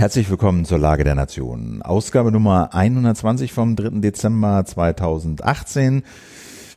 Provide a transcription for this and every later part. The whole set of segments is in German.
Herzlich willkommen zur Lage der Nation. Ausgabe Nummer 120 vom 3. Dezember 2018.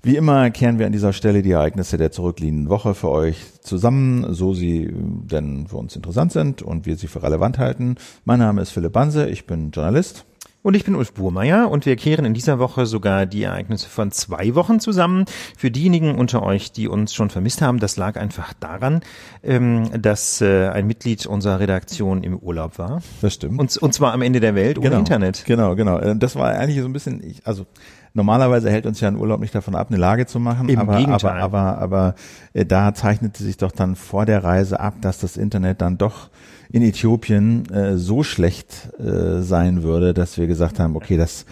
Wie immer kehren wir an dieser Stelle die Ereignisse der zurückliegenden Woche für euch zusammen, so sie denn für uns interessant sind und wir sie für relevant halten. Mein Name ist Philipp Banse, ich bin Journalist. Und ich bin Ulf Burmeier und wir kehren in dieser Woche sogar die Ereignisse von zwei Wochen zusammen. Für diejenigen unter euch, die uns schon vermisst haben, das lag einfach daran, ähm, dass äh, ein Mitglied unserer Redaktion im Urlaub war. Das stimmt. Und, und zwar am Ende der Welt ohne genau, Internet. Genau, genau. Äh, das war eigentlich so ein bisschen, ich, also normalerweise hält uns ja ein Urlaub nicht davon ab, eine Lage zu machen. Im aber, Gegenteil. aber, aber, aber äh, da zeichnete sich doch dann vor der Reise ab, dass das Internet dann doch in Äthiopien äh, so schlecht äh, sein würde, dass wir gesagt haben, okay, das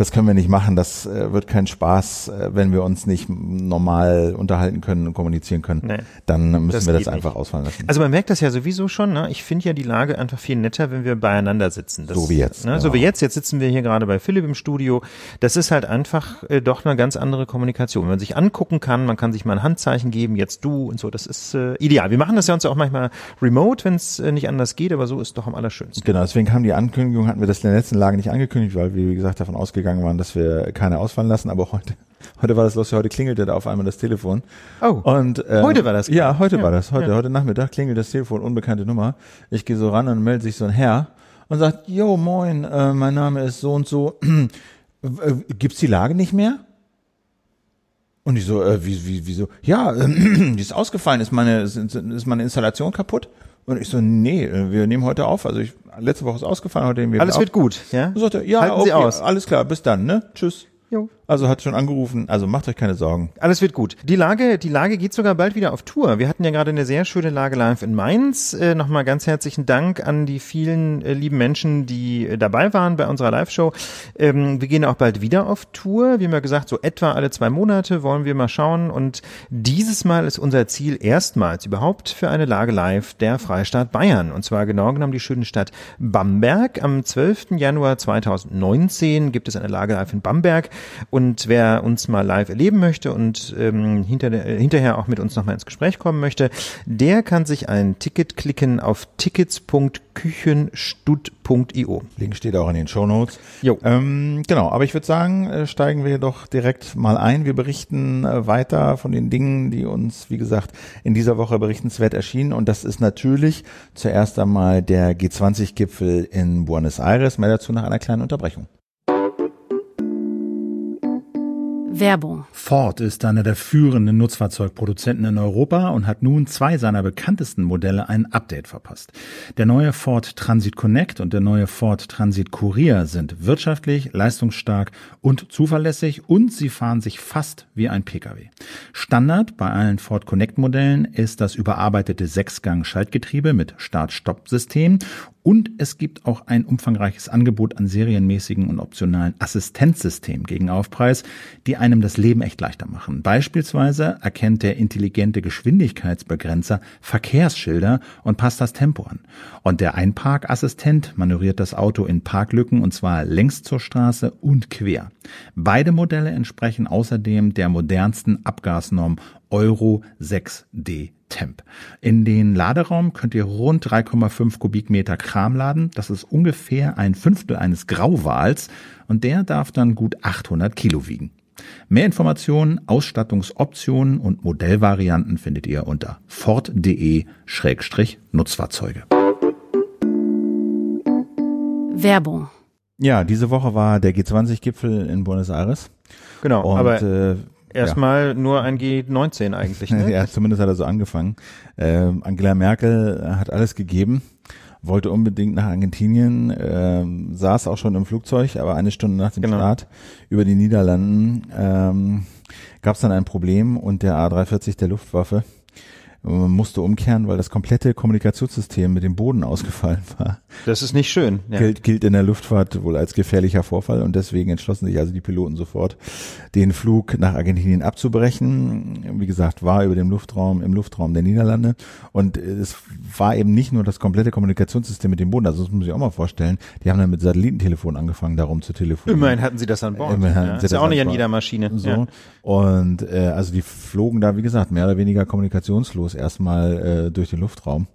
das können wir nicht machen, das äh, wird kein Spaß, äh, wenn wir uns nicht normal unterhalten können und kommunizieren können. Nee, dann müssen das wir das einfach nicht. ausfallen lassen. Also man merkt das ja sowieso schon. Ne? Ich finde ja die Lage einfach viel netter, wenn wir beieinander sitzen. Das, So wie jetzt, Ne? So genau. wie jetzt. Jetzt sitzen wir hier gerade bei Philipp im Studio. Das ist halt einfach äh, doch eine ganz andere Kommunikation. Wenn man sich angucken kann, man kann sich mal ein Handzeichen geben, jetzt du und so. Das ist äh, ideal. Wir machen das ja uns auch manchmal remote, wenn es äh, nicht anders geht, aber so ist doch am allerschönsten. Genau, deswegen kam die Ankündigung, hatten wir das in der letzten Lage nicht angekündigt, weil wir, wie gesagt, davon ausgegangen waren, dass wir keine ausfallen lassen. Aber heute, heute war das lustig, heute klingelte da auf einmal das Telefon. Oh, Und, äh, Heute war das? Ja, heute Ja, war das. Heute, ja. heute Nachmittag klingelt das Telefon, unbekannte Nummer. Ich gehe so ran und meldet sich so ein Herr und sagt, Jo, moin, äh, mein Name ist so und so. Äh, Gibt's die Lage nicht mehr? Und ich so, äh, wie, wie, wieso? Ja, äh, die ist ausgefallen, ist meine, ist, ist meine Installation kaputt? Und ich so, nee, äh, wir nehmen heute auf. Also ich, letzte Woche ist ausgefallen, heute nehmen wir alles wird gut, ja? Und sagte, ja, Halten okay, Sie aus. alles klar, bis dann, ne? Tschüss. Jo. Also hat schon angerufen, also macht euch keine Sorgen. Alles wird gut. Die Lage, die Lage geht sogar bald wieder auf Tour. Wir hatten ja gerade eine sehr schöne Lage live in Mainz. Äh, Nochmal ganz herzlichen Dank an die vielen äh, lieben Menschen, die äh, dabei waren bei unserer Live-Show. Ähm, wir gehen auch bald wieder auf Tour. Wir haben ja gesagt, so etwa alle zwei Monate wollen wir mal schauen. Und dieses Mal ist unser Ziel erstmals überhaupt für eine Lage live der Freistaat Bayern. Und zwar genau genommen die schöne Stadt Bamberg. Am 12. Januar 2019 gibt es eine Lage live in Bamberg. Und wer uns mal live erleben möchte und ähm, hinter, äh, hinterher auch mit uns nochmal ins Gespräch kommen möchte, der kann sich ein Ticket klicken auf tickets.küchenstut.io. Link steht auch in den Shownotes. Jo. Ähm, genau, aber ich würde sagen, äh, steigen wir doch direkt mal ein. Wir berichten äh, weiter von den Dingen, die uns, wie gesagt, in dieser Woche berichtenswert erschienen. Und das ist natürlich zuerst einmal der G20-Gipfel in Buenos Aires. Mehr dazu nach einer kleinen Unterbrechung. Werbung. Ford ist einer der führenden Nutzfahrzeugproduzenten in Europa und hat nun zwei seiner bekanntesten Modelle ein Update verpasst. Der neue Ford Transit Connect und der neue Ford Transit Courier sind wirtschaftlich, leistungsstark und zuverlässig und sie fahren sich fast wie ein Pkw. Standard bei allen Ford Connect Modellen ist das überarbeitete Sechsgang-Schaltgetriebe mit Start-Stopp-System und es gibt auch ein umfangreiches Angebot an serienmäßigen und optionalen Assistenzsystemen gegen Aufpreis, die einem das Leben echt leichter machen. Beispielsweise erkennt der intelligente Geschwindigkeitsbegrenzer Verkehrsschilder und passt das Tempo an. Und der Einparkassistent manövriert das Auto in Parklücken und zwar längs zur Straße und quer. Beide Modelle entsprechen außerdem der modernsten Abgasnorm Euro 6D Temp. In den Laderaum könnt ihr rund 3,5 Kubikmeter Kram laden. Das ist ungefähr ein Fünftel eines Grauwals und der darf dann gut 800 Kilo wiegen. Mehr Informationen, Ausstattungsoptionen und Modellvarianten findet ihr unter ford.de-nutzfahrzeuge. Werbung. Ja, diese Woche war der G20-Gipfel in Buenos Aires. Genau, Und, aber äh, erstmal nur ein G19 eigentlich. Ne? Ja, zumindest hat er so angefangen. Ähm, Angela Merkel hat alles gegeben, wollte unbedingt nach Argentinien, ähm, saß auch schon im Flugzeug, aber eine Stunde nach dem Genau. Start über die Niederlanden ähm, gab es dann ein Problem und der A340 der Luftwaffe äh, musste umkehren, weil das komplette Kommunikationssystem mit dem Boden ausgefallen war. Das ist nicht schön. Ja. Gilt, gilt in der Luftfahrt wohl als gefährlicher Vorfall und deswegen entschlossen sich also die Piloten sofort, den Flug nach Argentinien abzubrechen. Wie gesagt, war über dem Luftraum, im Luftraum der Niederlande und es war eben nicht nur das komplette Kommunikationssystem mit dem Boden, also das muss man sich auch mal vorstellen, die haben dann mit Satellitentelefon angefangen, darum zu telefonieren. Immerhin hatten sie das an Bord. Immerhin ja. sie Ist ja das auch nicht an jeder Maschine. So. Ja. Und äh, also die flogen da, wie gesagt, mehr oder weniger kommunikationslos erstmal äh, durch den Luftraum.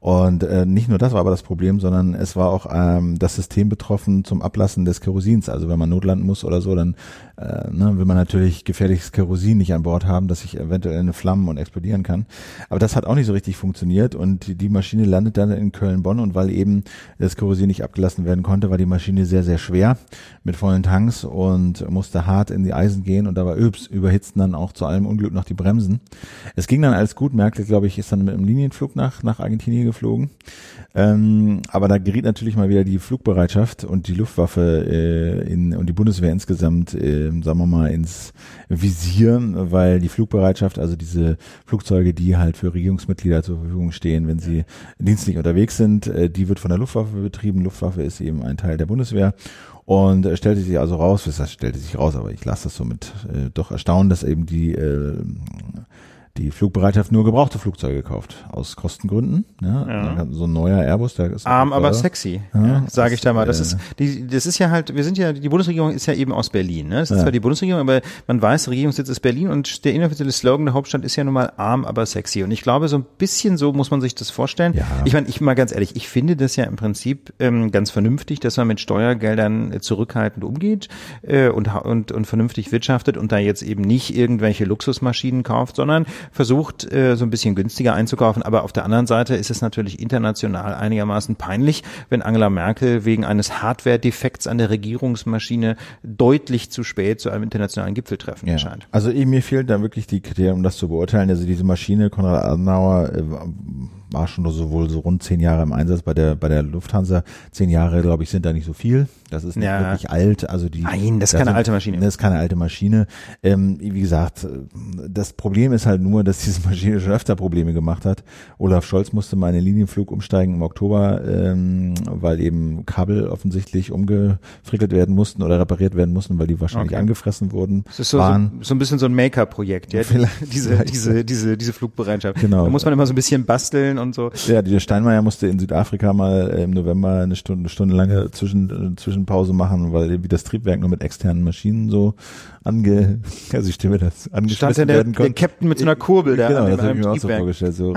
Und äh, nicht nur das war aber das Problem, sondern es war auch ähm, das System betroffen zum Ablassen des Kerosins. Also wenn man notlanden muss oder so, dann äh, ne, will man natürlich gefährliches Kerosin nicht an Bord haben, dass sich eventuell eine Flammen und explodieren kann. Aber das hat auch nicht so richtig funktioniert und die, Maschine landet dann in Köln-Bonn und weil eben das Kerosin nicht abgelassen werden konnte, war die Maschine sehr, sehr schwer mit vollen Tanks und musste hart in die Eisen gehen und dabei übs, überhitzten dann auch zu allem Unglück noch die Bremsen. Es ging dann alles gut, Merkel, glaube ich, ist dann mit einem Linienflug nach, nach Argentinien geflogen. Ähm, aber da geriet natürlich mal wieder die Flugbereitschaft und die Luftwaffe äh, in, und die Bundeswehr insgesamt, äh, sagen wir mal, ins Visier, weil die Flugbereitschaft, also diese Flugzeuge, die halt für Regierungsmitglieder zur Verfügung stehen, wenn sie dienstlich unterwegs sind, äh, die wird von der Luftwaffe betrieben. Luftwaffe ist eben ein Teil der Bundeswehr. Und äh, stellte sich also raus, heißt, stellte sich raus, aber ich lasse das so mit äh, doch erstaunen, dass eben die äh, die Flugbereitschaft nur gebrauchte Flugzeuge gekauft, aus Kostengründen. Ja, Ja. So ein neuer Airbus, der ist Arm, aber teuer. sexy, Ja, ja, sage ich da mal. Das äh, ist, die, das ist ja halt, wir sind ja, die Bundesregierung ist ja eben aus Berlin. Ne? Das ist Ja. zwar die Bundesregierung, aber man weiß, Regierungssitz ist Berlin und der inoffizielle Slogan der Hauptstadt ist ja nun mal arm, aber sexy. Und ich glaube, so ein bisschen so muss man sich das vorstellen. Ja. Ich meine, ich mal ganz ehrlich, ich finde das ja im Prinzip ähm, ganz vernünftig, dass man mit Steuergeldern äh, zurückhaltend umgeht äh, und, und, und vernünftig wirtschaftet und da jetzt eben nicht irgendwelche Luxusmaschinen kauft, sondern versucht, äh, so ein bisschen günstiger einzukaufen. Aber auf der anderen Seite ist es natürlich international einigermaßen peinlich, wenn Angela Merkel wegen eines Hardware-Defekts an der Regierungsmaschine deutlich zu spät zu einem internationalen Gipfeltreffen Ja. erscheint. Also eh, mir fehlt da wirklich die Kriterien, um das zu beurteilen. Also diese Maschine, Konrad Adenauer, äh, war schon so wohl so rund zehn Jahre im Einsatz bei der bei der Lufthansa. Zehn Jahre, glaube ich, sind da nicht so viel. Das ist nicht Ja. wirklich alt. Also die Nein, das ist keine sind- alte Maschine. Das ist keine alte Maschine. Ähm, wie gesagt, das Problem ist halt nur, dass diese Maschine schon öfter Probleme gemacht hat. Olaf Scholz musste mal in den Linienflug umsteigen im Oktober, ähm, weil eben Kabel offensichtlich umgefrickelt werden mussten oder repariert werden mussten, weil die wahrscheinlich Okay. angefressen wurden. Das ist so, so, waren. so ein bisschen so ein Maker-Projekt, ja. Vielleicht- diese, vielleicht. diese, diese, diese Flugbereitschaft. Genau. Da muss man immer so ein bisschen basteln und so. Ja, der Steinmeier musste in Südafrika mal im November eine Stunde, Stunde lange Zwischen, Zwischenpause machen, weil irgendwie das Triebwerk nur mit externen Maschinen so ange, also ich stelle mir das angeschmissen Stand werden der, der Captain mit so einer Kurbel da genau, das habe ich mir auch so vorgestellt, so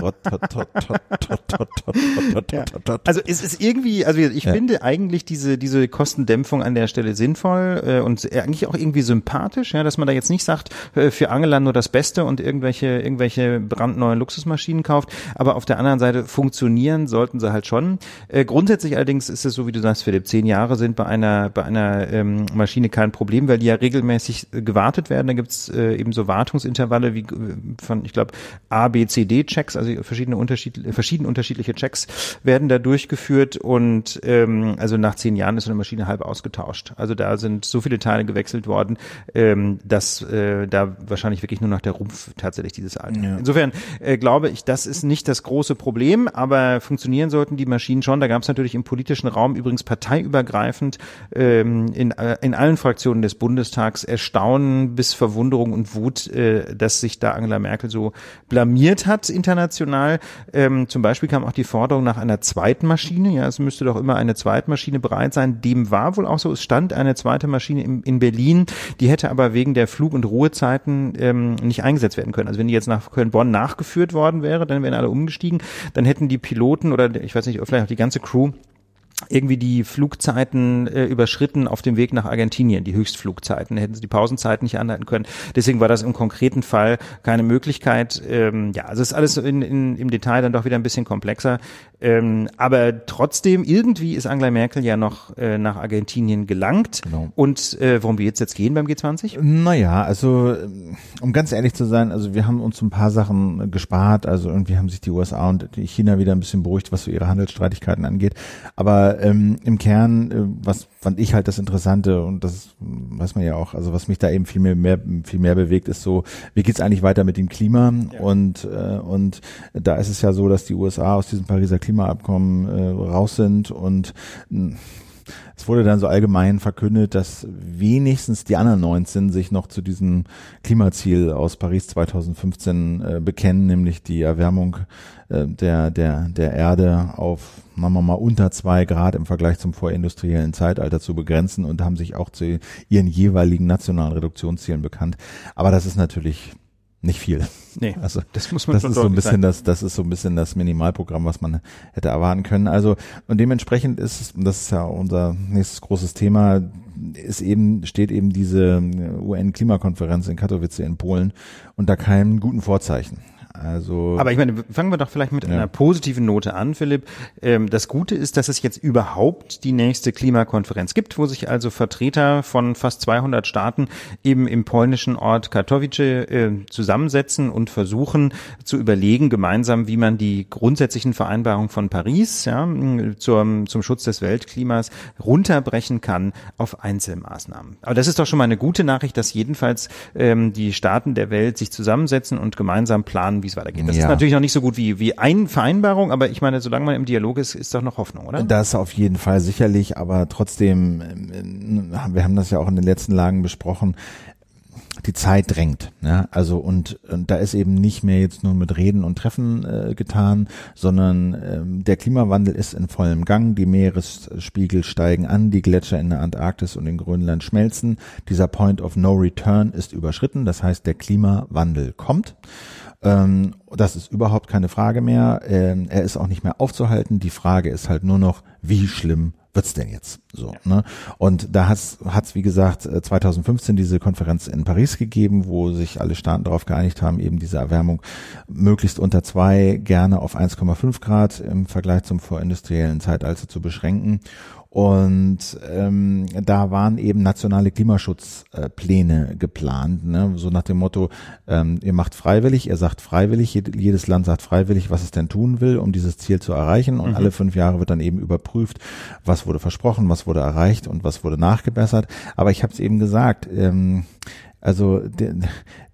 Also es ist irgendwie, also ich finde eigentlich diese, diese Kostendämpfung an der Stelle sinnvoll und eigentlich auch irgendwie sympathisch, ja, dass man da jetzt nicht sagt, für Angela nur das Beste und irgendwelche, irgendwelche brandneuen Luxusmaschinen kauft, aber auf der anderen Seite funktionieren sollten sie halt schon. Äh, grundsätzlich allerdings ist es so, wie du sagst, Philipp, zehn Jahre sind bei einer bei einer ähm, Maschine kein Problem, weil die ja regelmäßig äh, gewartet werden. Da gibt's äh, eben so Wartungsintervalle wie äh, von, ich glaube, A, B, C, D-Checks, also verschiedene unterschied, verschieden unterschiedliche Checks werden da durchgeführt und ähm, also nach zehn Jahren ist so eine Maschine halb ausgetauscht. Also da sind so viele Teile gewechselt worden, ähm, dass äh, da wahrscheinlich wirklich nur noch der Rumpf tatsächlich dieses Alter. Ja. Insofern äh, glaube ich, das ist nicht das große Problem, aber funktionieren sollten die Maschinen schon. Da gab es natürlich im politischen Raum übrigens parteiübergreifend ähm, in, äh, in allen Fraktionen des Bundestags Erstaunen bis Verwunderung und Wut, äh, dass sich da Angela Merkel so blamiert hat international. Ähm, zum Beispiel kam auch die Forderung nach einer zweiten Maschine. Ja, es müsste doch immer eine Zweitmaschine bereit sein. Dem war wohl auch so. Es stand eine zweite Maschine in, in Berlin. Die hätte aber wegen der Flug- und Ruhezeiten ähm, nicht eingesetzt werden können. Also wenn die jetzt nach Köln-Bonn nachgeführt worden wäre, dann wären alle umgestiegen. Dann hätten die Piloten oder ich weiß nicht, vielleicht auch die ganze Crew irgendwie die Flugzeiten äh, überschritten auf dem Weg nach Argentinien, die Höchstflugzeiten, hätten sie die Pausenzeiten nicht anhalten können. Deswegen war das im konkreten Fall keine Möglichkeit. Ähm, ja, also es ist alles in, in, im Detail dann doch wieder ein bisschen komplexer. Ähm, aber trotzdem, irgendwie ist Angela Merkel ja noch äh, nach Argentinien gelangt. Genau. Und äh, worum wir jetzt jetzt gehen beim G20? Naja, also ähm, um ganz ehrlich zu sein, also wir haben uns ein paar Sachen gespart, also irgendwie haben sich die USA und die China wieder ein bisschen beruhigt, was so ihre Handelsstreitigkeiten angeht. Aber ähm, im Kern, äh, was fand ich halt das Interessante und das weiß man ja auch, also was mich da eben viel mehr, mehr viel mehr bewegt, ist so, wie geht's eigentlich weiter mit dem Klima? Und äh, und da ist es ja so, dass die USA aus diesem Pariser Klimaabkommen äh, raus sind und mh, es wurde dann so allgemein verkündet, dass wenigstens die anderen 19 sich noch zu diesem Klimaziel aus Paris 2015 äh, bekennen, nämlich die Erwärmung äh, der, der, der Erde auf, sagen wir mal, unter zwei Grad im Vergleich zum vorindustriellen Zeitalter zu begrenzen und haben sich auch zu ihren jeweiligen nationalen Reduktionszielen bekannt. Aber das ist natürlich nicht viel. Nee, Also das muss man das schon ist so ein bisschen das, das ist so ein bisschen das Minimalprogramm, was man hätte erwarten können. Also und dementsprechend ist, es- und das ist ja unser nächstes großes Thema, ist eben steht eben diese UN-Klimakonferenz in Katowice in Polen unter keinem guten Vorzeichen. Also Aber ich meine, fangen wir doch vielleicht mit Ja. einer positiven Note an, Philipp. Ähm, das Gute ist, dass es jetzt überhaupt die nächste Klimakonferenz gibt, wo sich also Vertreter von fast 200 Staaten eben im polnischen Ort Katowice äh, zusammensetzen und versuchen zu überlegen gemeinsam, wie man die grundsätzlichen Vereinbarungen von Paris ja, zum, zum Schutz des Weltklimas runterbrechen kann auf Einzelmaßnahmen. Aber das ist doch schon mal eine gute Nachricht, dass jedenfalls ähm, die Staaten der Welt sich zusammensetzen und gemeinsam planen, wie es weitergeht. Das ist Ja. natürlich noch nicht so gut wie, wie ein Vereinbarung, aber ich meine, solange man im Dialog ist, ist doch noch Hoffnung, oder? Das auf jeden Fall sicherlich, aber trotzdem, ähm, wir haben das ja auch in den letzten Lagen besprochen, die Zeit drängt. Ja? Also und, und da ist eben nicht mehr jetzt nur mit Reden und Treffen äh, getan, sondern ähm, der Klimawandel ist in vollem Gang. Die Meeresspiegel steigen an, die Gletscher in der Antarktis und in Grönland schmelzen. Dieser Point of No Return ist überschritten. Das heißt, der Klimawandel kommt. Ähm, das ist überhaupt keine Frage mehr. Ähm, er ist auch nicht mehr aufzuhalten. Die Frage ist halt nur noch, wie schlimm wird's denn jetzt? So, ne? Und da hat's, hat's wie gesagt, äh, 2015 diese Konferenz in Paris gegeben, wo sich alle Staaten darauf geeinigt haben, eben diese Erwärmung möglichst unter zwei, gerne auf 1,5 Grad im Vergleich zum vorindustriellen Zeitalter zu beschränken. Und ähm, da waren eben nationale Klimaschutzpläne geplant, ne? so nach dem Motto, ähm, ihr macht freiwillig, ihr sagt freiwillig, jed- jedes Land sagt freiwillig, was es denn tun will, um dieses Ziel zu erreichen. Und alle fünf Jahre wird dann eben überprüft, was wurde versprochen, was wurde erreicht und was wurde nachgebessert. Aber ich habe es eben gesagt, ähm, also die,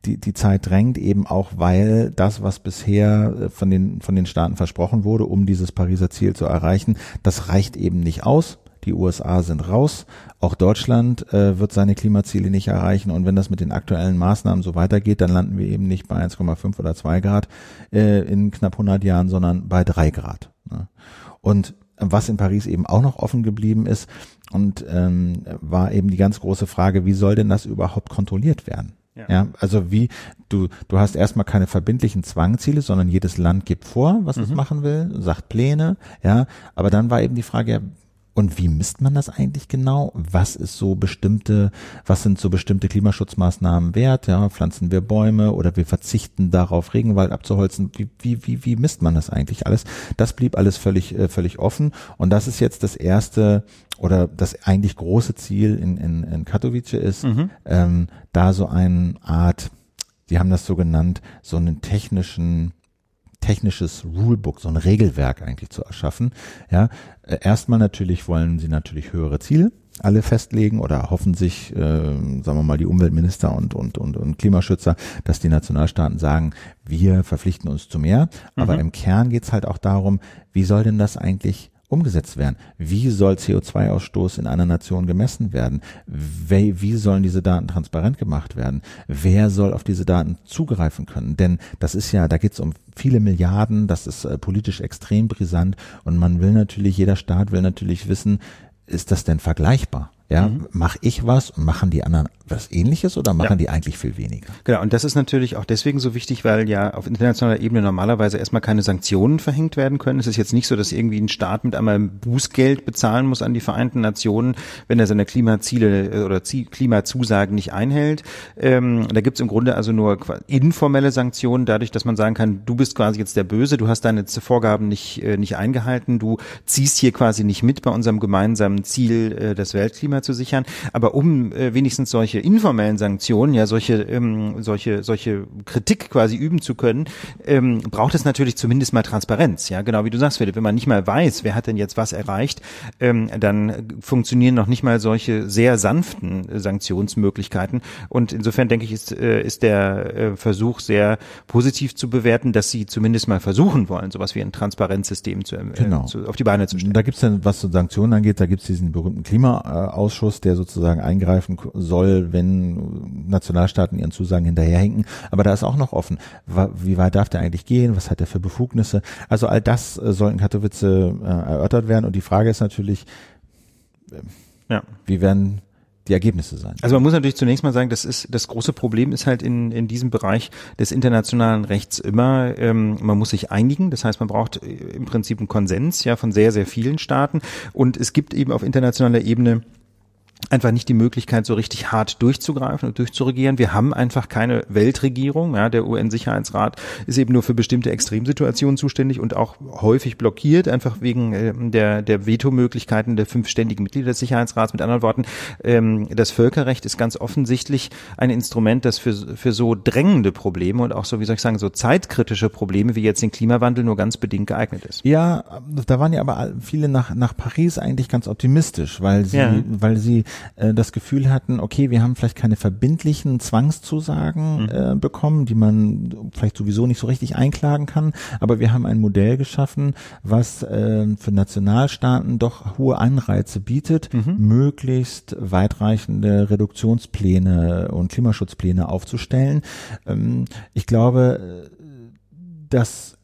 die, die Zeit drängt eben auch, weil das, was bisher äh, von den, von den Staaten versprochen wurde, um dieses Pariser Ziel zu erreichen, das reicht eben nicht aus. Die USA sind raus. Auch Deutschland äh, wird seine Klimaziele nicht erreichen. Und wenn das mit den aktuellen Maßnahmen so weitergeht, dann landen wir eben nicht bei 1,5 oder 2 Grad äh, in knapp 100 Jahren, sondern bei 3 Grad. Ne? Und was in Paris eben auch noch offen geblieben ist und ähm, war eben die ganz große Frage, wie soll denn das überhaupt kontrolliert werden? Ja. Ja. also wie du du hast erstmal keine verbindlichen Zwangziele, sondern jedes Land gibt vor, was es machen will, sagt Pläne, ja, aber dann war eben die Frage, ja, und wie misst man das eigentlich genau? Was ist so bestimmte, was sind so bestimmte Klimaschutzmaßnahmen wert? Ja, pflanzen wir Bäume oder wir verzichten darauf, Regenwald abzuholzen? Wie, wie, wie, wie misst man das eigentlich alles? Das blieb alles völlig, äh, völlig offen. Und das ist jetzt das erste oder das eigentlich große Ziel in, in, in Katowice ist, ähm, da so eine Art, die haben das so genannt, so einen technischen technisches Rulebook, so ein Regelwerk eigentlich zu erschaffen. Ja, Äh, erstmal natürlich wollen sie natürlich höhere Ziele alle festlegen oder hoffen sich, äh, sagen wir mal, die Umweltminister und, und, und, und Klimaschützer, dass die Nationalstaaten sagen, wir verpflichten uns zu mehr. Aber im Kern geht's halt auch darum, wie soll denn das eigentlich umgesetzt werden? Wie soll CO2-Ausstoß in einer Nation gemessen werden? Wie, sollen diese Daten transparent gemacht werden? Wer soll auf diese Daten zugreifen können? Denn das ist ja, da geht es um viele Milliarden, das ist äh, politisch extrem brisant und man will natürlich, jeder Staat will natürlich wissen, ist das denn vergleichbar? Ja, Mhm. mache ich was und machen die anderen was ähnliches oder machen Ja. die eigentlich viel weniger? Genau, und das ist natürlich auch deswegen so wichtig, weil ja auf internationaler Ebene normalerweise erstmal keine Sanktionen verhängt werden können. Es ist jetzt nicht so, dass irgendwie ein Staat mit einmal Bußgeld bezahlen muss an die Vereinten Nationen, wenn er seine Klimaziele äh, oder Klimazusagen nicht einhält. Ähm, da gibt's im Grunde also nur informelle Sanktionen, dadurch, dass man sagen kann, du bist quasi jetzt der Böse, du hast deine Vorgaben nicht, äh, nicht eingehalten, du ziehst hier quasi nicht mit bei unserem gemeinsamen Ziel, äh, das Weltklima zu sichern. Aber um äh, wenigstens solche informellen Sanktionen, ja solche ähm, solche solche Kritik quasi üben zu können, ähm, braucht es natürlich zumindest mal Transparenz. Ja, genau wie du sagst, Philipp, wenn man nicht mal weiß, wer hat denn jetzt was erreicht, ähm, dann funktionieren noch nicht mal solche sehr sanften Sanktionsmöglichkeiten. Und insofern denke ich, ist äh, ist der äh, Versuch sehr positiv zu bewerten, dass sie zumindest mal versuchen wollen, sowas wie ein Transparenzsystem zu, äh, Genau. zu auf die Beine zu stellen. Da gibt's dann, was so Sanktionen angeht, da gibt's diesen berühmten Klimaausschuss, der sozusagen eingreifen soll, wenn Nationalstaaten ihren Zusagen hinterherhinken. Aber da ist auch noch offen, wie weit darf der eigentlich gehen, was hat er für Befugnisse. Also all das äh, soll in Katowice äh, erörtert werden. Und die Frage ist natürlich, Ja. wie werden die Ergebnisse sein. Also man muss natürlich zunächst mal sagen, das ist das große Problem ist halt in, in diesem Bereich des internationalen Rechts immer, ähm, man muss sich einigen. Das heißt, man braucht äh, im Prinzip einen Konsens ja von sehr, sehr vielen Staaten. Und es gibt eben auf internationaler Ebene einfach nicht die Möglichkeit, so richtig hart durchzugreifen und durchzuregieren. Wir haben einfach keine Weltregierung. Ja, der UN-Sicherheitsrat ist eben nur für bestimmte Extremsituationen zuständig und auch häufig blockiert, einfach wegen äh, der, der Vetomöglichkeiten der fünf ständigen Mitglieder des Sicherheitsrats. Mit anderen Worten, ähm, das Völkerrecht ist ganz offensichtlich ein Instrument, das für, für so drängende Probleme und auch so, wie soll ich sagen, so zeitkritische Probleme wie jetzt den Klimawandel nur ganz bedingt geeignet ist. Ja, da waren ja aber viele nach, nach Paris eigentlich ganz optimistisch, weil sie, Ja. weil sie äh, das Gefühl hatten, okay, wir haben vielleicht keine verbindlichen Zwangszusagen Mhm. äh, bekommen, die man vielleicht sowieso nicht so richtig einklagen kann, aber wir haben ein Modell geschaffen, was äh, für Nationalstaaten doch hohe Anreize bietet, Mhm. möglichst weitreichende Reduktionspläne und Klimaschutzpläne aufzustellen. Ähm, ich glaube, äh, das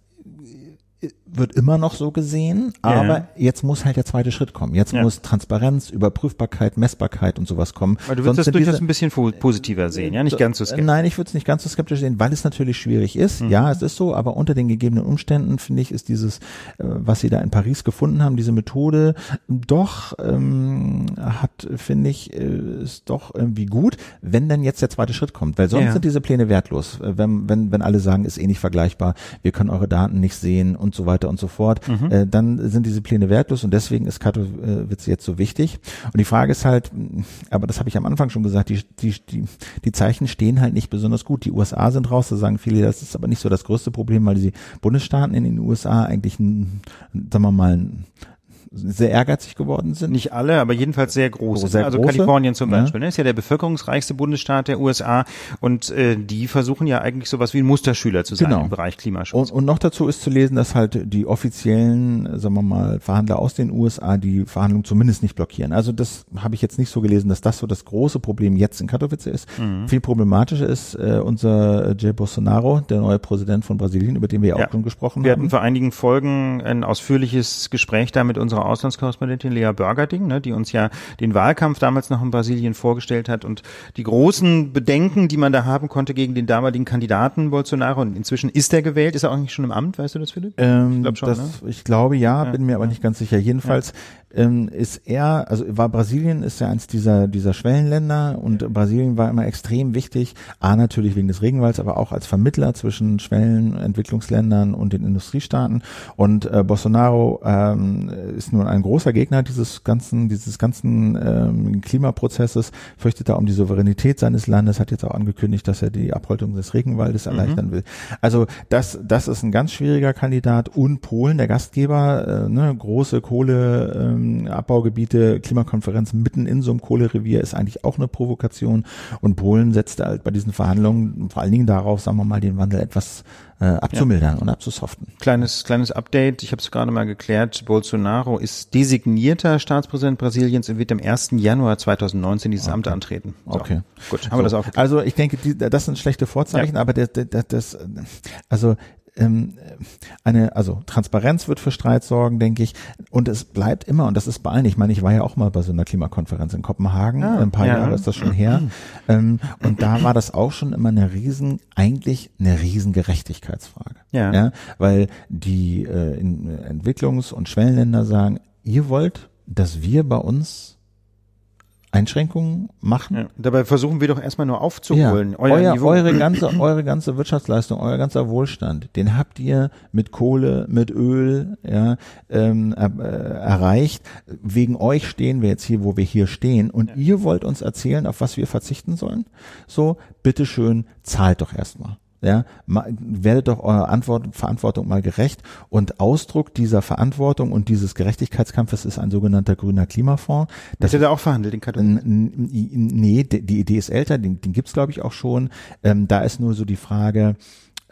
wird immer noch so gesehen, Ja. aber jetzt muss halt der zweite Schritt kommen. Jetzt Ja. muss Transparenz, Überprüfbarkeit, Messbarkeit und sowas kommen. Weil du Sonst würdest das sind durchaus diese- ein bisschen po- positiver sehen, ja, nicht ganz so skeptisch. Nein, ich würde es nicht ganz so skeptisch sehen, weil es natürlich schwierig ist. Mhm. Ja, es ist so, aber unter den gegebenen Umständen finde ich, ist dieses, äh, was sie da in Paris gefunden haben, diese Methode doch ähm, hat, finde ich, äh, ist doch irgendwie gut, wenn dann jetzt der zweite Schritt kommt, weil sonst Ja. sind diese Pläne wertlos. Äh, Wenn, wenn, wenn alle sagen, ist eh nicht vergleichbar, wir können eure Daten nicht sehen und so weiter und so fort, Mhm. äh, dann sind diese Pläne wertlos und deswegen ist Katowice jetzt so wichtig. Und die Frage ist halt, aber das habe ich am Anfang schon gesagt, die, die, die, die Zeichen stehen halt nicht besonders gut. Die USA sind raus, da sagen viele, das ist aber nicht so das größte Problem, weil die Bundesstaaten in den USA eigentlich, ein, sagen wir mal, ein, sehr ehrgeizig geworden sind. Nicht alle, aber jedenfalls sehr große. Sehr also große, Kalifornien zum. Beispiel, ne, ist ja der bevölkerungsreichste Bundesstaat der USA und äh, die versuchen ja eigentlich sowas wie ein Musterschüler zu sein Genau. im Bereich Klimaschutz. Und, und noch dazu ist zu lesen, dass halt die offiziellen, sagen wir mal, Verhandler aus den USA die Verhandlungen zumindest nicht blockieren. Also das habe ich jetzt nicht so gelesen, dass das so das große Problem jetzt in Katowice ist. Mhm. Viel problematischer ist äh, unser Jair Bolsonaro, der neue Präsident von Brasilien, über den wir ja auch schon gesprochen Wir haben. hatten vor einigen Folgen ein ausführliches Gespräch da mit unserer Auslandskorrespondentin Lea Börgerding, ne, die uns ja den Wahlkampf damals noch in Brasilien vorgestellt hat und die großen Bedenken, die man da haben konnte gegen den damaligen Kandidaten Bolsonaro. Und inzwischen ist er gewählt, ist er auch nicht schon im Amt, weißt du das, Philipp? Ähm, Ich glaub schon, das, ne? ich glaube ja, Ja, bin mir aber nicht ganz sicher. Jedenfalls ähm, ist er, also war Brasilien ist ja eins dieser dieser Schwellenländer und Brasilien war immer extrem wichtig. A natürlich wegen des Regenwalds, aber auch als Vermittler zwischen Schwellen, Entwicklungsländern und den Industriestaaten. Und äh, Bolsonaro ähm, ist nun ein großer Gegner dieses ganzen dieses ganzen ähm, Klimaprozesses, fürchtet da um die Souveränität seines Landes, hat jetzt auch angekündigt, dass er die Abholzung des Regenwaldes erleichtern will. Also das das ist ein ganz schwieriger Kandidat und Polen, der Gastgeber, äh, ne, große Kohle ähm, Klimakonferenz mitten in so einem Kohlerevier ist eigentlich auch eine Provokation und Polen setzte halt bei diesen Verhandlungen vor allen Dingen darauf, sagen wir mal, den Wandel etwas äh, abzumildern und abzusoften. Kleines, kleines Update. Ich habe es gerade mal geklärt. Bolsonaro ist designierter Staatspräsident Brasiliens und wird am 1. Januar 2019 dieses Amt antreten. So, Okay. Gut, haben wir das So. auch geklärt. Also ich denke, die, das sind schlechte Vorzeichen, aber das, das, das also ähm, eine, also Transparenz wird für Streit sorgen, denke ich. Und es bleibt immer, und das ist bei allen, ich meine, ich war ja auch mal bei so einer Klimakonferenz in Kopenhagen, Ah, ein paar ja. Jahre ist das schon her. ähm, und da war das auch schon immer eine riesen, eigentlich eine riesen Gerechtigkeitsfrage. Ja. ja weil die äh, Entwicklungs- und Schwellenländer sagen, ihr wollt, dass wir bei uns Einschränkungen machen? Ja. Dabei versuchen wir doch erstmal nur aufzuholen. Euer Euer, Niveau. eure ganze, eure ganze Wirtschaftsleistung, euer ganzer Wohlstand, den habt ihr mit Kohle, mit Öl, ja, ähm, äh, erreicht. Wegen euch stehen wir jetzt hier, wo wir hier stehen. Und ihr wollt uns erzählen, auf was wir verzichten sollen? So, bitteschön, zahlt doch erstmal. Ja, werdet doch eurer Antwort, Verantwortung mal gerecht. Und Ausdruck dieser Verantwortung und dieses Gerechtigkeitskampfes ist ein sogenannter grüner Klimafonds. Das hat er auch verhandelt, den Katalog. Nee, die die Idee ist älter, den, den gibt's glaube ich auch schon. Ähm, da ist nur so die Frage,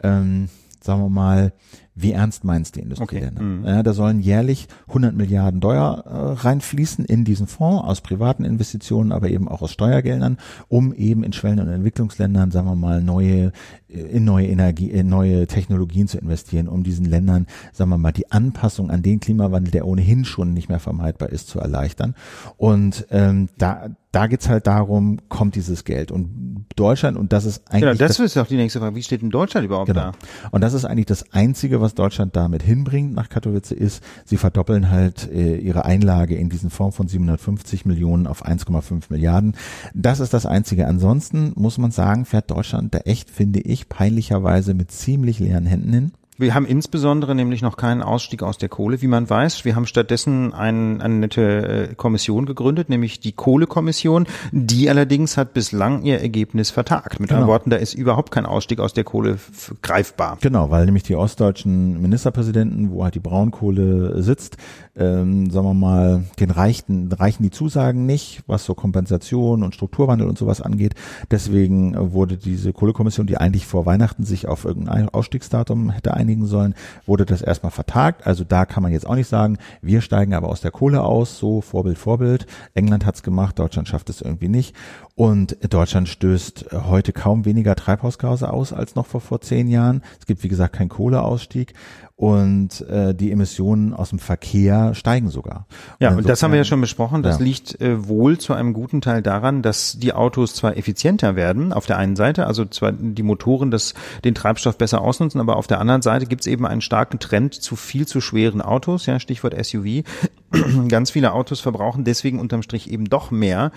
ähm, sagen wir mal, wie ernst meinst die Industrieländer? Okay, mhm. Ja, da sollen jährlich 100 Milliarden Dollar äh, reinfließen in diesen Fonds aus privaten Investitionen, aber eben auch aus Steuergeldern, um eben in Schwellen- und Entwicklungsländern, sagen wir mal, neue äh, in neue Energie, in neue Technologien zu investieren, um diesen Ländern, sagen wir mal, die Anpassung an den Klimawandel, der ohnehin schon nicht mehr vermeidbar ist, zu erleichtern. Und ähm, da da geht's halt darum, kommt dieses Geld. Und Deutschland, und das ist eigentlich. Genau, das, das ist auch die nächste Frage. Wie steht denn Deutschland überhaupt genau. da? Und das ist eigentlich das Einzige, was Deutschland damit hinbringt nach Katowice, ist, sie verdoppeln halt äh, ihre Einlage in diesen Fonds von 750 Millionen auf 1,5 Milliarden. Das ist das Einzige. Ansonsten muss man sagen, fährt Deutschland da echt, finde ich, peinlicherweise mit ziemlich leeren Händen hin. Wir haben insbesondere nämlich noch keinen Ausstieg aus der Kohle, wie man weiß. Wir haben stattdessen ein, eine nette äh, Kommission gegründet, nämlich die Kohlekommission. Die allerdings hat bislang ihr Ergebnis vertagt. Mit Genau. anderen Worten, da ist überhaupt kein Ausstieg aus der Kohle greifbar. Genau, weil nämlich die ostdeutschen Ministerpräsidenten, wo halt die Braunkohle sitzt, ähm, sagen wir mal, den reichten, reichen die Zusagen nicht, was so Kompensation und Strukturwandel und sowas angeht. Deswegen äh, wurde diese Kohlekommission, die eigentlich vor Weihnachten sich auf irgendein Ausstiegsdatum hätte einigen sollen, wurde das erstmal vertagt. Also da kann man jetzt auch nicht sagen, wir steigen aber aus der Kohle aus, so Vorbild, Vorbild. England hat's gemacht, Deutschland schafft es irgendwie nicht. Und Deutschland stößt heute kaum weniger Treibhausgase aus als noch vor, vor zehn Jahren. Es gibt, wie gesagt, keinen Kohleausstieg und äh, die Emissionen aus dem Verkehr steigen sogar. Ja, und das haben wir ja schon besprochen. Das Ja. liegt äh, wohl zu einem guten Teil daran, dass die Autos zwar effizienter werden, auf der einen Seite, also zwar die Motoren das, den Treibstoff besser ausnutzen, aber auf der anderen Seite gibt es eben einen starken Trend zu viel zu schweren Autos, ja, Stichwort SUV. Ganz viele Autos verbrauchen deswegen unterm Strich eben doch mehr.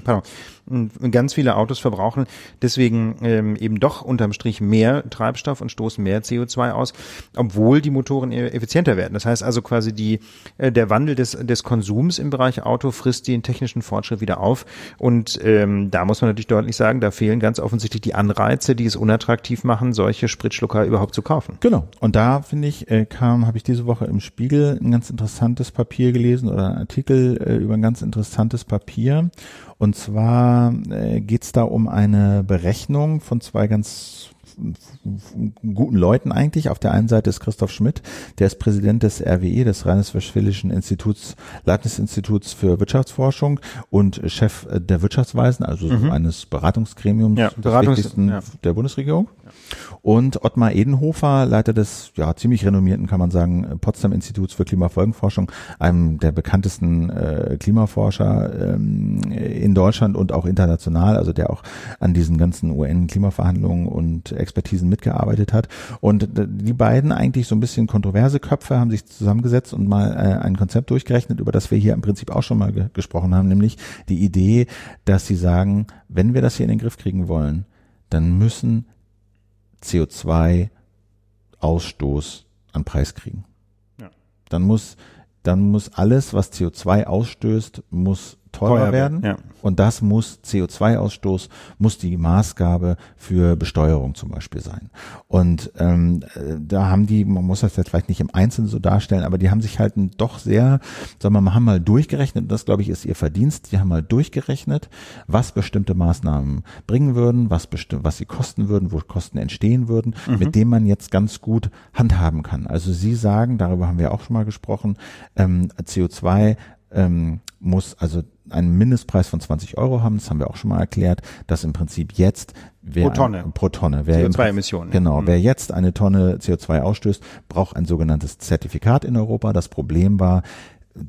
perdão, Ganz viele Autos verbrauchen deswegen ähm, eben doch unterm Strich mehr Treibstoff und stoßen mehr CO2 aus, obwohl die Motoren e- effizienter werden. Das heißt also quasi die, äh, der Wandel des, des Konsums im Bereich Auto frisst den technischen Fortschritt wieder auf. Und ähm, da muss man natürlich deutlich sagen, da fehlen ganz offensichtlich die Anreize, die es unattraktiv machen, solche Spritschlucker überhaupt zu kaufen. Genau. Und da finde ich, äh, kam, habe ich diese Woche im Spiegel ein ganz interessantes Papier gelesen oder einen Artikel äh, über ein ganz interessantes Papier. Und zwar äh, geht es da um eine Berechnung von zwei ganz guten Leuten eigentlich. Auf der einen Seite ist Christoph Schmidt, der ist Präsident des RWE, des Rheinisch-Westfälischen Instituts, Leibniz-Instituts für Wirtschaftsforschung und Chef der Wirtschaftsweisen, also so eines Beratungsgremiums Ja, Beratungs- ja. der Bundesregierung. Und Ottmar Edenhofer, Leiter des ja ziemlich renommierten, kann man sagen, Potsdam Instituts für Klimafolgenforschung, einem der bekanntesten äh, Klimaforscher ähm, in Deutschland und auch international, also der auch an diesen ganzen UN-Klimaverhandlungen und Expertisen mitgearbeitet hat. Und die beiden eigentlich so ein bisschen kontroverse Köpfe haben sich zusammengesetzt und mal äh, ein Konzept durchgerechnet, über das wir hier im Prinzip auch schon mal ge gesprochen haben, nämlich die Idee, dass sie sagen, wenn wir das hier in den Griff kriegen wollen, dann müssen CO2-Ausstoß an Preis kriegen. Ja. Dann muss, dann muss alles, was CO2 ausstößt, muss teurer, Teuer werden. ja. Und das muss CO2-Ausstoß, muss die Maßgabe für Besteuerung zum Beispiel sein. Und ähm, äh, da haben die, man muss das jetzt vielleicht nicht im Einzelnen so darstellen, aber die haben sich halt doch sehr, sagen wir mal, haben mal durchgerechnet, und das glaube ich ist ihr Verdienst, die haben mal durchgerechnet, was bestimmte Maßnahmen bringen würden, was was sie kosten würden, wo Kosten entstehen würden, mit dem man jetzt ganz gut handhaben kann. Also sie sagen, darüber haben wir auch schon mal gesprochen, ähm, CO2 ähm, muss also einen Mindestpreis von 20 Euro haben, das haben wir auch schon mal erklärt, dass im Prinzip jetzt wer Pro Tonne. Ein, pro Tonne. Wer im- CO2-Emissionen. Genau, Mhm. wer jetzt eine Tonne CO2 ausstößt, braucht ein sogenanntes Zertifikat in Europa. Das Problem war,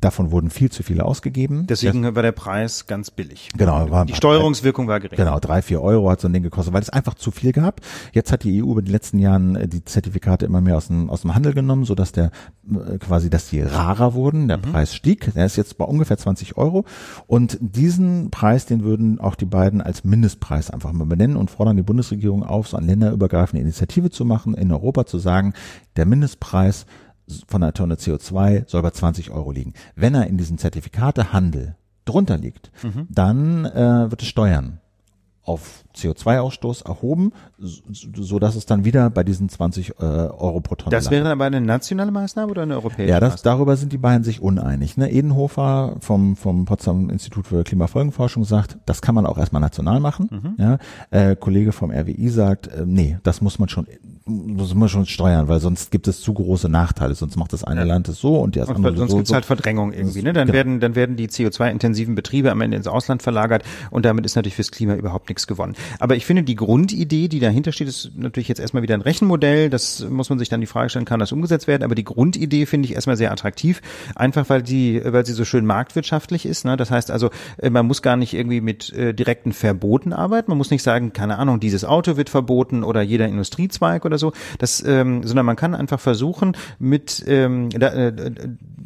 davon wurden viel zu viele ausgegeben. Deswegen war der Preis ganz billig. Genau, war- die Steuerungswirkung war gering. Genau, drei, vier Euro hat so ein Ding gekostet, weil es einfach zu viel gab. Jetzt hat die EU über die letzten Jahren äh, die Zertifikate immer mehr aus dem, aus dem Handel genommen, so dass der äh, quasi, dass die rarer wurden. Der Preis stieg. Der ist jetzt bei ungefähr 20 Euro. Und diesen Preis, den würden auch die beiden als Mindestpreis einfach mal benennen und fordern die Bundesregierung auf, so eine länderübergreifende Initiative zu machen, in Europa zu sagen, der Mindestpreis von einer Tonne CO2 soll bei 20 Euro liegen. Wenn er in diesem Zertifikatehandel drunter liegt, dann äh, wird es Steuern auf CO2-Ausstoß erhoben, so, dass es dann wieder bei diesen 20 äh, Euro pro Tonne Das wäre dann aber eine nationale Maßnahme oder eine europäische Ja, das, Maßnahme? darüber sind die beiden sich uneinig. Ne? Edenhofer vom, vom Potsdam Institut für Klimafolgenforschung sagt, das kann man auch erstmal national machen. Mhm. Ja? Äh, Kollege vom RWI sagt, äh, nee, das muss man schon muss man schon steuern, weil sonst gibt es zu große Nachteile. Sonst macht das eine Ja. Land es so und das andere sonst so. gibt's so. halt Verdrängung irgendwie. Ne? Dann Genau. werden dann werden die CO2-intensiven Betriebe am Ende ins Ausland verlagert und damit ist natürlich fürs Klima überhaupt nichts gewonnen. Aber ich finde die Grundidee, die dahinter steht, ist natürlich jetzt erstmal wieder ein Rechenmodell. Das muss man sich dann die Frage stellen, kann das umgesetzt werden? Aber die Grundidee finde ich erstmal sehr attraktiv, einfach weil die weil sie so schön marktwirtschaftlich ist. Ne? Das heißt also, äh, man muss gar nicht irgendwie mit äh, direkten Verboten arbeiten. Man muss nicht sagen, keine Ahnung, dieses Auto wird verboten oder jeder Industriezweig oder so. Das, ähm, sondern man kann einfach versuchen, mit ähm, da, äh,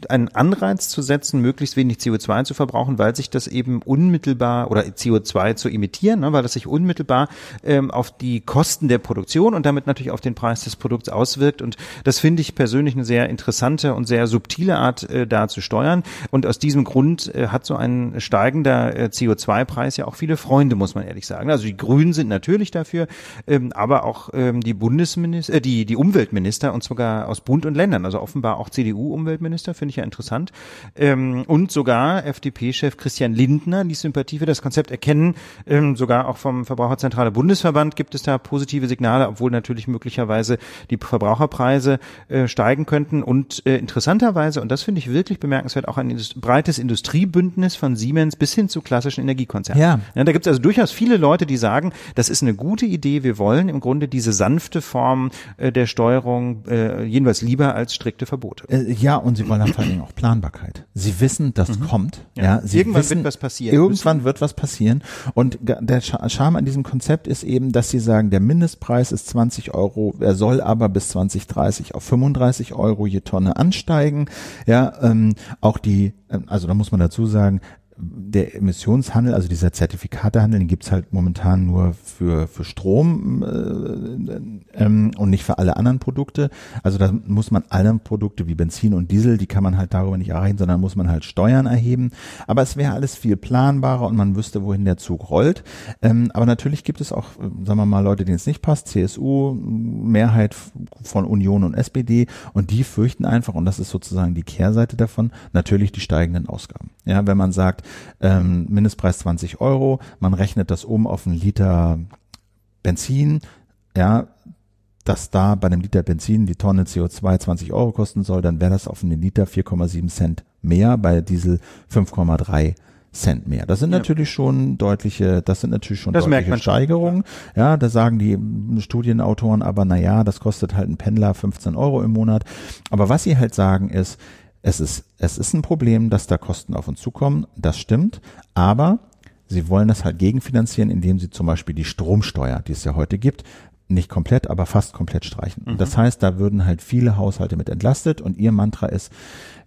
einen Anreiz zu setzen, möglichst wenig CO2 zu verbrauchen, weil sich das eben unmittelbar oder CO2 zu emittieren, ne, weil das sich unmittelbar ähm, auf die Kosten der Produktion und damit natürlich auf den Preis des Produkts auswirkt. Und das finde ich persönlich eine sehr interessante und sehr subtile Art, äh, da zu steuern. Und aus diesem Grund äh, hat so ein steigender äh, CO2-Preis ja auch viele Freunde, muss man ehrlich sagen. Also die Grünen sind natürlich dafür, ähm, aber auch ähm, die Bundesminister, äh, die, die Umweltminister und sogar aus Bund und Ländern, also offenbar auch CDU-Umweltminister, finde ich ja interessant. Ähm, und sogar FDP-Chef Christian Lindner ließ Sympathie für das Konzept erkennen. Ähm, sogar auch vom Verbraucherzentrale Bundesverband gibt es da positive Signale, obwohl natürlich möglicherweise die Verbraucherpreise äh, steigen könnten. Und äh, interessanterweise, und das finde ich wirklich bemerkenswert, auch ein indust breites Industriebündnis von Siemens bis hin zu klassischen Energiekonzernen. Ja. Ja, da gibt es also durchaus viele Leute, die sagen, das ist eine gute Idee, wir wollen im Grunde diese sanfte Form äh, der Steuerung äh, jedenfalls lieber als strikte Verbote. Äh, Ja, und sie wollen dann vor allen Dingen auch Planbarkeit. Sie wissen, das kommt. Ja, sie Mhm. Irgendwann wissen, wird was passieren Irgendwann wird was passieren. Und der Charme an diesem Konzept ist eben, dass sie sagen, der Mindestpreis ist 20 Euro, er soll aber bis 2030 auf 35 Euro je Tonne ansteigen. Ja, ähm, auch die, ähm, also da muss man dazu sagen, der Emissionshandel, also dieser Zertifikatehandel, den gibt's halt momentan nur für, für Strom äh, ähm, und nicht für alle anderen Produkte. Also da muss man alle Produkte wie Benzin und Diesel, die kann man halt darüber nicht erreichen, sondern muss man halt Steuern erheben. Aber es wäre alles viel planbarer und man wüsste, wohin der Zug rollt. Ähm, aber natürlich gibt es auch, äh, sagen wir mal, Leute, denen es nicht passt, CSU, Mehrheit von Union und SPD und die fürchten einfach, und das ist sozusagen die Kehrseite davon, natürlich die steigenden Ausgaben. Ja, wenn man sagt, ähm, Mindestpreis 20 Euro, man rechnet das um auf einen Liter Benzin, ja, dass da bei einem Liter Benzin die Tonne CO2 20 Euro kosten soll, dann wäre das auf einen Liter 4,7 Cent mehr, bei Diesel 5,3 Cent mehr. Das sind Ja. natürlich schon deutliche, das sind natürlich schon Das deutliche man schon, Steigerungen. Ja, da sagen die Studienautoren aber, na ja, das kostet halt ein Pendler 15 Euro im Monat. Aber was sie halt sagen ist, es ist, es ist ein Problem, dass da Kosten auf uns zukommen. Das stimmt. Aber sie wollen das halt gegenfinanzieren, indem sie zum Beispiel die Stromsteuer, die es ja heute gibt, nicht komplett, aber fast komplett streichen. Und Das heißt, da würden halt viele Haushalte mit entlastet und ihr Mantra ist,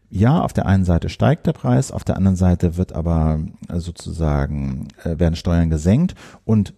ja, auf der einen Seite steigt der Preis, auf der anderen Seite wird aber sozusagen, äh, werden Steuern gesenkt und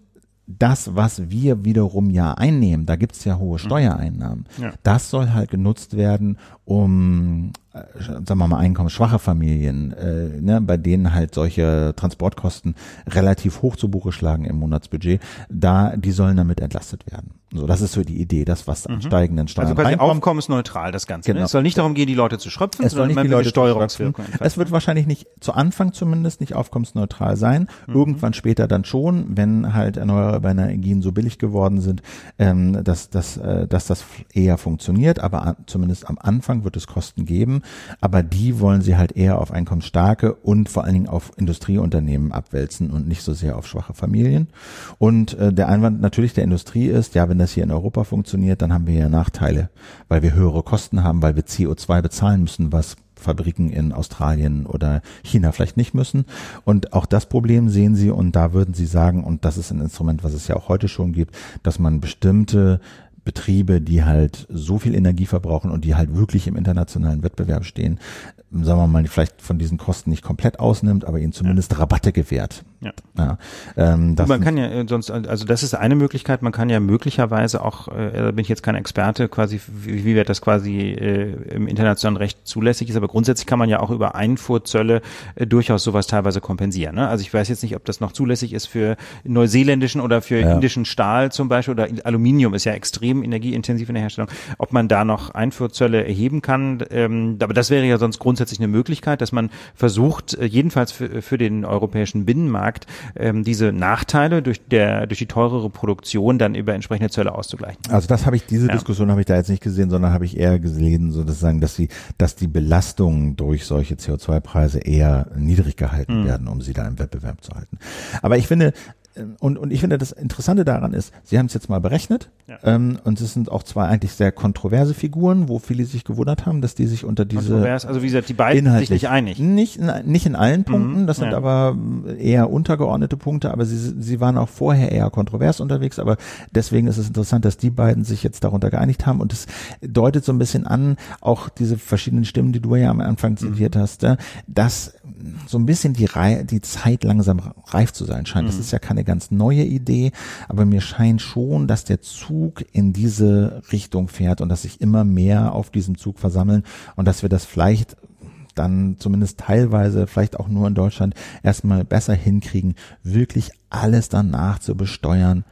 das, was wir wiederum ja einnehmen, da gibt's ja hohe Steuereinnahmen, Ja. das soll halt genutzt werden, um, sagen wir mal, einkommensschwache Familien, äh, ne, bei denen halt solche Transportkosten relativ hoch zu Buche schlagen im Monatsbudget, da, die sollen damit entlastet werden. So, das ist so die Idee, das, was an steigenden Steuern Also quasi reinkommt. aufkommensneutral das Ganze. Ne? Genau. Es soll nicht darum gehen, die Leute zu schröpfen, Es soll sondern nicht die Leute Steuerungswirkung. Steuerungswirkung. Es wird wahrscheinlich nicht, zu Anfang zumindest nicht aufkommensneutral sein. Irgendwann später dann schon, wenn halt erneuerbare Energien so billig geworden sind, ähm, dass, dass, äh, dass das eher funktioniert. Aber an, zumindest am Anfang wird es Kosten geben. Aber die wollen sie halt eher auf einkommensstarke und vor allen Dingen auf Industrieunternehmen abwälzen und nicht so sehr auf schwache Familien. Und äh, der Einwand natürlich der Industrie ist, ja, wenn das hier in Europa funktioniert, dann haben wir ja Nachteile, weil wir höhere Kosten haben, weil wir CO2 bezahlen müssen, was Fabriken in Australien oder China vielleicht nicht müssen. Und auch das Problem sehen Sie und da würden Sie sagen, und das ist ein Instrument, was es ja auch heute schon gibt, dass man bestimmte Betriebe, die halt so viel Energie verbrauchen und die halt wirklich im internationalen Wettbewerb stehen, sagen wir mal, vielleicht von diesen Kosten nicht komplett ausnimmt, aber ihnen zumindest Rabatte gewährt. Ja. Ja, ähm, das man kann ja äh, sonst, also das ist eine Möglichkeit, man kann ja möglicherweise auch, äh, da bin ich jetzt kein Experte, quasi, wie, wie wird das quasi äh, im internationalen Recht zulässig ist, aber grundsätzlich kann man ja auch über Einfuhrzölle äh, durchaus sowas teilweise kompensieren. Ne? Also ich weiß jetzt nicht, ob das noch zulässig ist für neuseeländischen oder für Ja. indischen Stahl zum Beispiel oder Aluminium ist ja extrem energieintensiv in der Herstellung, ob man da noch Einfuhrzölle erheben kann. Ähm, aber das wäre ja sonst grundsätzlich eine Möglichkeit, dass man versucht, äh, jedenfalls für, für den europäischen Binnenmarkt gesagt, ähm, diese Nachteile durch der durch die teurere Produktion dann über entsprechende Zölle auszugleichen. Also das habe ich, diese Ja. Diskussion habe ich da jetzt nicht gesehen, sondern habe ich eher gesehen, sozusagen, dass sie, dass die Belastungen durch solche CO2-Preise eher niedrig gehalten werden, um sie da im Wettbewerb zu halten. Aber ich finde, und, und ich finde, das Interessante daran ist, Sie haben es jetzt mal berechnet Ja. ähm, und es sind auch zwei eigentlich sehr kontroverse Figuren, wo viele sich gewundert haben, dass die sich unter diese Kontrovers, also wie gesagt, die beiden sind sich inhaltlich nicht einig. Nicht, in- nicht in allen Punkten, das sind ja. aber eher untergeordnete Punkte, aber sie, sie waren auch vorher eher kontrovers unterwegs, aber deswegen ist es interessant, dass die beiden sich jetzt darunter geeinigt haben und es deutet so ein bisschen an, auch diese verschiedenen Stimmen, die du ja am Anfang zitiert hast, äh, dass so ein bisschen die, Rei die Zeit langsam reif zu sein scheint. Das ist ja keine ganz neue Idee, aber mir scheint schon, dass der Zug in diese Richtung fährt und dass sich immer mehr auf diesem Zug versammeln und dass wir das vielleicht dann zumindest teilweise, vielleicht auch nur in Deutschland, erstmal besser hinkriegen, wirklich alles danach zu besteuern,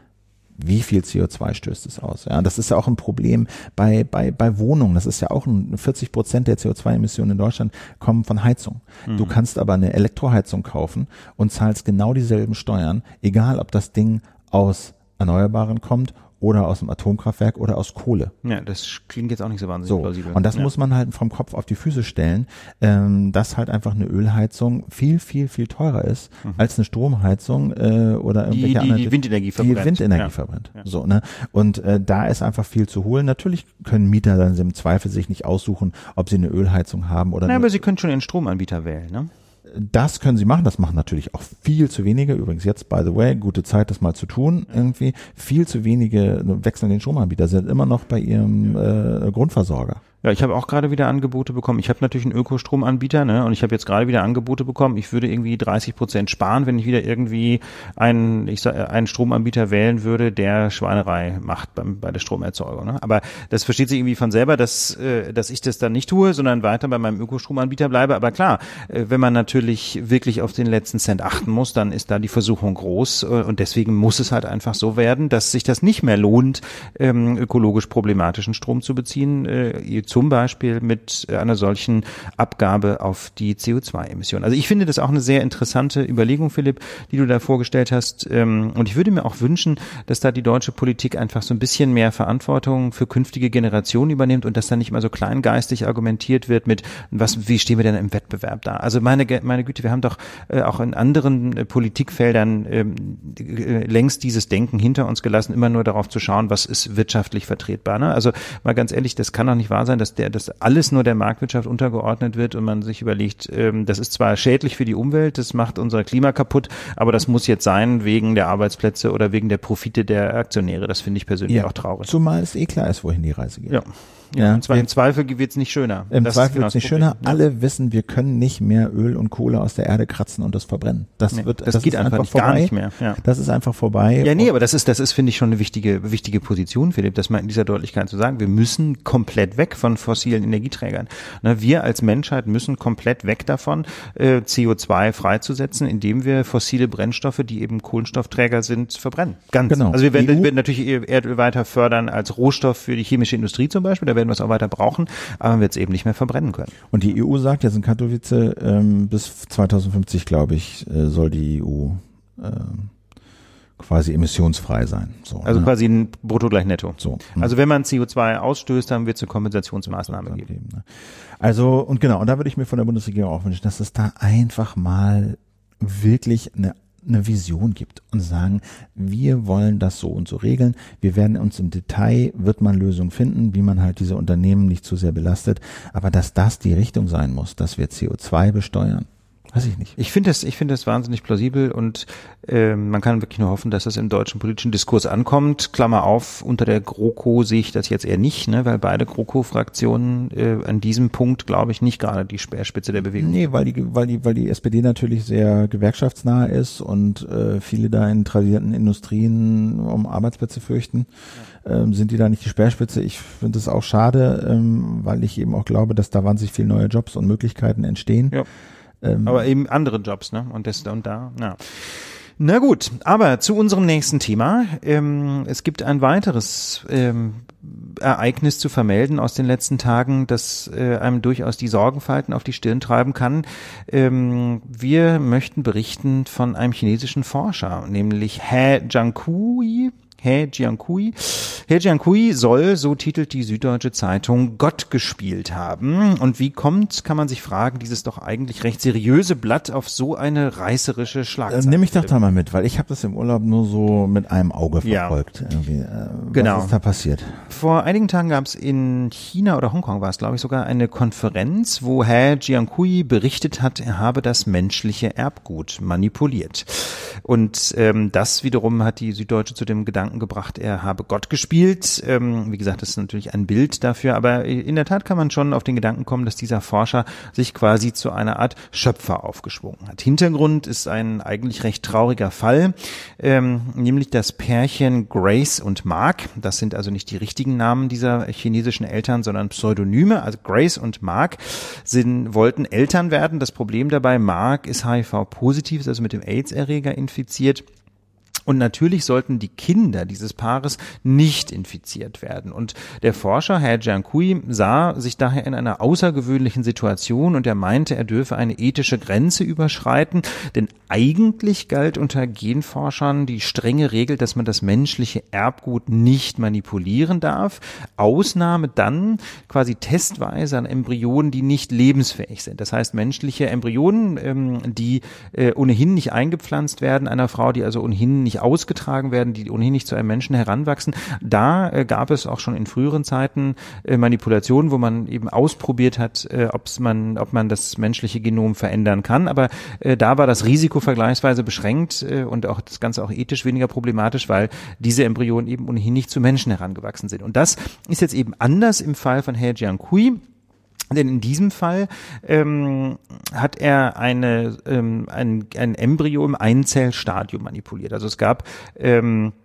wie viel CO2 stößt es aus? Ja, das ist ja auch ein Problem bei, bei, bei Wohnungen. Das ist ja auch ein 40 Prozent der CO2-Emissionen in Deutschland kommen von Heizung. Du kannst aber eine Elektroheizung kaufen und zahlst genau dieselben Steuern, egal ob das Ding aus Erneuerbaren kommt oder aus dem Atomkraftwerk oder aus Kohle. Ja, das klingt jetzt auch nicht so wahnsinnig So, plausibel. und das ja. muss man halt vom Kopf auf die Füße stellen, ähm, dass halt einfach eine Ölheizung viel, viel, viel teurer ist als eine Stromheizung äh, oder Mhm. die, irgendwelche die, anderen die Windenergie die verbrennt. Windenergie ja. verbrennt. So, ne? Und äh, da ist einfach viel zu holen. Natürlich können Mieter dann im Zweifel sich nicht aussuchen, ob sie eine Ölheizung haben oder Na, eine aber Sie können schon den Stromanbieter wählen, ne? Das können sie machen, das machen natürlich auch viel zu wenige. Übrigens jetzt, by the way, gute Zeit, das mal zu tun irgendwie. Viel zu wenige wechseln den Stromanbieter, sind immer noch bei ihrem äh, Grundversorger. Ja, ich habe auch gerade wieder Angebote bekommen. Ich habe natürlich einen Ökostromanbieter, ne? Und ich habe jetzt gerade wieder Angebote bekommen. Ich würde irgendwie 30 Prozent sparen, wenn ich wieder irgendwie einen, ich sag, einen Stromanbieter wählen würde, der Schweinerei macht beim, bei der Stromerzeugung. Ne? Aber das versteht sich irgendwie von selber, dass, äh, dass ich das dann nicht tue, sondern weiter bei meinem Ökostromanbieter bleibe. Aber klar, äh, wenn man natürlich wirklich auf den letzten Cent achten muss, dann ist da die Versuchung groß. Äh, und deswegen muss es halt einfach so werden, dass sich das nicht mehr lohnt, ähm, ökologisch problematischen Strom zu beziehen. Äh, zum Beispiel mit einer solchen Abgabe auf die CO2-Emissionen. Also ich finde das auch eine sehr interessante Überlegung, Philipp, die du da vorgestellt hast. Ähm, Und ich würde mir auch wünschen, dass da die deutsche Politik einfach so ein bisschen mehr Verantwortung für künftige Generationen übernimmt und dass da nicht immer so kleingeistig argumentiert wird mit, was, wie stehen wir denn im Wettbewerb da? Also meine, meine Güte, wir haben doch äh, auch in anderen äh, Politikfeldern ähm, äh, längst dieses Denken hinter uns gelassen, immer nur darauf zu schauen, was ist wirtschaftlich vertretbar. Ne? Also mal ganz ehrlich, das kann doch nicht wahr sein, dass der, dass alles nur der Marktwirtschaft untergeordnet wird und man sich überlegt, ähm, das ist zwar schädlich für die Umwelt, das macht unser Klima kaputt, aber das muss jetzt sein wegen der Arbeitsplätze oder wegen der Profite der Aktionäre. Das finde ich persönlich auch traurig. Zumal es eh klar ist, wohin die Reise geht. Ja. Ja, und zwar im Zweifel wird's nicht schöner. Im Das Zweifel genau wird es das nicht schöner. Ja. Alle wissen, wir können nicht mehr Öl und Kohle aus der Erde kratzen und das verbrennen. Das Nee, wird, das geht ist einfach nicht, vorbei. gar nicht mehr, ja. Das ist einfach vorbei. Ja, nee, aber das ist, das ist, finde ich, schon eine wichtige, wichtige Position, Philipp, das mal in dieser Deutlichkeit zu sagen. Wir müssen komplett weg von fossilen Energieträgern. Ne, wir als Menschheit müssen komplett weg davon, äh, CO2 freizusetzen, indem wir fossile Brennstoffe, die eben Kohlenstoffträger sind, verbrennen. Ganz. Genau. Also wir werden, werden natürlich Erdöl weiter fördern als Rohstoff für die chemische Industrie zum Beispiel, da werden wir es auch weiter brauchen, aber man wird es eben nicht mehr verbrennen können. Und die EU sagt jetzt in Katowice, ähm, bis 2050, glaube ich, äh, soll die EU ähm, quasi emissionsfrei sein. So, Also ne? quasi ein Brutto gleich Netto. So, hm. Also wenn man CO2 ausstößt, dann wird es eine Kompensationsmaßnahme geben. Leben, ne? Also, und genau, und da würde ich mir von der Bundesregierung auch wünschen, dass es da einfach mal wirklich eine eine Vision gibt und sagen, wir wollen das so und so regeln. Wir werden uns im Detail, wird man Lösungen finden, wie man halt diese Unternehmen nicht zu sehr belastet. Aber dass das die Richtung sein muss, dass wir CO2 besteuern, weiß ich nicht. Ich finde das, ich finde das wahnsinnig plausibel und äh, man kann wirklich nur hoffen, dass das im deutschen politischen Diskurs ankommt. Klammer auf, unter der GroKo sehe ich das jetzt eher nicht, ne, weil beide GroKo-Fraktionen äh, an diesem Punkt, glaube ich, nicht gerade die Speerspitze der Bewegung Nee, weil die, weil die, weil die SPD natürlich sehr gewerkschaftsnah ist und äh, viele da in tradierten Industrien um Arbeitsplätze fürchten, ähm, sind die da nicht die Speerspitze. Ich finde es auch schade, ähm, weil ich eben auch glaube, dass da wahnsinnig viele neue Jobs und Möglichkeiten entstehen. Ja. Ähm, Aber eben andere Jobs, ne? Und das und da, ja. Na gut, aber zu unserem nächsten Thema. Ähm, es gibt ein weiteres ähm, Ereignis zu vermelden aus den letzten Tagen, das äh, einem durchaus die Sorgenfalten auf die Stirn treiben kann. Ähm, wir möchten berichten von einem chinesischen Forscher, nämlich He Jiankui. He Jiankui. He Jiankui soll, so titelt die Süddeutsche Zeitung, Gott gespielt haben. Und wie kommt, kann man sich fragen, dieses doch eigentlich recht seriöse Blatt auf so eine reißerische Schlagzeile? Äh, nimm mich doch da mal mit, weil ich habe das im Urlaub nur so mit einem Auge Ja. verfolgt. Irgendwie. Äh, Genau. Was ist da passiert? Vor einigen Tagen gab es in China oder Hongkong war es, glaube ich, sogar eine Konferenz, wo He Jiankui berichtet hat, er habe das menschliche Erbgut manipuliert. Und ähm, das wiederum hat die Süddeutsche zu dem Gedanken gebracht, er habe Gott gespielt. Ähm, wie gesagt, das ist natürlich ein Bild dafür, aber in der Tat kann man schon auf den Gedanken kommen, dass dieser Forscher sich quasi zu einer Art Schöpfer aufgeschwungen hat. Hintergrund ist ein eigentlich recht trauriger Fall, ähm, nämlich das Pärchen Grace und Mark. Das sind also nicht die richtigen Namen dieser chinesischen Eltern, sondern Pseudonyme. Also Grace und Mark sind, wollten Eltern werden. Das Problem dabei, Mark ist HIV-positiv, ist also mit dem AIDS-Erreger infiziert. Und natürlich sollten die Kinder dieses Paares nicht infiziert werden. Und der Forscher, Herr Jiankui, sah sich daher in einer außergewöhnlichen Situation und er meinte, er dürfe eine ethische Grenze überschreiten, denn eigentlich galt unter Genforschern die strenge Regel, dass man das menschliche Erbgut nicht manipulieren darf. Ausnahme dann quasi testweise an Embryonen, die nicht lebensfähig sind. Das heißt, menschliche Embryonen, ähm, die äh, ohnehin nicht eingepflanzt werden einer Frau, die also ohnehin nicht ausgetragen werden, die ohnehin nicht zu einem Menschen heranwachsen. Da äh, gab es auch schon in früheren Zeiten äh, Manipulationen, wo man eben ausprobiert hat, äh, ob's man, ob man das menschliche Genom verändern kann. Aber äh, da war das Risiko vergleichsweise beschränkt äh, und auch das Ganze auch ethisch weniger problematisch, weil diese Embryonen eben ohnehin nicht zu Menschen herangewachsen sind. Und das ist jetzt eben anders im Fall von He Jiankui. Denn in diesem Fall ähm, hat er eine, ähm, ein, ein Embryo im Einzellstadium manipuliert. Also es gab ähm, äh,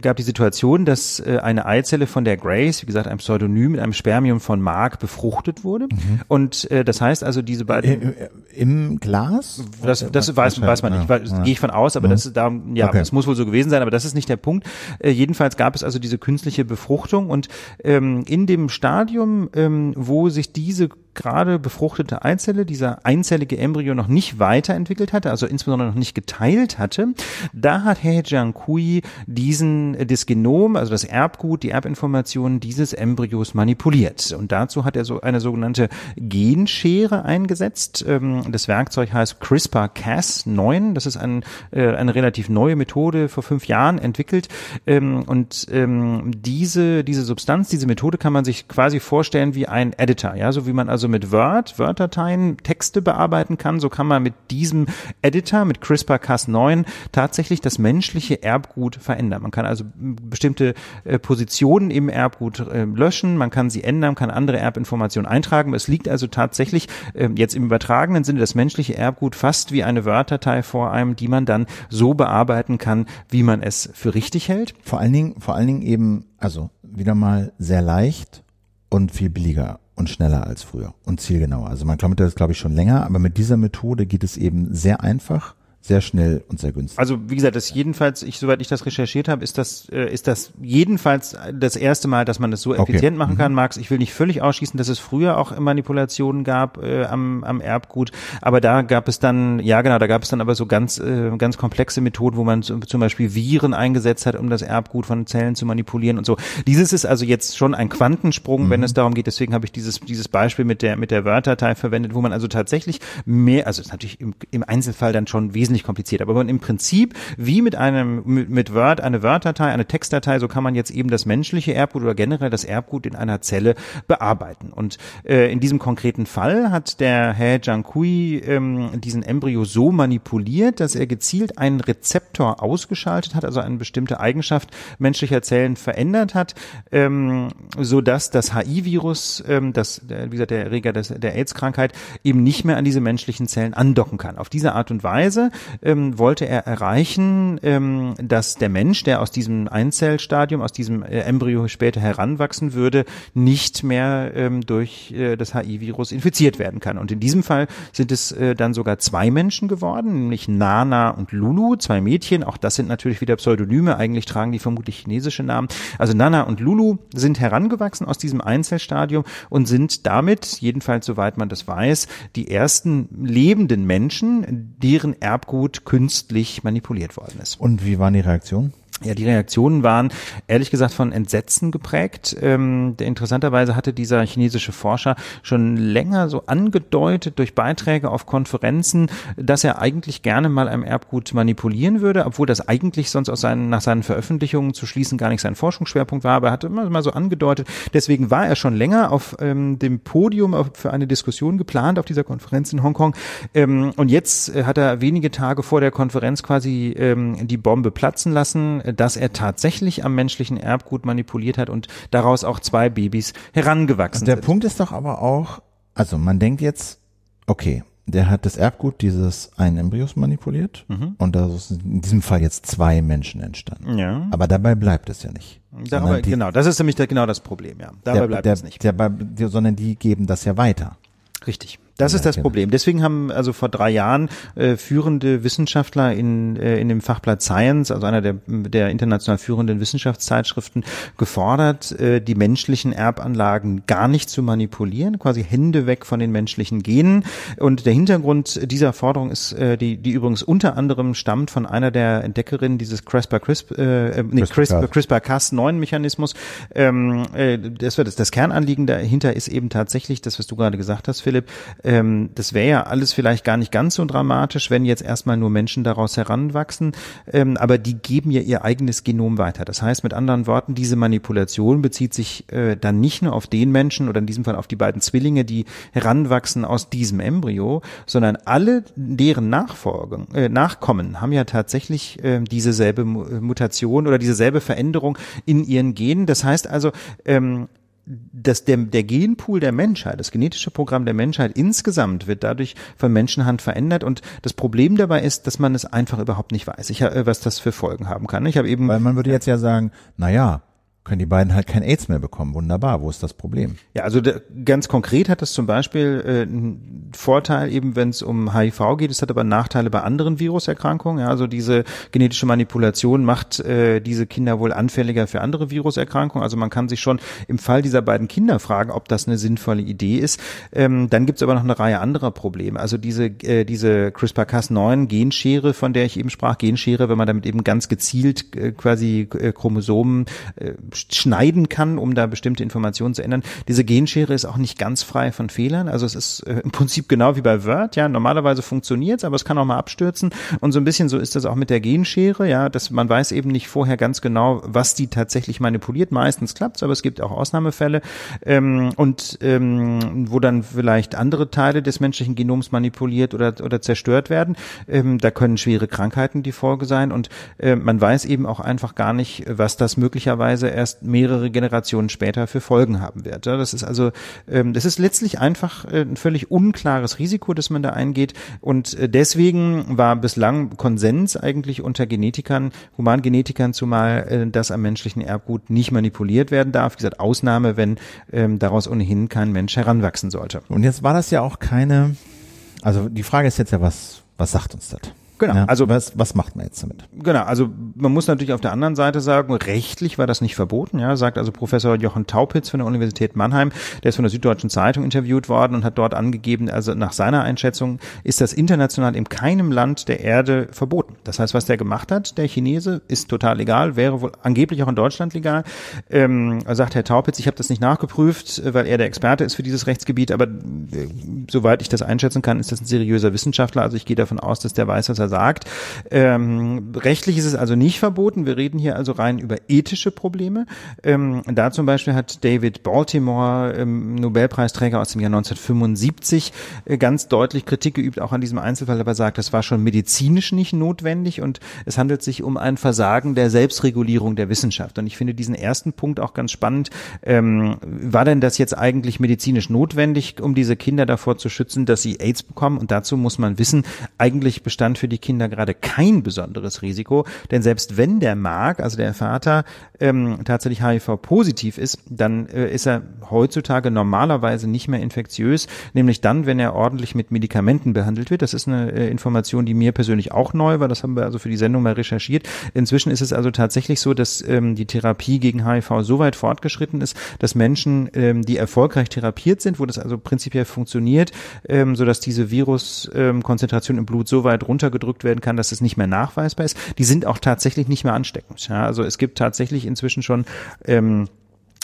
gab die Situation, dass äh, eine Eizelle von der Grace, wie gesagt, ein Pseudonym mit einem Spermium von Mark befruchtet wurde. Und äh, das heißt also, diese beiden Im, im Glas? das, das weiß, weiß man nicht, Ja, ja. gehe ich von aus, aber das ist da, ja, Okay. es muss wohl so gewesen sein, aber das ist nicht der Punkt. Äh, jedenfalls gab es also diese künstliche Befruchtung und ähm, in dem Stadium, ähm, wo sich diese gerade befruchtete Eizelle, dieser einzellige Embryo noch nicht weiterentwickelt hatte, also insbesondere noch nicht geteilt hatte, da hat He Jiankui diesen, äh, das Genom, also das Erbgut, die Erbinformationen dieses Embryos manipuliert. Und dazu hat er so eine sogenannte Genschere eingesetzt. Ähm, das Werkzeug heißt CRISPR-Cas9. Das ist ein, äh, eine relativ neue Methode, vor fünf Jahren entwickelt. Ähm, und ähm, diese, diese Substanz, diese Methode kann man sich quasi vorstellen wie ein Editor. Ja, so wie man also mit Word, Word-Dateien Texte bearbeiten kann, so kann man mit diesem Editor, mit CRISPR-Cas9 tatsächlich das menschliche Erbgut verändern. Man kann also bestimmte äh, Positionen im Erbgut äh, löschen, man kann sie ändern, kann andere Erbinformationen eintragen. Es liegt also tatsächlich äh, jetzt im übertragenen Sinne das menschliche Erbgut fast wie eine Word-Datei vor einem, die man dann so bearbeiten kann, wie man es für richtig hält. Vor allen Dingen, vor allen Dingen eben, also wieder mal sehr leicht und viel billiger und schneller als früher und zielgenauer. Also man glaubt das, glaube ich, schon länger, aber mit dieser Methode geht es eben sehr einfach, sehr schnell und sehr günstig. Also wie gesagt, das jedenfalls, ich, soweit ich das recherchiert habe, ist das, äh, ist das jedenfalls das erste Mal, dass man das so Okay. effizient machen kann, Max. Ich will nicht völlig ausschließen, dass es früher auch Manipulationen gab äh, am, am Erbgut, aber da gab es dann, ja genau, da gab es dann aber so ganz, äh, ganz komplexe Methoden, wo man zum, Beispiel Viren eingesetzt hat, um das Erbgut von Zellen zu manipulieren und so. Dieses ist also jetzt schon ein Quantensprung, wenn es darum geht. Deswegen habe ich dieses, dieses Beispiel mit der, mit der Word-Datei verwendet, wo man also tatsächlich mehr, also ist natürlich im, im Einzelfall dann schon wesentlich kompliziert, aber im Prinzip wie mit einem, mit, Word eine Word-Datei, eine Textdatei, so kann man jetzt eben das menschliche Erbgut oder generell das Erbgut in einer Zelle bearbeiten. Und äh, in diesem konkreten Fall hat der Herr Jiankui ähm, diesen Embryo so manipuliert, dass er gezielt einen Rezeptor ausgeschaltet hat, also eine bestimmte Eigenschaft menschlicher Zellen verändert hat, ähm, so das HIV-Virus, ähm, das, wie gesagt, der Erreger des, der AIDS-Krankheit, eben nicht mehr an diese menschlichen Zellen andocken kann. Auf diese Art und Weise ähm, wollte er erreichen, ähm, dass der Mensch, der aus diesem Einzellstadium, aus diesem äh, Embryo später heranwachsen würde, nicht mehr ähm, durch äh, das HIV-Virus infiziert werden kann. Und in diesem Fall sind es äh, dann sogar zwei Menschen geworden, nämlich Nana und Lulu, zwei Mädchen. Auch das sind natürlich wieder Pseudonyme. Eigentlich tragen die vermutlich chinesische Namen. Also Nana und Lulu sind herangewachsen aus diesem Einzellstadium und sind damit, jedenfalls soweit man das weiß, die ersten lebenden Menschen, deren Erbgut künstlich manipuliert worden ist. Und wie waren die Reaktionen? Ja, die Reaktionen waren ehrlich gesagt von Entsetzen geprägt. Ähm, interessanterweise hatte dieser chinesische Forscher schon länger so angedeutet durch Beiträge auf Konferenzen, dass er eigentlich gerne mal einem Erbgut manipulieren würde, obwohl das eigentlich sonst aus seinen, nach seinen Veröffentlichungen zu schließen gar nicht sein Forschungsschwerpunkt war, aber er hatte immer mal so angedeutet. Deswegen war er schon länger auf ähm, dem Podium für eine Diskussion geplant auf dieser Konferenz in Hongkong. Ähm, und jetzt äh, hat er wenige Tage vor der Konferenz quasi ähm, die Bombe platzen lassen dass er tatsächlich am menschlichen Erbgut manipuliert hat und daraus auch zwei Babys herangewachsen Der sind. Punkt ist doch aber auch, also man denkt jetzt, okay, der hat das Erbgut dieses einen Embryos manipuliert Mhm. und da sind in diesem Fall jetzt zwei Menschen entstanden. Ja. Aber dabei bleibt es ja nicht. Sondern die- genau, das ist nämlich der, genau das Problem, ja. Dabei der, bleibt der, es nicht. Der, die, sondern die geben das ja weiter. Richtig. Das Ja, ist das genau. Problem. Deswegen haben also vor drei Jahren äh, führende Wissenschaftler in, äh, in dem Fachblatt Science, also einer der, der international führenden Wissenschaftszeitschriften, gefordert, äh, die menschlichen Erbanlagen gar nicht zu manipulieren, quasi Hände weg von den menschlichen Genen. Und der Hintergrund dieser Forderung ist, äh, die, die übrigens unter anderem stammt von einer der Entdeckerinnen dieses CRISPR-CRISPR, äh, äh, nee, CRISPR-Cas. CRISPR, CRISPR-Cas9-Mechanismus. Ähm, äh, das, wird das, das Kernanliegen dahinter ist eben tatsächlich das, was du gerade gesagt hast, Philipp. Ähm, das wäre ja alles vielleicht gar nicht ganz so dramatisch, wenn jetzt erstmal nur Menschen daraus heranwachsen. Ähm, aber die geben ja ihr eigenes Genom weiter. Das heißt mit anderen Worten, diese Manipulation bezieht sich äh, dann nicht nur auf den Menschen oder in diesem Fall auf die beiden Zwillinge, die heranwachsen aus diesem Embryo, sondern alle deren Nachfolgen, äh, Nachkommen haben ja tatsächlich äh, dieselbe Mu- Mutation oder dieselbe Veränderung in ihren Genen. Das heißt also, ähm, dass der, der Genpool der Menschheit, das genetische Programm der Menschheit insgesamt wird dadurch von Menschenhand verändert. Und das Problem dabei ist, dass man es einfach überhaupt nicht weiß, ich, äh, was das für Folgen haben kann. Ich habe eben Weil man würde jetzt ja sagen, na ja, können die beiden halt kein AIDS mehr bekommen. Wunderbar, wo ist das Problem? Ja, also der, ganz konkret hat es zum Beispiel äh, einen Vorteil eben, wenn es um HIV geht. Es hat aber Nachteile bei anderen Viruserkrankungen. Ja, also diese genetische Manipulation macht äh, diese Kinder wohl anfälliger für andere Viruserkrankungen. Also man kann sich schon im Fall dieser beiden Kinder fragen, ob das eine sinnvolle Idee ist. Ähm, dann gibt es aber noch eine Reihe anderer Probleme. Also diese äh, diese CRISPR-Cas9 Genschere, von der ich eben sprach, Genschere, wenn man damit eben ganz gezielt äh, quasi äh, Chromosomen äh, schneiden kann, um da bestimmte Informationen zu ändern. Diese Genschere ist auch nicht ganz frei von Fehlern. Also es ist äh, im Prinzip genau wie bei Word. Ja, normalerweise funktioniert es, aber es kann auch mal abstürzen. Und so ein bisschen so ist das auch mit der Genschere. Ja, dass man weiß eben nicht vorher ganz genau, was die tatsächlich manipuliert. Meistens klappt es, aber es gibt auch Ausnahmefälle. Ähm, und ähm, wo dann vielleicht andere Teile des menschlichen Genoms manipuliert oder, oder zerstört werden. Ähm, da können schwere Krankheiten die Folge sein. Und äh, man weiß eben auch einfach gar nicht, was das möglicherweise erst mehrere Generationen später für Folgen haben wird. Das ist also, ähm, das ist letztlich einfach äh, ein völlig unklares Risiko, das man da eingeht. Und äh, deswegen war bislang Konsens eigentlich unter Genetikern, Humangenetikern zumal, äh, dass am menschlichen Erbgut nicht manipuliert werden darf. Wie gesagt, Ausnahme, wenn ähm, daraus ohnehin kein Mensch heranwachsen sollte. Und jetzt war das ja auch keine, also die Frage ist jetzt ja, was, was sagt uns das? Genau, Ja, also- was, was macht man jetzt damit? Genau, also man muss natürlich auf der anderen Seite sagen, rechtlich war das nicht verboten, ja, sagt also Professor Jochen Taupitz von der Universität Mannheim, der ist von der Süddeutschen Zeitung interviewt worden und hat dort angegeben, also nach seiner Einschätzung ist das international in keinem Land der Erde verboten. Das heißt, was der gemacht hat, der Chinese, ist total legal, wäre wohl angeblich auch in Deutschland legal. Ähm, sagt Herr Taupitz, ich habe das nicht nachgeprüft, äh, weil er der Experte ist für dieses Rechtsgebiet, aber äh, soweit ich das einschätzen kann, ist das ein seriöser Wissenschaftler, also ich gehe davon aus, dass der weiß, was er sagt. Ähm, rechtlich ist es also nicht verboten. Wir reden hier also rein über ethische Probleme. Ähm, da zum Beispiel hat David Baltimore, ähm, Nobelpreisträger aus dem Jahr 1975, äh, ganz deutlich Kritik geübt, auch an diesem Einzelfall, aber sagt, das war schon medizinisch nicht notwendig und es handelt sich um ein Versagen der Selbstregulierung der Wissenschaft. Und ich finde diesen ersten Punkt auch ganz spannend. Ähm, war denn das jetzt eigentlich medizinisch notwendig, um diese Kinder davor zu schützen, dass sie AIDS bekommen? Und dazu muss man wissen, eigentlich bestand für die die Kinder gerade kein besonderes Risiko, denn selbst wenn der Mark, also der Vater, ähm, tatsächlich HIV-positiv ist, dann äh, ist er heutzutage normalerweise nicht mehr infektiös, nämlich dann, wenn er ordentlich mit Medikamenten behandelt wird. Das ist eine äh, Information, die mir persönlich auch neu war. Das haben wir also für die Sendung mal recherchiert. Inzwischen ist es also tatsächlich so, dass ähm, die Therapie gegen HIV so weit fortgeschritten ist, dass Menschen, ähm, die erfolgreich therapiert sind, wo das also prinzipiell funktioniert, ähm, sodass diese Viruskonzentration ähm, im Blut so weit runtergedrückt werden kann, dass es nicht mehr nachweisbar ist, die sind auch tatsächlich nicht mehr ansteckend. Ja, also es gibt tatsächlich inzwischen schon ähm,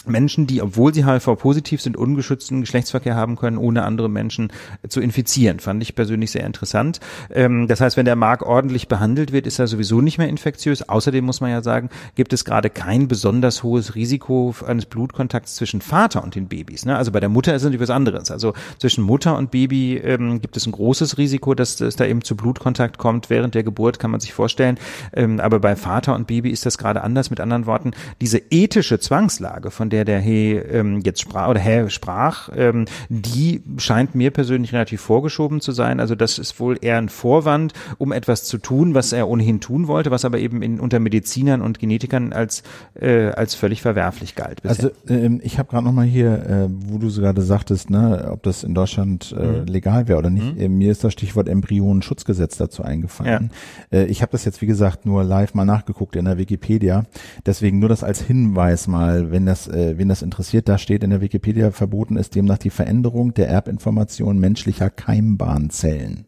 Menschen, die, obwohl sie HIV-positiv sind, ungeschützten Geschlechtsverkehr haben können, ohne andere Menschen zu infizieren. Fand ich persönlich sehr interessant. Ähm, das heißt, wenn der Mark ordentlich behandelt wird, ist er sowieso nicht mehr infektiös. Außerdem muss man ja sagen, gibt es gerade kein besonders hohes Risiko eines Blutkontakts zwischen Vater und den Babys. Ne? Also bei der Mutter ist es natürlich was anderes. Also zwischen Mutter und Baby ähm, gibt es ein großes Risiko, dass es da eben zu Blutkontakt kommt während der Geburt, kann man sich vorstellen. Ähm, aber bei Vater und Baby ist das gerade anders. Mit anderen Worten, diese ethische Zwangslage, von der der He ähm, jetzt sprach oder He sprach, ähm, die scheint mir persönlich relativ vorgeschoben zu sein. Also das ist wohl eher ein Vorwand, um etwas zu tun, was er ohnehin tun wollte, was aber eben in, unter Medizinern und Genetikern als äh, als völlig verwerflich galt. Bisher. Also ähm, ich habe gerade noch mal hier, äh, wo du gerade sagtest, ne, ob das in Deutschland äh, mhm. legal wäre oder nicht. Mhm. Äh, mir ist das Stichwort Embryonenschutzgesetz dazu eingefallen. Ja. Äh, ich habe das jetzt wie gesagt nur live mal nachgeguckt in der Wikipedia. Deswegen nur das als Hinweis mal, wenn das äh, wen das interessiert, da steht in der Wikipedia, verboten ist demnach die Veränderung der Erbinformation menschlicher Keimbahnzellen.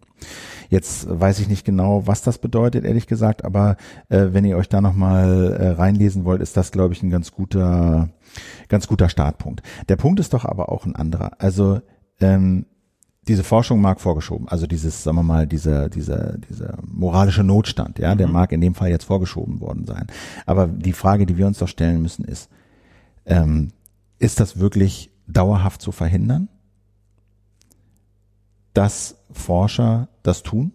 Jetzt weiß ich nicht genau, was das bedeutet, ehrlich gesagt, aber äh, wenn ihr euch da nochmal äh, reinlesen wollt, ist das, glaube ich, ein ganz guter, ganz guter Startpunkt. Der Punkt ist doch aber auch ein anderer. Also ähm, diese Forschung mag vorgeschoben, also dieses, sagen wir mal, dieser, dieser, dieser moralische Notstand, ja, mhm. der mag in dem Fall jetzt vorgeschoben worden sein. Aber die Frage, die wir uns doch stellen müssen, ist, ähm, ist das wirklich dauerhaft zu verhindern, dass Forscher das tun?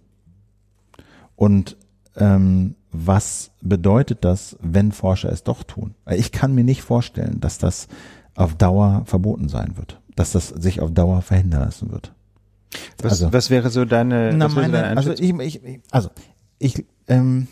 Und ähm, was bedeutet das, wenn Forscher es doch tun? Ich kann mir nicht vorstellen, dass das auf Dauer verboten sein wird, dass das sich auf Dauer verhindern lassen wird. Was, also, was wäre so deine, na, meine, deine also ich, ich, also ich, ähm,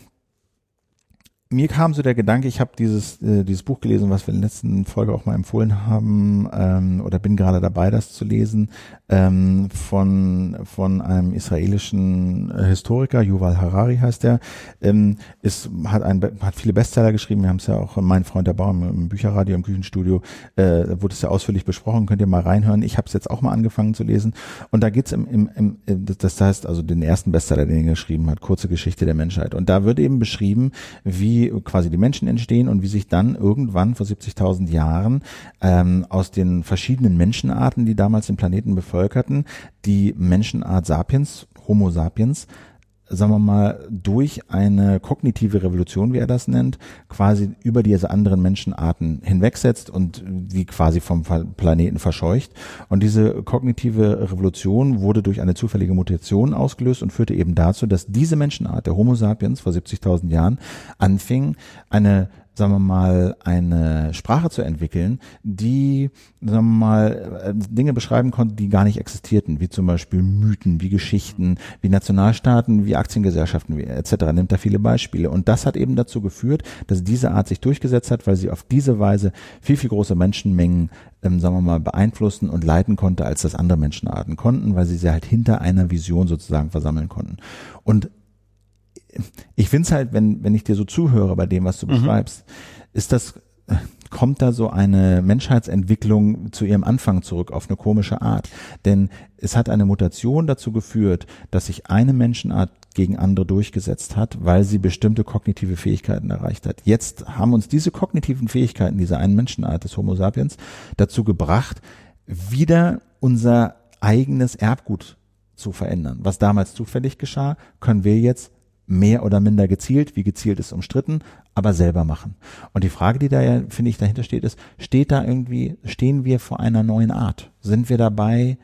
mir kam so der Gedanke, ich habe dieses, äh, dieses Buch gelesen, was wir in der letzten Folge auch mal empfohlen haben, ähm, oder bin gerade dabei, das zu lesen, ähm, von, von einem israelischen äh, Historiker, Yuval Harari heißt der, ähm, ist, hat, ein, hat viele Bestseller geschrieben, wir haben es ja auch, mein Freund der Baum im Bücherradio, im Küchenstudio, äh, wurde es ja ausführlich besprochen, könnt ihr mal reinhören. Ich habe es jetzt auch mal angefangen zu lesen und da geht's im, im, im, das heißt also den ersten Bestseller, den er geschrieben hat, Kurze Geschichte der Menschheit. Und da wird eben beschrieben, wie quasi die Menschen entstehen und wie sich dann irgendwann vor 70.000 Jahren ähm, aus den verschiedenen Menschenarten, die damals den Planeten bevölkerten, die Menschenart Sapiens, Homo sapiens, sagen wir mal, durch eine kognitive Revolution, wie er das nennt, quasi über diese anderen Menschenarten hinwegsetzt und die quasi vom Planeten verscheucht. Und diese kognitive Revolution wurde durch eine zufällige Mutation ausgelöst und führte eben dazu, dass diese Menschenart, der Homo sapiens vor 70.000 Jahren, anfing, eine sagen wir mal, eine Sprache zu entwickeln, die, sagen wir mal, äh, Dinge beschreiben konnte, die gar nicht existierten, wie zum Beispiel Mythen, wie Geschichten, wie Nationalstaaten, wie Aktiengesellschaften, wie etc. Nimmt da viele Beispiele. Und das hat eben dazu geführt, dass diese Art sich durchgesetzt hat, weil sie auf diese Weise viel, viel große Menschenmengen ähm, sagen wir mal, beeinflussen und leiten konnte, als das andere Menschenarten konnten, weil sie sie halt hinter einer Vision sozusagen versammeln konnten. Und ich finde es halt, wenn, wenn ich dir so zuhöre bei dem, was du mhm. beschreibst, ist das, kommt da so eine Menschheitsentwicklung zu ihrem Anfang zurück auf eine komische Art. Denn es hat eine Mutation dazu geführt, dass sich eine Menschenart gegen andere durchgesetzt hat, weil sie bestimmte kognitive Fähigkeiten erreicht hat. Jetzt haben uns diese kognitiven Fähigkeiten dieser einen Menschenart des Homo sapiens dazu gebracht, wieder unser eigenes Erbgut zu verändern. Was damals zufällig geschah, können wir jetzt mehr oder minder gezielt, wie gezielt ist umstritten, aber selber machen. Und die Frage, die da ja, finde ich, dahinter steht, ist, steht da irgendwie, stehen wir vor einer neuen Art? Sind wir dabei,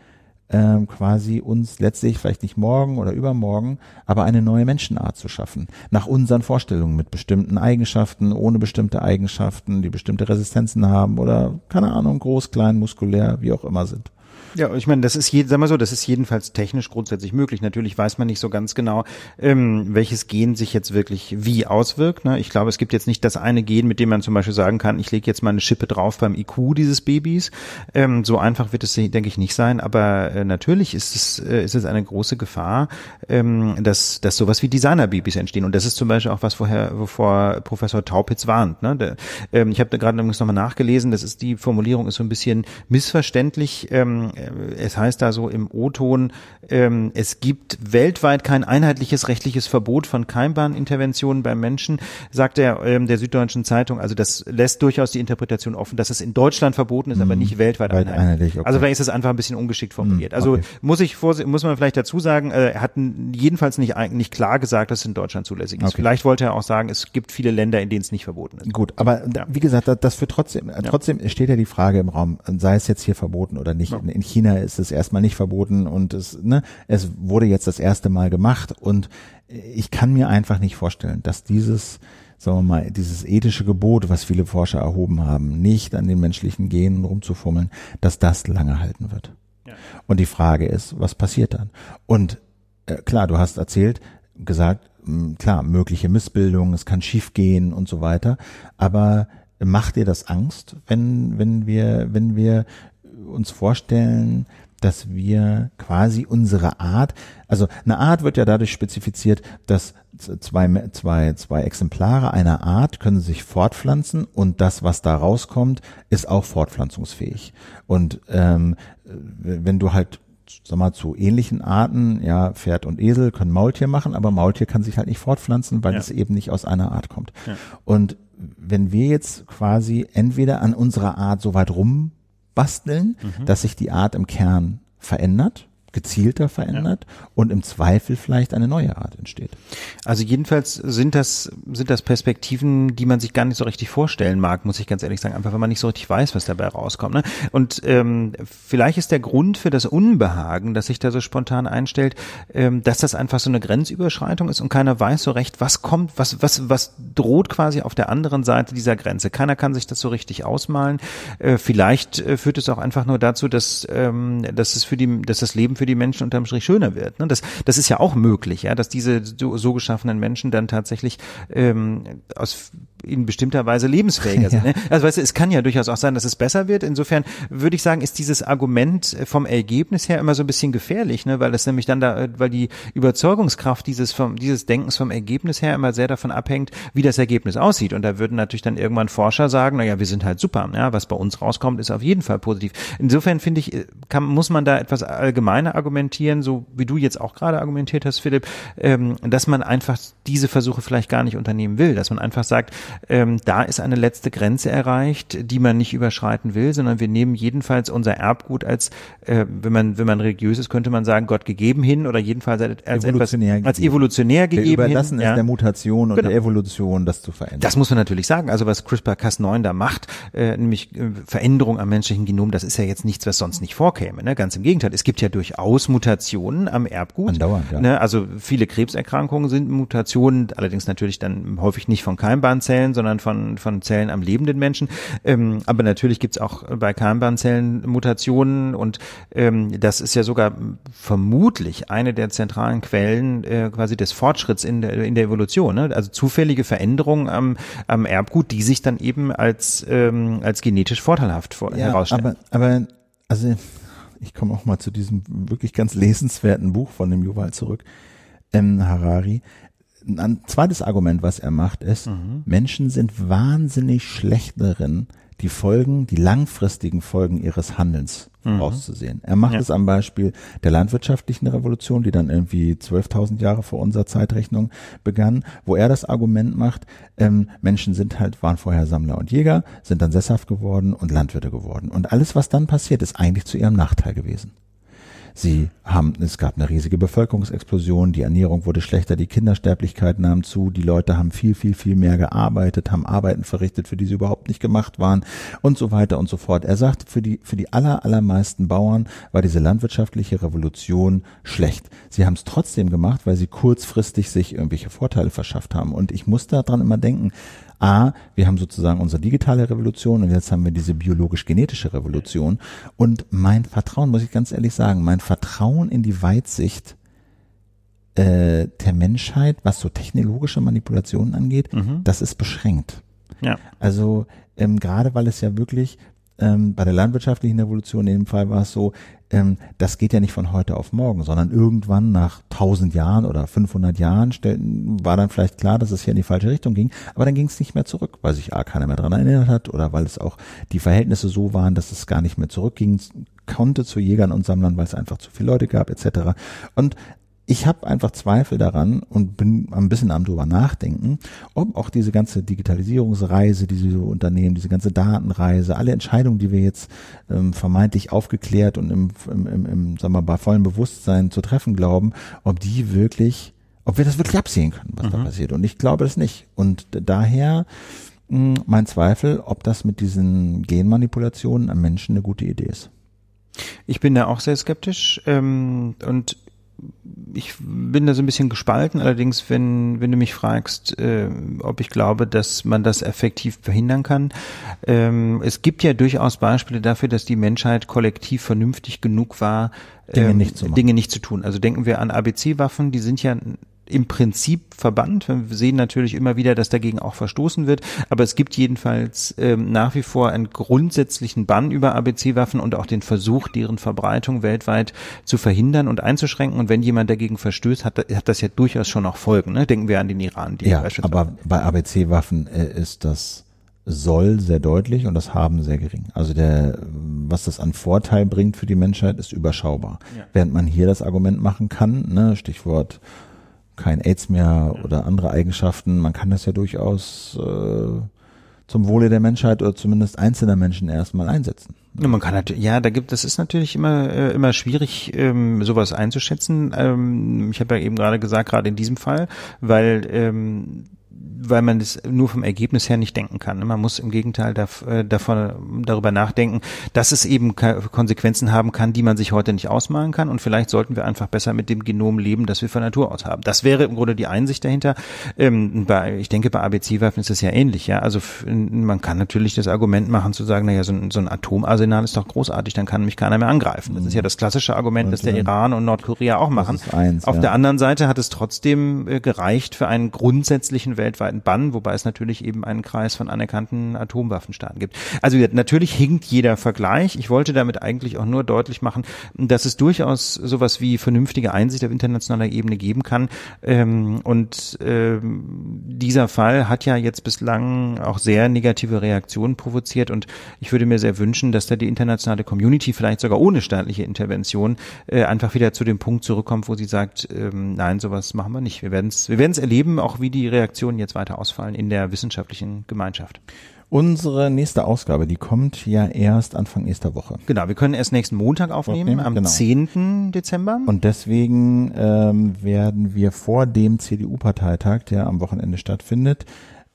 ähm, quasi uns letztlich vielleicht nicht morgen oder übermorgen, aber eine neue Menschenart zu schaffen, nach unseren Vorstellungen mit bestimmten Eigenschaften, ohne bestimmte Eigenschaften, die bestimmte Resistenzen haben oder keine Ahnung, groß, klein, muskulär, wie auch immer sind. Ja, ich meine, das ist je, sag mal so, das ist jedenfalls technisch grundsätzlich möglich. Natürlich weiß man nicht so ganz genau, ähm, welches Gen sich jetzt wirklich wie auswirkt. Ne? Ich glaube, es gibt jetzt nicht das eine Gen, mit dem man zum Beispiel sagen kann, ich lege jetzt mal eine Schippe drauf beim IQ dieses Babys. Ähm, so einfach wird es, denke ich, nicht sein. Aber äh, natürlich ist es, äh, ist es eine große Gefahr, ähm, dass, dass sowas wie Designerbabys entstehen. Und das ist zum Beispiel auch was, vorher, wovor Professor Taupitz warnt. Ne? Der, ähm, ich habe da gerade übrigens nochmal nachgelesen, das ist die Formulierung ist so ein bisschen missverständlich. Ähm, es heißt da so im O-Ton, ähm, es gibt weltweit kein einheitliches rechtliches Verbot von Keimbahninterventionen beim Menschen, sagt er ähm, der Süddeutschen Zeitung. Also das lässt durchaus die Interpretation offen, dass es in Deutschland verboten ist, mhm. aber nicht weltweit einheitlich. einheitlich okay. Also vielleicht ist es einfach ein bisschen ungeschickt formuliert. Mhm, also okay. muss ich muss man vielleicht dazu sagen, äh, er hat jedenfalls nicht nicht klar gesagt, dass es in Deutschland zulässig ist. Okay. Vielleicht wollte er auch sagen, es gibt viele Länder, in denen es nicht verboten ist. Gut, aber ja. wie gesagt, das für trotzdem ja. trotzdem steht ja die Frage im Raum, sei es jetzt hier verboten oder nicht. Ja. In China ist es erstmal nicht verboten und es, ne, es wurde jetzt das erste Mal gemacht und ich kann mir einfach nicht vorstellen, dass dieses, sagen wir mal, dieses ethische Gebot, was viele Forscher erhoben haben, nicht an den menschlichen Genen rumzufummeln, dass das lange halten wird. Ja. Und die Frage ist, was passiert dann? Und äh, klar, du hast erzählt, gesagt, mh, klar, mögliche Missbildungen, es kann schiefgehen und so weiter, aber macht dir das Angst, wenn, wenn wir, wenn wir uns vorstellen, dass wir quasi unsere Art, also eine Art wird ja dadurch spezifiziert, dass zwei, zwei, zwei Exemplare einer Art können sich fortpflanzen und das, was da rauskommt, ist auch fortpflanzungsfähig. Und ähm, wenn du halt sag mal, zu ähnlichen Arten, ja, Pferd und Esel können Maultier machen, aber Maultier kann sich halt nicht fortpflanzen, weil ja. es eben nicht aus einer Art kommt. Ja. Und wenn wir jetzt quasi entweder an unserer Art so weit rumbasteln, mhm. dass sich die Art im Kern verändert, gezielter verändert ja. und im Zweifel vielleicht eine neue Art entsteht. Also jedenfalls sind das, sind das Perspektiven, die man sich gar nicht so richtig vorstellen mag, muss ich ganz ehrlich sagen, einfach wenn man nicht so richtig weiß, was dabei rauskommt. Ne? Und ähm, vielleicht ist der Grund für das Unbehagen, das sich da so spontan einstellt, ähm, dass das einfach so eine Grenzüberschreitung ist und keiner weiß so recht, was kommt, was, was, was droht quasi auf der anderen Seite dieser Grenze. Keiner kann sich das so richtig ausmalen. Äh, vielleicht äh, führt es auch einfach nur dazu, dass, ähm, dass es für die, dass das Leben für die Menschen unterm Strich schöner wird. Ne? Das, das ist ja auch möglich, ja, dass diese so, so geschaffenen Menschen dann tatsächlich ähm, aus in bestimmter Weise lebensfähiger sind. Ne? Also weißt du, es kann ja durchaus auch sein, dass es besser wird. Insofern würde ich sagen, ist dieses Argument vom Ergebnis her immer so ein bisschen gefährlich, ne? weil das nämlich dann da, weil die Überzeugungskraft dieses vom dieses Denkens vom Ergebnis her immer sehr davon abhängt, wie das Ergebnis aussieht. Und da würden natürlich dann irgendwann Forscher sagen, na ja, wir sind halt super. Ja, was bei uns rauskommt, ist auf jeden Fall positiv. Insofern finde ich, kann, muss man da etwas allgemeiner argumentieren, so wie du jetzt auch gerade argumentiert hast, Philipp, ähm, dass man einfach diese Versuche vielleicht gar nicht unternehmen will, dass man einfach sagt, ähm, da ist eine letzte Grenze erreicht, die man nicht überschreiten will, sondern wir nehmen jedenfalls unser Erbgut als, äh, wenn man wenn man religiös ist, könnte man sagen, Gott gegeben hin oder jedenfalls als evolutionär etwas, als evolutionär gegeben wir überlassen hin. es ja. der Mutation und genau. der Evolution, das zu verändern. Das muss man natürlich sagen. Also was CRISPR-Cas9 da macht, äh, nämlich äh, Veränderung am menschlichen Genom, das ist ja jetzt nichts, was sonst nicht vorkäme. Ne? Ganz im Gegenteil. Es gibt ja durchaus Ausmutationen am Erbgut. Andauernd, ja. Ne? Also viele Krebserkrankungen sind Mutationen, allerdings natürlich dann häufig nicht von Keimbahnzellen, sondern von, von Zellen am lebenden Menschen. Ähm, aber natürlich gibt's auch bei Keimbahnzellen Mutationen und ähm, das ist ja sogar vermutlich eine der zentralen Quellen äh, quasi des Fortschritts in der, in der Evolution. Ne? Also zufällige Veränderungen am, am Erbgut, die sich dann eben als, ähm, als genetisch vorteilhaft vor, ja, herausstellen. Aber, aber also ich komme auch mal zu diesem wirklich ganz lesenswerten Buch von dem Yuval zurück, ähm, Harari. Ein zweites Argument, was er macht, ist, mhm. Menschen sind wahnsinnig schlecht darin, die Folgen, die langfristigen Folgen ihres Handelns mhm. vorauszusehen. Er macht ja. es am Beispiel der landwirtschaftlichen Revolution, die dann irgendwie 12.000 Jahre vor unserer Zeitrechnung begann, wo er das Argument macht, ähm, Menschen sind halt, waren vorher Sammler und Jäger, sind dann sesshaft geworden und Landwirte geworden. Und alles, was dann passiert, ist eigentlich zu ihrem Nachteil gewesen. Sie haben, es gab eine riesige Bevölkerungsexplosion, die Ernährung wurde schlechter, die Kindersterblichkeit nahm zu, die Leute haben viel, viel, viel mehr gearbeitet, haben Arbeiten verrichtet, für die sie überhaupt nicht gemacht waren und so weiter und so fort. Er sagt, für die, für die aller, allermeisten Bauern war diese landwirtschaftliche Revolution schlecht. Sie haben es trotzdem gemacht, weil sie kurzfristig sich irgendwelche Vorteile verschafft haben. Und ich muss daran immer denken, A, wir haben sozusagen unsere digitale Revolution und jetzt haben wir diese biologisch-genetische Revolution. Und mein Vertrauen, muss ich ganz ehrlich sagen, mein Vertrauen in die Weitsicht äh, der Menschheit, was so technologische Manipulationen angeht, Mhm. das ist beschränkt. Ja. Also ähm, gerade weil es ja wirklich ähm, bei der landwirtschaftlichen Revolution in dem Fall war es so, ähm, das geht ja nicht von heute auf morgen, sondern irgendwann nach 1000 Jahren oder 500 Jahren stellten, war dann vielleicht klar, dass es hier in die falsche Richtung ging, aber dann ging es nicht mehr zurück, weil sich A keiner mehr dran erinnert hat oder weil es auch die Verhältnisse so waren, dass es gar nicht mehr zurückging konnte zu Jägern und Sammlern, weil es einfach zu viele Leute gab etc. Und ich habe einfach Zweifel daran und bin ein bisschen am drüber nachdenken, ob auch diese ganze Digitalisierungsreise, die sie so unternehmen, diese ganze Datenreise, alle Entscheidungen, die wir jetzt ähm, vermeintlich aufgeklärt und im, im, im, im sagen wir mal, bei vollem Bewusstsein zu treffen glauben, ob die wirklich, ob wir das wirklich absehen können, was da passiert. Und ich glaube es nicht. Und daher mh, mein Zweifel, ob das mit diesen Genmanipulationen am Menschen eine gute Idee ist. Ich bin da auch sehr skeptisch ähm, und ich bin da so ein bisschen gespalten. Allerdings, wenn, wenn du mich fragst, äh, ob ich glaube, dass man das effektiv verhindern kann. Ähm, es gibt ja durchaus Beispiele dafür, dass die Menschheit kollektiv vernünftig genug war, Dinge ähm, nicht zu machen. Dinge nicht zu tun. Also denken wir an ABC-Waffen, die sind ja im Prinzip verbannt. Wir sehen natürlich immer wieder, dass dagegen auch verstoßen wird. Aber es gibt jedenfalls ähm, nach wie vor einen grundsätzlichen Bann über ABC-Waffen und auch den Versuch, deren Verbreitung weltweit zu verhindern und einzuschränken. Und wenn jemand dagegen verstößt, hat, hat das ja durchaus schon auch Folgen. Ne? Denken wir an den Iran. Die Ja, beispielsweise- aber bei ABC-Waffen äh, ist das soll sehr deutlich und das haben sehr gering. Also der, was das an Vorteil bringt für die Menschheit, ist überschaubar. Ja. Während man hier das Argument machen kann, ne, Stichwort kein AIDS mehr oder andere Eigenschaften, man kann das ja durchaus äh, zum Wohle der Menschheit oder zumindest einzelner Menschen erstmal einsetzen. Ja, man kann natürlich, ja, da gibt, das ist natürlich immer äh, immer schwierig, ähm, sowas einzuschätzen. Ähm, ich habe ja eben gerade gesagt, gerade in diesem Fall, weil ähm, weil man das nur vom Ergebnis her nicht denken kann. Man muss im Gegenteil äh, davon, darüber nachdenken, dass es eben Konsequenzen haben kann, die man sich heute nicht ausmalen kann. Und vielleicht sollten wir einfach besser mit dem Genom leben, das wir von Natur aus haben. Das wäre im Grunde die Einsicht dahinter. Ähm, bei, ich denke, bei ABC-Waffen ist es ja ähnlich. Ja, also man kann natürlich das Argument machen zu sagen, naja, so ein, so ein Atomarsenal ist doch großartig, dann kann mich keiner mehr angreifen. Das ist ja das klassische Argument, das der Iran und Nordkorea auch machen. eins, Auf ja. der anderen Seite hat es trotzdem äh, gereicht für einen grundsätzlichen weltweiten Bann, wobei es natürlich eben einen Kreis von anerkannten Atomwaffenstaaten gibt. Also natürlich hinkt jeder Vergleich. Ich wollte damit eigentlich auch nur deutlich machen, dass es durchaus sowas wie vernünftige Einsicht auf internationaler Ebene geben kann. Ähm, und ähm, dieser Fall hat ja jetzt bislang auch sehr negative Reaktionen provoziert und ich würde mir sehr wünschen, dass da die internationale Community vielleicht sogar ohne staatliche Intervention äh, einfach wieder zu dem Punkt zurückkommt, wo sie sagt, ähm, nein, sowas machen wir nicht. Wir werden es wir erleben, auch wie die Reaktionen jetzt weiter ausfallen in der wissenschaftlichen Gemeinschaft. Unsere nächste Ausgabe, die kommt ja erst Anfang nächster Woche. Genau, wir können erst nächsten Montag aufnehmen, Aufnehmen, am genau. 10. Dezember. Und deswegen ähm, werden wir vor dem CDU-Parteitag, der am Wochenende stattfindet,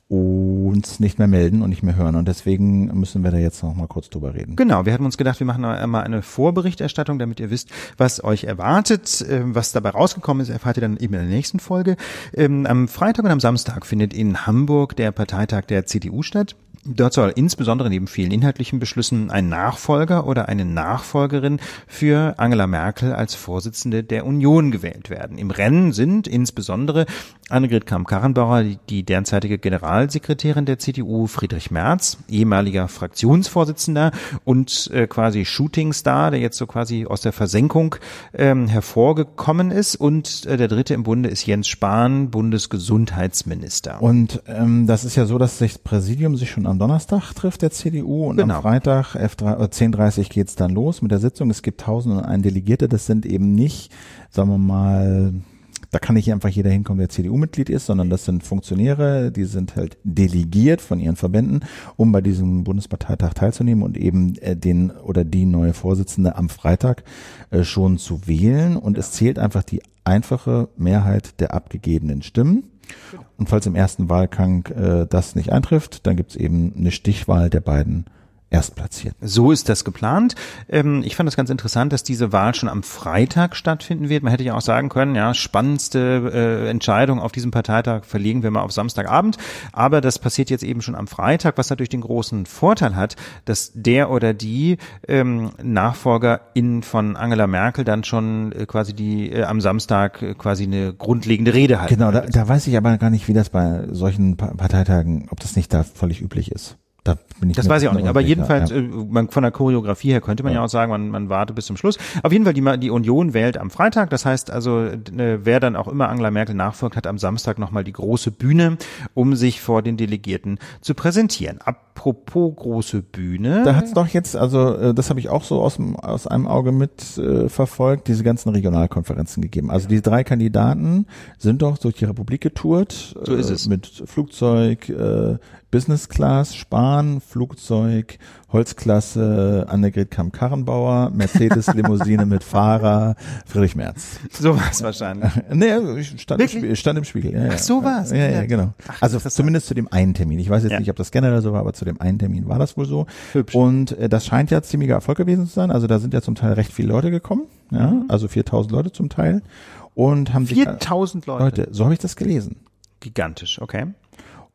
uns nicht mehr melden und nicht mehr hören. Und deswegen müssen wir da jetzt noch mal kurz drüber reden. Genau, wir hatten uns gedacht, wir machen einmal eine Vorberichterstattung, damit ihr wisst, was euch erwartet. Ähm, Was dabei rausgekommen ist, erfahrt ihr dann eben in der nächsten Folge. Ähm, Am Freitag und am Samstag findet in Hamburg der Parteitag der CDU statt. Dort soll insbesondere neben vielen inhaltlichen Beschlüssen ein Nachfolger oder eine Nachfolgerin für Angela Merkel als Vorsitzende der Union gewählt werden. Im Rennen sind insbesondere Annegret Kramp-Karrenbauer, die- derzeitige Generalsekretärin der CDU, Friedrich Merz, ehemaliger Fraktionsvorsitzender und äh, quasi Shootingstar, der jetzt so quasi aus der Versenkung ähm, hervorgekommen ist. Und äh, der dritte im Bunde ist Jens Spahn, Bundesgesundheitsminister. Und ähm, das ist ja so, dass sich das Präsidium sich schon am Donnerstag trifft, der CDU, und Genau. am Freitag 11.30 äh, 10.30 geht's dann los mit der Sitzung. Es gibt tausend und ein Delegierte, das sind eben nicht, sagen wir mal, da kann nicht einfach jeder hinkommen, der CDU-Mitglied ist, sondern das sind Funktionäre, die sind halt delegiert von ihren Verbänden, um bei diesem Bundesparteitag teilzunehmen und eben äh, den oder die neue Vorsitzende am Freitag äh, schon zu wählen. Und es zählt einfach die einfache Mehrheit der abgegebenen Stimmen. Und falls im ersten Wahlgang äh, das nicht eintrifft, dann gibt es eben eine Stichwahl der beiden Erstplatzierten. So ist das geplant. Ähm, ich fand das ganz interessant, dass diese Wahl schon am Freitag stattfinden wird. Man hätte ja auch sagen können, ja, spannendste äh, Entscheidung auf diesem Parteitag verlegen wir mal auf Samstagabend. Aber das passiert jetzt eben schon am Freitag, was natürlich den großen Vorteil hat, dass der oder die ähm, Nachfolgerin von Angela Merkel dann schon äh, quasi die äh, am Samstag quasi eine grundlegende Rede hat. Genau, da, da weiß ich aber gar nicht, wie das bei solchen Pa- Parteitagen, ob das nicht da völlig üblich ist. Da bin ich Das weiß ich auch nicht. Aber jedenfalls, ja. äh, man, von der Choreografie her könnte man ja, auch sagen, man, man wartet bis zum Schluss. Auf jeden Fall, die, die Union wählt am Freitag. Das heißt also, äh, wer dann auch immer Angela Merkel nachfolgt, hat am Samstag nochmal die große Bühne, um sich vor den Delegierten zu präsentieren. Apropos große Bühne. Da hat's doch jetzt, also äh, das habe ich auch so aus, dem, aus einem Auge mit äh, verfolgt, diese ganzen Regionalkonferenzen gegeben. Also die drei Kandidaten sind doch durch die Republik getourt. So ist äh, es. Mit Flugzeug, äh, Business Class, Spahn, Flugzeug, Holzklasse, Annegret Kamm-Karrenbauer, Mercedes-Limousine mit Fahrer, Friedrich Merz. Sowas wahrscheinlich. Nee, ich stand, im Wirklich? Spiegel, stand im Spiegel. Ja. Ach, so war's. Ja, ja, genau. also interessant. zumindest zu dem einen Termin. Ich weiß jetzt Ja. nicht, ob das generell so war, aber zu dem einen Termin war das wohl so. Hübsch. Und äh, das scheint ja ziemlicher Erfolg gewesen zu sein. Also da sind ja zum Teil recht viele Leute gekommen. Ja, Mhm. also 4000 Leute zum Teil. Und haben sich 4000 Leute. Leute, so habe ich das gelesen. Gigantisch, okay.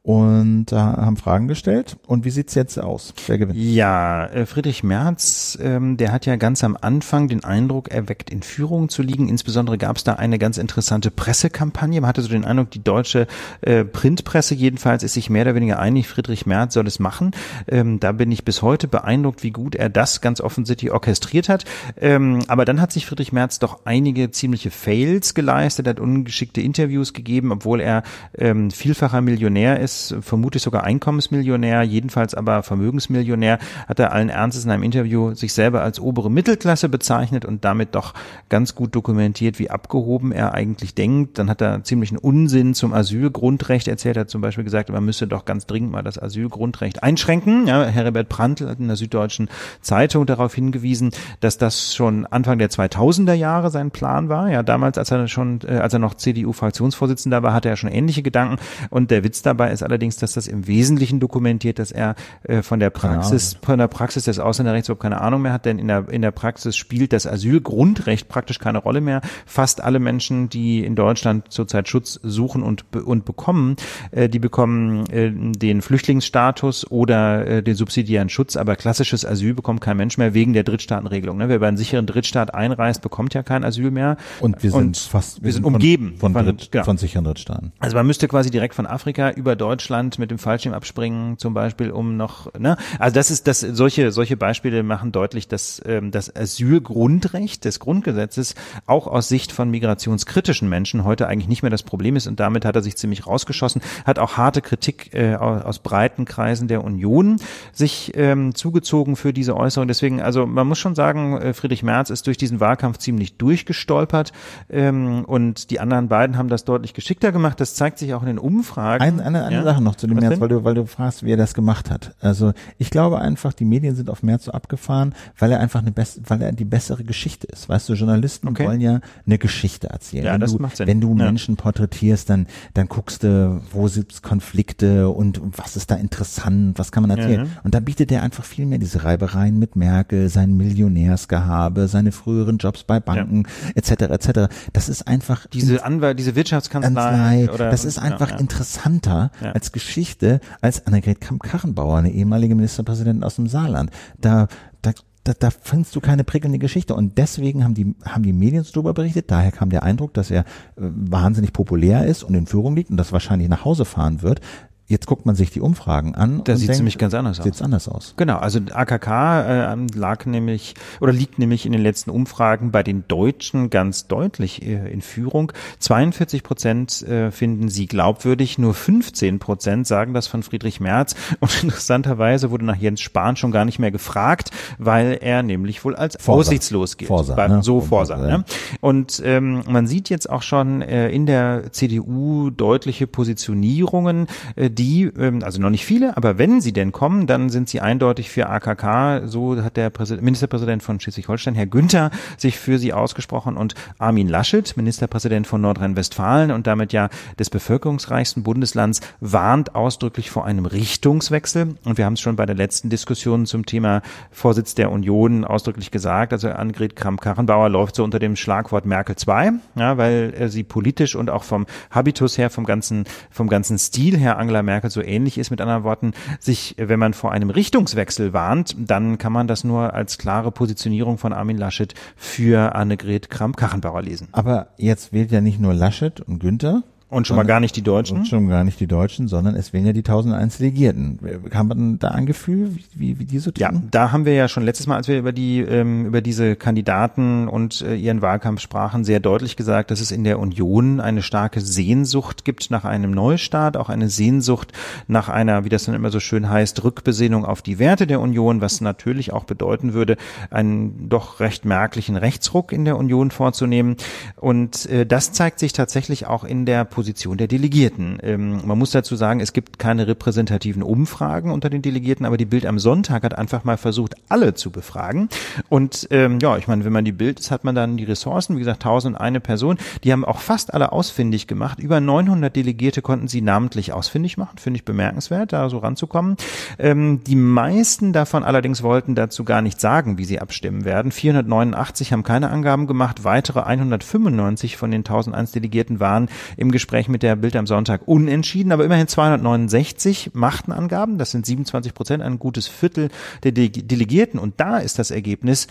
Und da haben Fragen gestellt. Und wie sieht's jetzt aus? Wer gewinnt? Ja, äh, Friedrich Merz, ähm, der hat ja ganz am Anfang den Eindruck erweckt, in Führung zu liegen. Insbesondere gab es da eine ganz interessante Pressekampagne. Man hatte so den Eindruck, die deutsche äh, Printpresse jedenfalls ist sich mehr oder weniger einig, Friedrich Merz soll es machen. Ähm, da bin ich bis heute beeindruckt, wie gut er das ganz offensichtlich orchestriert hat. Ähm, aber dann hat sich Friedrich Merz doch einige ziemliche Fails geleistet, hat ungeschickte Interviews gegeben, obwohl er ähm, vielfacher Millionär ist, vermutlich sogar Einkommensmillionär, jedenfalls aber Vermögensmillionär, hat er allen Ernstes in einem Interview sich selber als obere Mittelklasse bezeichnet und damit doch ganz gut dokumentiert, wie abgehoben er eigentlich denkt. Dann hat er ziemlichen Unsinn zum Asylgrundrecht erzählt, er hat zum Beispiel gesagt, man müsse doch ganz dringend mal das Asylgrundrecht einschränken. Ja, Herbert Prantl hat in der Süddeutschen Zeitung darauf hingewiesen, dass das schon Anfang der 2000er Jahre sein Plan war. Ja, damals, als er schon, äh, als er noch CDU-Fraktionsvorsitzender war, hatte er schon ähnliche Gedanken. Und der Witz dabei ist allerdings, dass das im Wesentlichen dokumentiert, dass er äh, von der Praxis, von der Praxis des Ausländerrechts überhaupt keine Ahnung mehr hat, denn in der, in der Praxis spielt das Asylgrundrecht praktisch keine Rolle mehr. Fast alle Menschen, die in Deutschland zurzeit Schutz suchen und, und bekommen, äh, die bekommen äh, den Flüchtlingsstatus oder äh, den subsidiären Schutz, aber klassisches Asyl bekommt kein Mensch mehr wegen der Drittstaatenregelung. Ne? Wer über einen sicheren Drittstaat einreist, bekommt ja kein Asyl mehr. Und wir sind fast wir sind umgeben von, von- Dritt, genau. von sicheren Drittstaaten. Also man müsste quasi direkt von Afrika über Deutschland mit dem Fallschirm abspringen, zum Beispiel, um noch, ne? Also das ist das, solche, solche Beispiele machen deutlich, dass ähm, das Asylgrundrecht des Grundgesetzes auch aus Sicht von migrationskritischen Menschen heute eigentlich nicht mehr das Problem ist und damit hat er sich ziemlich rausgeschossen, hat auch harte Kritik äh, aus, aus breiten Kreisen der Union sich ähm, zugezogen für diese Äußerung. Deswegen, also man muss schon sagen, äh, Friedrich Merz ist durch diesen Wahlkampf ziemlich durchgestolpert ähm, und die anderen beiden haben das deutlich geschickter gemacht. Das zeigt sich auch in den Umfragen. Ein, eine, eine Ja? Sache noch zu dem Was März, denn? weil du, weil du fragst, wie er das gemacht hat. Also ich glaube einfach, die Medien sind auf März so abgefahren, weil er einfach eine bess weil er die bessere Geschichte ist. Weißt du, Journalisten Okay. wollen ja eine Geschichte erzählen. Ja, wenn das du, macht Sinn. Wenn du Ja. Menschen porträtierst, dann, dann guckst du, wo gibt's Konflikte und was ist da interessant, was kann man erzählen. Ja. Und da bietet er einfach viel mehr diese Reibereien mit Merkel, sein Millionärsgehabe, seine früheren Jobs bei Banken, etc. etc. Das ist einfach diese Anwalt, diese Wirtschaftskanzlei Kanzlei. oder das ist einfach ja, ja. interessanter Als Geschichte als Annegret Kramp-Karrenbauer, eine ehemalige Ministerpräsidentin aus dem Saarland. Da, da, da, da findest du keine prickelnde Geschichte. Und deswegen haben die, haben die Medien so darüber berichtet. Daher kam der Eindruck, dass er äh, wahnsinnig populär ist und in Führung liegt und das wahrscheinlich nach Hause fahren wird. Jetzt guckt man sich die Umfragen an. Da sieht es nämlich ganz anders aus. Sieht anders aus. Genau, also AKK äh, lag nämlich oder liegt nämlich in den letzten Umfragen bei den Deutschen ganz deutlich äh, in Führung. 42 Prozent äh, finden sie glaubwürdig, nur 15 Prozent sagen das von Friedrich Merz. Und interessanterweise wurde nach Jens Spahn schon gar nicht mehr gefragt, weil er nämlich wohl als Vorsah. aussichtslos gilt. Vorsah, bei, ne? So Vorsah. Ne? Und ähm, man sieht jetzt auch schon äh, in der CDU deutliche Positionierungen, äh, die, ähm, also noch nicht viele, aber wenn sie denn kommen, dann sind sie eindeutig für AKK. So hat der Präsident, Ministerpräsident von Schleswig-Holstein, Herr Günther, sich für sie ausgesprochen und Armin Laschet, Ministerpräsident von Nordrhein-Westfalen und damit ja des bevölkerungsreichsten Bundeslands, warnt ausdrücklich vor einem Richtungswechsel. Und wir haben es schon bei der letzten Diskussion zum Thema Vorsitz der Union ausdrücklich gesagt. Also Annegret Kramp-Karrenbauer läuft so unter dem Schlagwort Merkel 2, ja, weil sie politisch und auch vom Habitus her, vom ganzen, vom ganzen Stil her Angela Merkel so ähnlich ist. Mit anderen Worten, sich, wenn man vor einem Richtungswechsel warnt, dann kann man das nur als klare Positionierung von Armin Laschet für Annegret Kramp-Karrenbauer lesen. Aber jetzt wählt ja nicht nur Laschet und Günther, und schon mal gar nicht die Deutschen? Und schon gar nicht die Deutschen, sondern es wählen ja die 1001 Delegierten. Haben wir da ein Gefühl, wie, wie die so ticken? Ja, da haben wir ja schon letztes Mal, als wir über die ähm, über diese Kandidaten und äh, ihren Wahlkampf sprachen, sehr deutlich gesagt, dass es in der Union eine starke Sehnsucht gibt nach einem Neustart, auch eine Sehnsucht nach einer, wie das dann immer so schön heißt, Rückbesinnung auf die Werte der Union, was natürlich auch bedeuten würde, einen doch recht merklichen Rechtsruck in der Union vorzunehmen. Und äh, das zeigt sich tatsächlich auch in der Position der Delegierten. Ähm, man muss dazu sagen, es gibt keine repräsentativen Umfragen unter den Delegierten, aber die Bild am Sonntag hat einfach mal versucht, alle zu befragen. Und ähm, ja, ich meine, wenn man die Bild ist, hat man dann die Ressourcen, wie gesagt, 1001 Person. Die haben auch fast alle ausfindig gemacht. Über 900 Delegierte konnten sie namentlich ausfindig machen. Finde ich bemerkenswert, da so ranzukommen. Ähm, die meisten davon allerdings wollten dazu gar nicht sagen, wie sie abstimmen werden. 489 haben keine Angaben gemacht. Weitere 195 von den 1001 Delegierten waren im Gespräch Gespräch mit der Bild am Sonntag unentschieden, aber immerhin 269 machten Angaben. Das sind 27 Prozent, ein gutes Viertel der De Delegierten. Und da ist das Ergebnis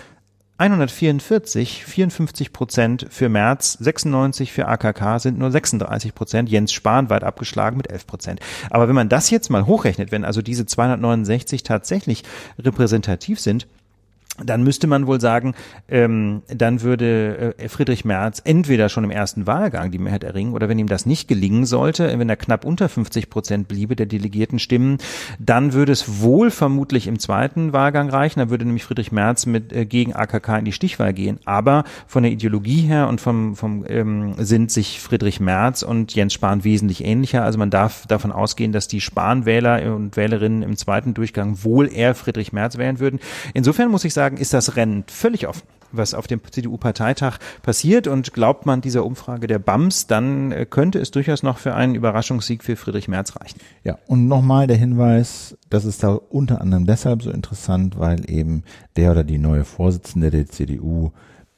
144, 54 Prozent für März, 96 für AKK sind nur 36 Prozent. Jens Spahn weit abgeschlagen mit 11 Prozent. Aber wenn man das jetzt mal hochrechnet, wenn also diese 269 tatsächlich repräsentativ sind, dann müsste man wohl sagen, ähm, dann würde äh, Friedrich Merz entweder schon im ersten Wahlgang die Mehrheit erringen oder wenn ihm das nicht gelingen sollte, wenn er knapp unter 50 Prozent bliebe der delegierten Stimmen, dann würde es wohl vermutlich im zweiten Wahlgang reichen. Da würde nämlich Friedrich Merz mit äh, gegen AKK in die Stichwahl gehen. Aber von der Ideologie her und vom, vom ähm, sind sich Friedrich Merz und Jens Spahn wesentlich ähnlicher. Also man darf davon ausgehen, dass die Spahn-Wähler und Wählerinnen im zweiten Durchgang wohl eher Friedrich Merz wählen würden. Insofern muss ich sagen, sagen, ist das Rennen völlig offen was auf dem CDU-Parteitag passiert. Und glaubt man dieser Umfrage der BAMS, dann äh, könnte es durchaus noch für einen Überraschungssieg für Friedrich Merz reichen. Ja, und nochmal der Hinweis, das ist da unter anderem deshalb so interessant, weil eben der oder die neue Vorsitzende der CDU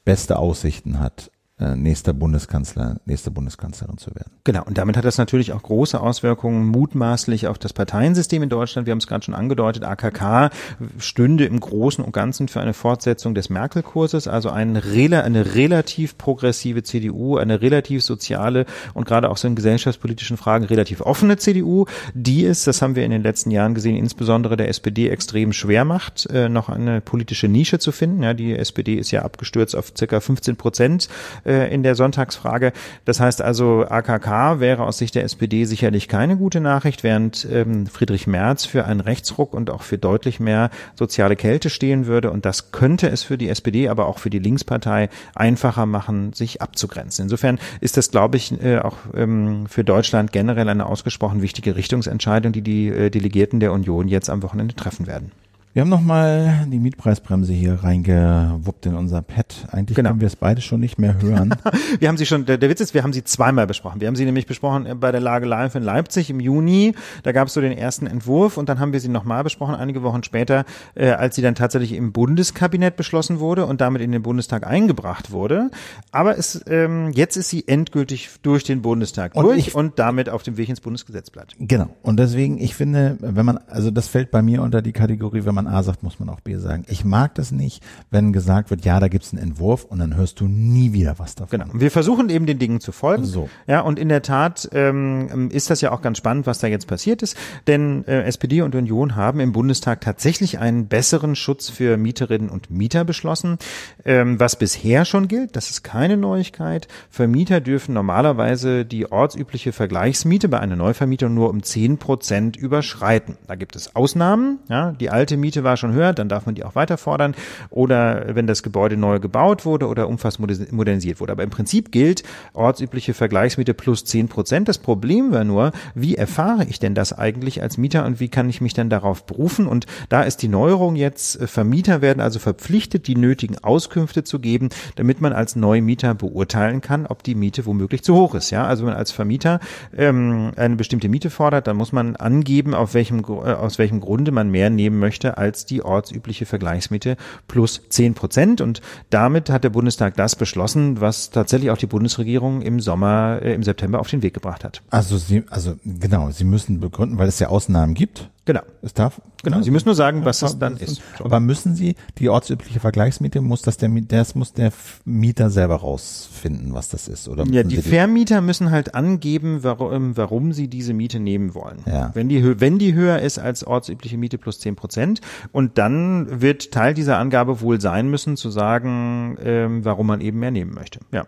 beste Aussichten hat, äh, nächster Bundeskanzler, nächste Bundeskanzlerin zu werden. Genau, und damit hat das natürlich auch große Auswirkungen mutmaßlich auf das Parteiensystem in Deutschland. Wir haben es gerade schon angedeutet, AKK stünde im Großen und Ganzen für eine Fortsetzung des Merkel-Kurses, also eine, eine relativ progressive CDU, eine relativ soziale und gerade auch so in gesellschaftspolitischen Fragen relativ offene CDU, die es, das haben wir in den letzten Jahren gesehen, insbesondere der SPD extrem schwer macht, äh, noch eine politische Nische zu finden. Ja, die SPD ist ja abgestürzt auf circa 15 Prozent äh, in der Sonntagsfrage. Das heißt also, AKK wäre aus Sicht der SPD sicherlich keine gute Nachricht, während ähm, Friedrich Merz für einen Rechtsruck und auch für deutlich mehr soziale Kälte stehen würde. Und das könnte es für die SPD, aber auch für die Linkspartei einfacher machen, sich abzugrenzen. Insofern ist das, glaube ich, äh, auch ähm, für Deutschland generell eine ausgesprochen wichtige Richtungsentscheidung, die die äh, Delegierten der Union jetzt am Wochenende treffen werden. Wir haben nochmal die Mietpreisbremse hier reingewuppt in unser Pad. Eigentlich genau. können wir es beide schon nicht mehr hören. wir haben sie schon, der, der Witz ist, wir haben sie zweimal besprochen. Wir haben sie nämlich besprochen bei der Lage Live in Leipzig im Juni. Da gab es so den ersten Entwurf und dann haben wir sie nochmal besprochen, einige Wochen später, äh, als sie dann tatsächlich im Bundeskabinett beschlossen wurde und damit in den Bundestag eingebracht wurde. Aber es, ähm, jetzt ist sie endgültig durch den Bundestag und durch ich, und damit auf dem Weg ins Bundesgesetzblatt. Genau. Und deswegen, ich finde, wenn man, also das fällt bei mir unter die Kategorie, wenn man man A sagt, muss man auch B sagen. Ich mag das nicht, wenn gesagt wird, ja, da gibt's einen Entwurf und dann hörst du nie wieder was davon. Genau. Wir versuchen eben den Dingen zu folgen. So. Ja, und in der Tat ähm, ist das ja auch ganz spannend, was da jetzt passiert ist. Denn äh, SPD und Union haben im Bundestag tatsächlich einen besseren Schutz für Mieterinnen und Mieter beschlossen, ähm, was bisher schon gilt. Das ist keine Neuigkeit. Vermieter dürfen normalerweise die ortsübliche Vergleichsmiete bei einer Neuvermietung nur um zehn Prozent überschreiten. Da gibt es Ausnahmen. Ja, die alte Miete war schon höher, dann darf man die auch weiter fordern. Oder wenn das Gebäude neu gebaut wurde oder umfassend modernisiert wurde. Aber im Prinzip gilt ortsübliche Vergleichsmiete plus zehn Prozent. Das Problem war nur, wie erfahre ich denn das eigentlich als Mieter und wie kann ich mich denn darauf berufen? Und da ist die Neuerung jetzt, äh, Vermieter werden also verpflichtet, die nötigen Auskünfte zu geben, damit man als Neumieter beurteilen kann, ob die Miete womöglich zu hoch ist. Ja, also wenn man als Vermieter ähm, eine bestimmte Miete fordert, dann muss man angeben, auf welchem, äh, aus welchem Grunde man mehr nehmen möchte als die ortsübliche Vergleichsmiete plus zehn Prozent. Und damit hat der Bundestag das beschlossen, was tatsächlich auch die Bundesregierung im Sommer, äh, im September auf den Weg gebracht hat. Also Sie, also genau, Sie müssen begründen, weil es ja Ausnahmen gibt. Genau. Es darf. Genau. Sie müssen nur sagen, was es dann ist. Aber müssen Sie die ortsübliche Vergleichsmiete muss das der das muss der Mieter selber rausfinden, was das ist, oder? Ja, die Vermieter müssen halt angeben, warum, warum sie diese Miete nehmen wollen. Ja. Wenn die wenn die höher ist als ortsübliche Miete plus zehn Prozent und dann wird Teil dieser Angabe wohl sein müssen, zu sagen, ähm, warum man eben mehr nehmen möchte. Ja.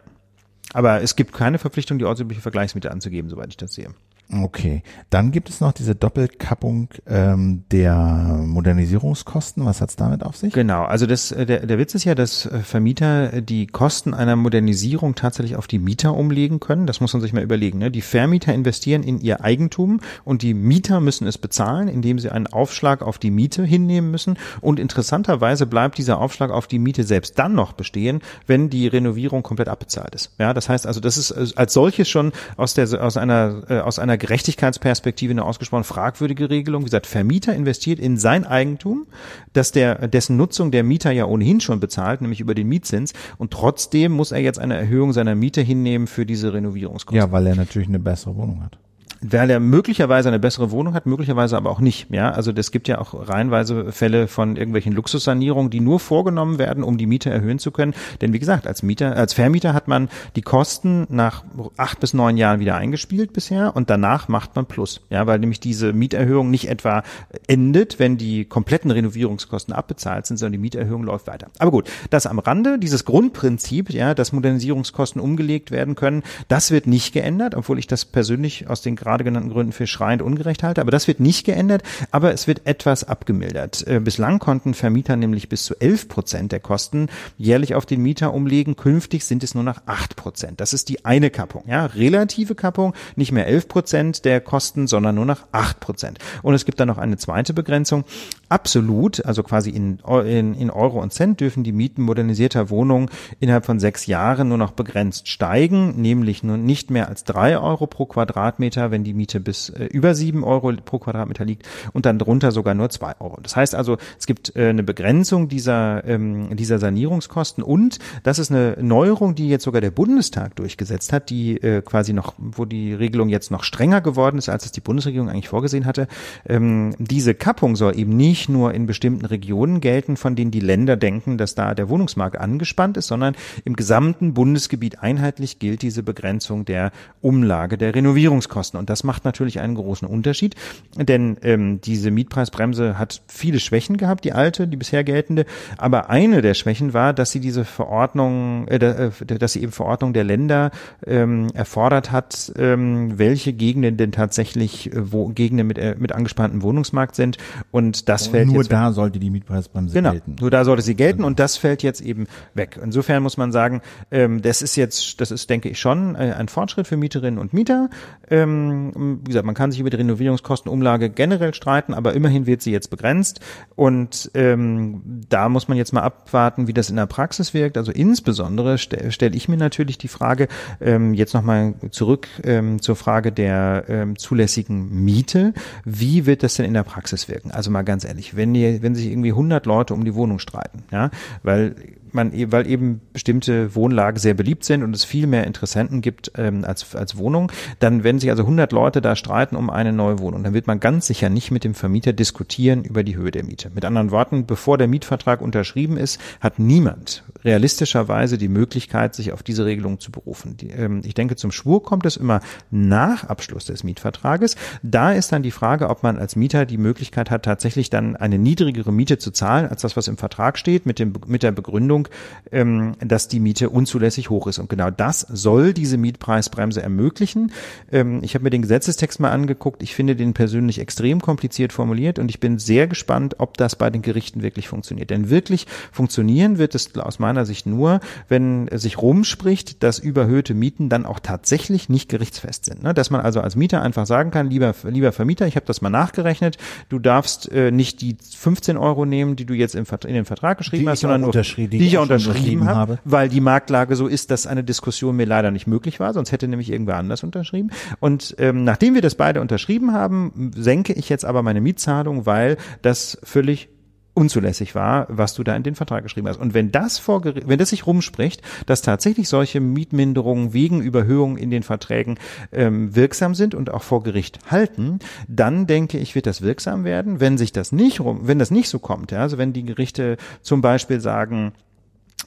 Aber es gibt keine Verpflichtung, die ortsübliche Vergleichsmiete anzugeben, soweit ich das sehe. Okay, dann gibt es noch diese Doppelkappung ähm, der Modernisierungskosten. Was hat's damit auf sich? Genau, also das, äh, der, der Witz ist ja, dass äh, Vermieter die Kosten einer Modernisierung tatsächlich auf die Mieter umlegen können. Das muss man sich mal überlegen. Ne? Die Vermieter investieren in ihr Eigentum und die Mieter müssen es bezahlen, indem sie einen Aufschlag auf die Miete hinnehmen müssen. Und interessanterweise bleibt dieser Aufschlag auf die Miete selbst dann noch bestehen, wenn die Renovierung komplett abbezahlt ist. Ja, das heißt also, das ist äh, als solches schon aus der aus einer aus einer einer Gerechtigkeitsperspektive eine ausgesprochen fragwürdige Regelung. Wie gesagt, Vermieter investiert in sein Eigentum, dass der, dessen Nutzung der Mieter ja ohnehin schon bezahlt, nämlich über den Mietzins. Und trotzdem muss er jetzt eine Erhöhung seiner Miete hinnehmen für diese Renovierungskosten. Ja, weil er natürlich eine bessere Wohnung hat weil er möglicherweise eine bessere Wohnung hat, möglicherweise aber auch nicht. Ja, also es gibt ja auch reihenweise Fälle von irgendwelchen Luxussanierungen, die nur vorgenommen werden, um die Miete erhöhen zu können. Denn wie gesagt, als Mieter, als Vermieter hat man die Kosten nach acht bis neun Jahren wieder eingespielt bisher und danach macht man Plus. Ja, weil nämlich diese Mieterhöhung nicht etwa endet, wenn die kompletten Renovierungskosten abbezahlt sind, sondern die Mieterhöhung läuft weiter. Aber gut, das am Rande, dieses Grundprinzip, ja, dass Modernisierungskosten umgelegt werden können, das wird nicht geändert, obwohl ich das persönlich aus den gerade genannten Gründen für schreiend ungerecht halte. Aber das wird nicht geändert, aber es wird etwas abgemildert. Äh, bislang konnten Vermieter nämlich bis zu 11 Prozent der Kosten jährlich auf den Mieter umlegen. Künftig sind es nur noch 8 Prozent. Das ist die eine Kappung. Ja, relative Kappung, nicht mehr 11 Prozent der Kosten, sondern nur noch 8 Prozent. Und es gibt dann noch eine zweite Begrenzung. Absolut, also quasi in, in, in Euro und Cent dürfen die Mieten modernisierter Wohnungen innerhalb von sechs Jahren nur noch begrenzt steigen, nämlich nur nicht mehr als drei Euro pro Quadratmeter, wenn die Miete bis äh, über sieben Euro pro Quadratmeter liegt und dann drunter sogar nur zwei Euro. Das heißt also, es gibt äh, eine Begrenzung dieser, ähm, dieser Sanierungskosten und das ist eine Neuerung, die jetzt sogar der Bundestag durchgesetzt hat, die äh, quasi noch, wo die Regelung jetzt noch strenger geworden ist, als es die Bundesregierung eigentlich vorgesehen hatte. Ähm, diese Kappung soll eben nicht nur in bestimmten Regionen gelten, von denen die Länder denken, dass da der Wohnungsmarkt angespannt ist, sondern im gesamten Bundesgebiet einheitlich gilt diese Begrenzung der Umlage der Renovierungskosten. Und das macht natürlich einen großen Unterschied, denn ähm, diese Mietpreisbremse hat viele Schwächen gehabt, die alte, die bisher geltende. Aber eine der Schwächen war, dass sie diese Verordnung, äh, äh dass sie eben Verordnung der Länder ähm, erfordert hat, ähm, welche Gegenden denn tatsächlich äh, wo Gegenden mit, äh, mit angespanntem Wohnungsmarkt sind. Und das und fällt nur jetzt da sollte die Mietpreisbremse genau, gelten. Nur da sollte sie gelten genau. und das fällt jetzt eben weg. Insofern muss man sagen, ähm, das ist jetzt, das ist, denke ich, schon äh, ein Fortschritt für Mieterinnen und Mieter. Ähm, wie gesagt, man kann sich über die Renovierungskostenumlage generell streiten, aber immerhin wird sie jetzt begrenzt. Und ähm, da muss man jetzt mal abwarten, wie das in der Praxis wirkt. Also insbesondere stelle stell ich mir natürlich die Frage, ähm, jetzt nochmal zurück ähm, zur Frage der ähm, zulässigen Miete. Wie wird das denn in der Praxis wirken? Also mal ganz ehrlich, wenn, ihr, wenn sich irgendwie 100 Leute um die Wohnung streiten, ja, weil man, e, weil eben bestimmte Wohnlagen sehr beliebt sind und es viel mehr Interessenten gibt ähm, als, als Wohnung, dann wenn sich also 100 100 Leute da streiten um eine neue Wohnung, dann wird man ganz sicher nicht mit dem Vermieter diskutieren über die Höhe der Miete. Mit anderen Worten, bevor der Mietvertrag unterschrieben ist, hat niemand realistischerweise die Möglichkeit, sich auf diese Regelung zu berufen. Ähm, ich denke, zum Schwur kommt es immer nach Abschluss des Mietvertrages. Da ist dann die Frage, ob man als Mieter die Möglichkeit hat, tatsächlich dann eine niedrigere Miete zu zahlen, als das, was im Vertrag steht, mit, dem, mit der Begründung, ähm, dass die Miete unzulässig hoch ist. Und genau das soll diese Mietpreisbremse ermöglichen. Ähm, ich habe mir den Gesetzestext mal angeguckt. Ich finde den persönlich extrem kompliziert formuliert und ich bin sehr gespannt, ob das bei den Gerichten wirklich funktioniert. Denn wirklich funktionieren wird es aus meiner Sicht nur, wenn sich rumspricht, dass überhöhte Mieten dann auch tatsächlich nicht gerichtsfest sind. Ne? Dass man also als Mieter einfach sagen kann, lieber, lieber Vermieter, ich habe das mal nachgerechnet, du darfst äh, nicht die 15 Euro nehmen, die du jetzt im, in den Vertrag geschrieben Die hast, sondern nur die die ich schon unterschrieben unterschrieben habe, habe. weil die Marktlage so ist, dass eine Diskussion mir leider nicht möglich war, sonst hätte nämlich irgendwer anders unterschrieben. Und ähm, nachdem wir das beide unterschrieben haben, senke ich jetzt aber meine Mietzahlung, weil das völlig unzulässig war, was du da in den Vertrag geschrieben hast. Und wenn das vor, Geri- wenn das sich rumspricht, dass tatsächlich solche Mietminderungen wegen Überhöhungen in den Verträgen ähm, wirksam sind und auch vor Gericht halten, dann denke ich, wird das wirksam werden. Wenn sich das nicht rum, wenn das nicht so kommt, ja, also wenn die Gerichte zum Beispiel sagen,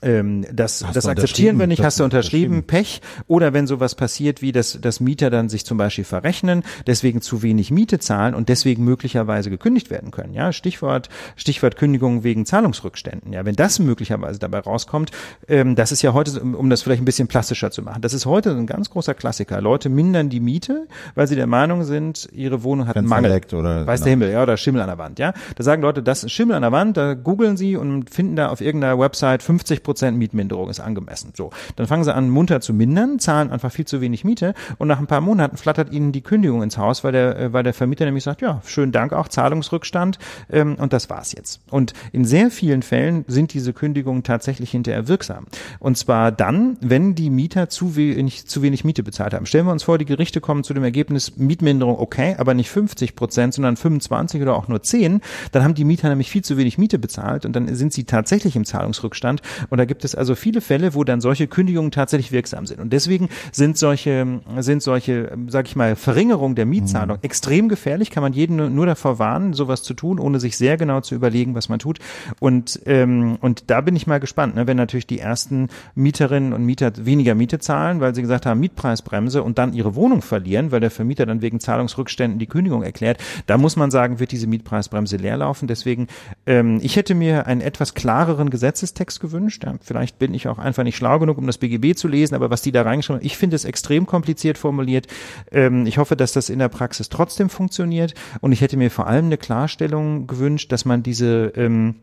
ähm, das, Hast das akzeptieren wir nicht, hast du unterschrieben, Pech. Oder wenn sowas passiert, wie dass, dass Mieter dann sich zum Beispiel verrechnen, deswegen zu wenig Miete zahlen und deswegen möglicherweise gekündigt werden können. Ja, Stichwort, Stichwort Kündigung wegen Zahlungsrückständen. Ja, wenn das möglicherweise dabei rauskommt, ähm, das ist ja heute, um, das vielleicht ein bisschen plastischer zu machen, das ist heute ein ganz großer Klassiker. Leute mindern die Miete, weil sie der Meinung sind, ihre Wohnung hat Fenster Mangel. oder- Weiß genau. der Himmel, ja, oder Schimmel an der Wand, ja. Da sagen Leute, das ist Schimmel an der Wand, da googeln sie und finden da auf irgendeiner Website 50 Prozent Mietminderung ist angemessen. So. Dann fangen sie an, munter zu mindern, zahlen einfach viel zu wenig Miete und nach ein paar Monaten flattert ihnen die Kündigung ins Haus, weil der, äh, weil der Vermieter nämlich sagt, ja, schönen Dank auch, Zahlungsrückstand, ähm, und das war's jetzt. Und in sehr vielen Fällen sind diese Kündigungen tatsächlich hinterher wirksam. Und zwar dann, wenn die Mieter zu wenig, zu wenig Miete bezahlt haben. Stellen wir uns vor, die Gerichte kommen zu dem Ergebnis, Mietminderung okay, aber nicht 50 Prozent, sondern 25 oder auch nur 10, dann haben die Mieter nämlich viel zu wenig Miete bezahlt und dann sind sie tatsächlich im Zahlungsrückstand. Und da gibt es also viele Fälle, wo dann solche Kündigungen tatsächlich wirksam sind. Und deswegen sind solche, sind solche, sag ich mal, Verringerung der Mietzahlung extrem gefährlich, kann man jeden nur, davor warnen, sowas zu tun, ohne sich sehr genau zu überlegen, was man tut. Und, ähm, und da bin ich mal gespannt, ne, wenn natürlich die ersten Mieterinnen und Mieter weniger Miete zahlen, weil sie gesagt haben, Mietpreisbremse und dann ihre Wohnung verlieren, weil der Vermieter dann wegen Zahlungsrückständen die Kündigung erklärt, da muss man sagen, wird diese Mietpreisbremse leer laufen. Deswegen, ähm, ich hätte mir einen etwas klareren Gesetzestext gewünscht. Ja, vielleicht bin ich auch einfach nicht schlau genug, um das BGB zu lesen, aber was die da reingeschrieben haben, ich finde es extrem kompliziert formuliert. Ähm, ich hoffe, dass das in der Praxis trotzdem funktioniert und ich hätte mir vor allem eine Klarstellung gewünscht, dass man diese ähm,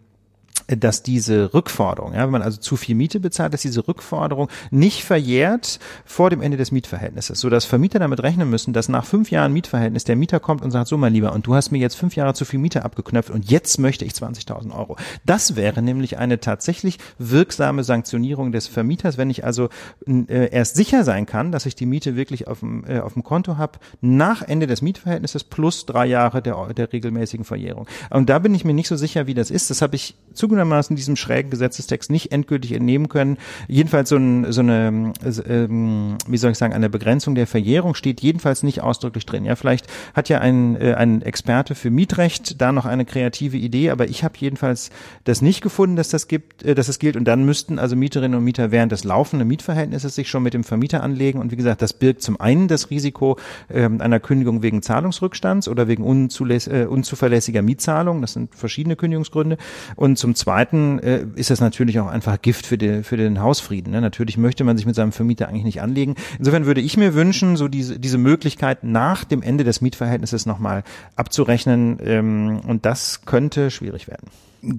dass diese Rückforderung, ja, wenn man also zu viel Miete bezahlt, dass diese Rückforderung nicht verjährt vor dem Ende des Mietverhältnisses, so dass Vermieter damit rechnen müssen, dass nach fünf Jahren Mietverhältnis der Mieter kommt und sagt, so mein Lieber, und du hast mir jetzt fünf Jahre zu viel Miete abgeknöpft und jetzt möchte ich 20.000 Euro. Das wäre nämlich eine tatsächlich wirksame Sanktionierung des Vermieters, wenn ich also äh, erst sicher sein kann, dass ich die Miete wirklich auf dem, äh, auf dem Konto habe, nach Ende des Mietverhältnisses plus drei Jahre der, der regelmäßigen Verjährung. Und da bin ich mir nicht so sicher, wie das ist. Das habe ich zugegebenermaßen diesem schrägen Gesetzestext nicht endgültig entnehmen können. Jedenfalls so, ein, so eine, ähm, wie soll ich sagen, eine Begrenzung der Verjährung steht jedenfalls nicht ausdrücklich drin. Ja, vielleicht hat ja ein, äh, ein Experte für Mietrecht da noch eine kreative Idee, aber ich habe jedenfalls das nicht gefunden, dass das gibt, äh, dass es gilt. Und dann müssten also Mieterinnen und Mieter während des laufenden Mietverhältnisses sich schon mit dem Vermieter anlegen. Und wie gesagt, das birgt zum einen das Risiko ähm, einer Kündigung wegen Zahlungsrückstands oder wegen unzuläss äh, unzuverlässiger Mietzahlung. Das sind verschiedene Kündigungsgründe. Und zum Zweiten äh, ist das natürlich auch einfach Gift für, die, für den Hausfrieden. Ne? Natürlich möchte man sich mit seinem Vermieter eigentlich nicht anlegen. Insofern würde ich mir wünschen, so diese, diese Möglichkeit nach dem Ende des Mietverhältnisses nochmal abzurechnen. Ähm, und das könnte schwierig werden.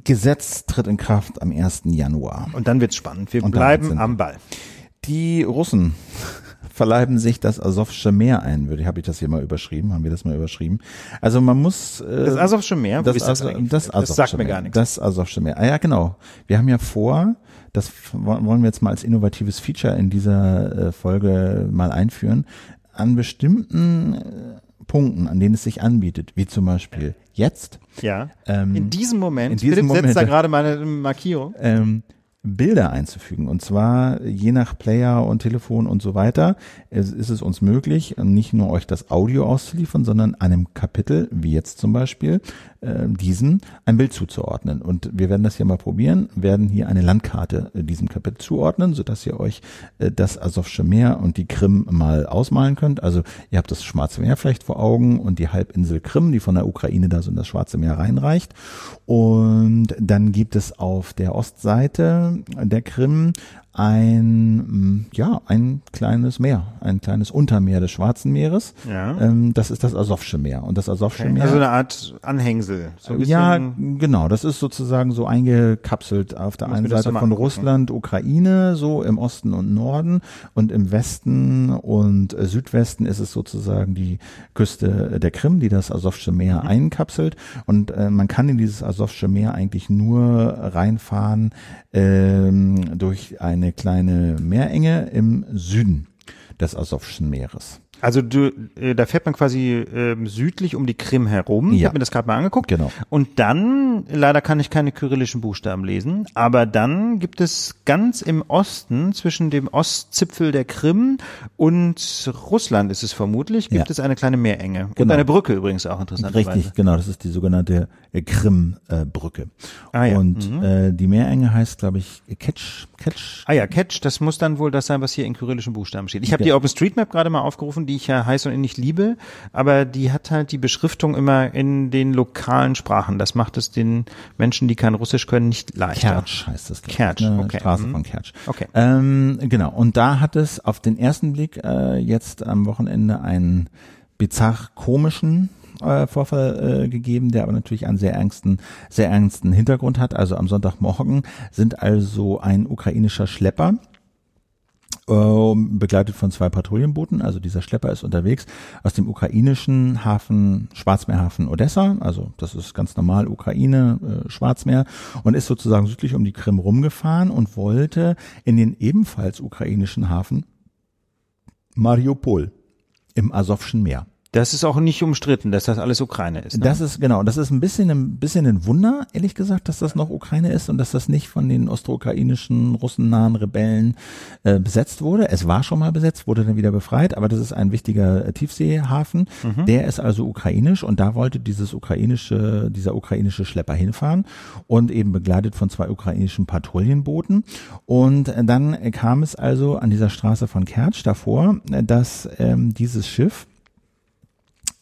Gesetz tritt in Kraft am 1. Januar. Und dann wird's spannend. Wir Und bleiben am Ball. Die Russen verleiben sich das Asowsche Meer ein, würde habe ich das hier mal überschrieben, haben wir das mal überschrieben. Also man muss äh, Das Asowsche Meer, das, ist das eigentlich? das, Das sagt mir Meer, gar nichts. Das Asowsche Meer. Ah ja, genau. Wir haben ja vor, das wollen wir jetzt mal als innovatives Feature in dieser äh, Folge mal einführen, an bestimmten äh, Punkten, an denen es sich anbietet, wie zum Beispiel jetzt, Ja. ähm, in diesem Moment, in diesem Philipp setzt Moment- da gerade meine Markierung. ähm, Bilder einzufügen. Und zwar je nach Player und Telefon und so weiter ist, es uns möglich, nicht nur euch das Audio auszuliefern, sondern einem Kapitel, wie jetzt zum Beispiel, äh, diesen ein Bild zuzuordnen. Und wir werden das hier mal probieren, werden hier eine Landkarte äh, diesem Kapitel zuordnen, sodass ihr euch äh, das Asowsche Meer und die Krim mal ausmalen könnt. Also ihr habt das Schwarze Meer vielleicht vor Augen und die Halbinsel Krim, die von der Ukraine da so in das Schwarze Meer reinreicht. Und dann gibt es auf der Ostseite der Krim ein, mm, ja, ein kleines Meer, ein kleines Untermeer des Schwarzen Meeres. Ja. Ähm, das ist das Asowsche Meer. Und das Asowsche Okay. Meer. Also eine Art Anhängsel. So ein ja, genau. Das ist sozusagen so eingekapselt auf der einen Seite von. Russland, Ukraine, so im Osten und Norden und im Westen und äh, Südwesten ist es sozusagen die Küste der Krim, die das Asowsche Meer Mhm. einkapselt. Und äh, man kann in dieses Asowsche Meer eigentlich nur reinfahren ähm, durch eine kleine Meerenge im Süden des Asowschen Meeres. Also du, äh, da fährt man quasi ähm, südlich um die Krim herum. Ich Ja. habe mir das gerade mal angeguckt. Genau. Und dann, leider kann ich keine kyrillischen Buchstaben lesen, aber dann gibt es ganz im Osten, zwischen dem Ostzipfel der Krim und Russland ist es vermutlich, gibt Ja. es eine kleine Meerenge. Und Genau. eine Brücke übrigens auch interessanterweise. Richtig, genau. Das ist die sogenannte äh, Krim-Brücke. Ah ja, Und äh, die Meerenge heißt, glaube ich, Ketsch, Ketsch. Ah ja, Catch, das muss dann wohl das sein, was hier in kyrillischen Buchstaben steht. Ich habe Ja. die OpenStreetMap gerade mal aufgerufen, die ich ja heiß und innig liebe, aber die hat halt die Beschriftung immer in den lokalen Sprachen. Das macht es den Menschen, die kein Russisch können, nicht leichter. Kertsch heißt das. Kertsch, ne? okay. Straße Mhm. von Kertsch. Okay. Ähm, genau. Und da hat es auf den ersten Blick äh, jetzt am Wochenende einen bizarr komischen äh, Vorfall äh, gegeben, der aber natürlich einen sehr ernsten, sehr ernsten Hintergrund hat. Also am Sonntagmorgen sind also ein ukrainischer Schlepper ähm, begleitet von zwei Patrouillenbooten. Also dieser Schlepper ist unterwegs aus dem ukrainischen Hafen, Schwarzmeerhafen Odessa. Also das ist ganz normal Ukraine, äh, Schwarzmeer und ist sozusagen südlich um die Krim rumgefahren und wollte in den ebenfalls ukrainischen Hafen Mariupol im Asowschen Meer. Das ist auch nicht umstritten, dass das alles Ukraine ist. Ne? Das ist genau, das ist ein bisschen ein bisschen ein Wunder, ehrlich gesagt, dass das noch Ukraine ist und dass das nicht von den ostroukrainischen russennahen Rebellen äh, besetzt wurde. Es war schon mal besetzt, wurde dann wieder befreit, aber das ist ein wichtiger äh, Tiefseehafen. Der ist also ukrainisch und da wollte dieses ukrainische dieser ukrainische Schlepper hinfahren und eben begleitet von zwei ukrainischen Patrouillenbooten und äh, dann kam es also an dieser Straße von Kertsch davor, äh, dass ähm, dieses Schiff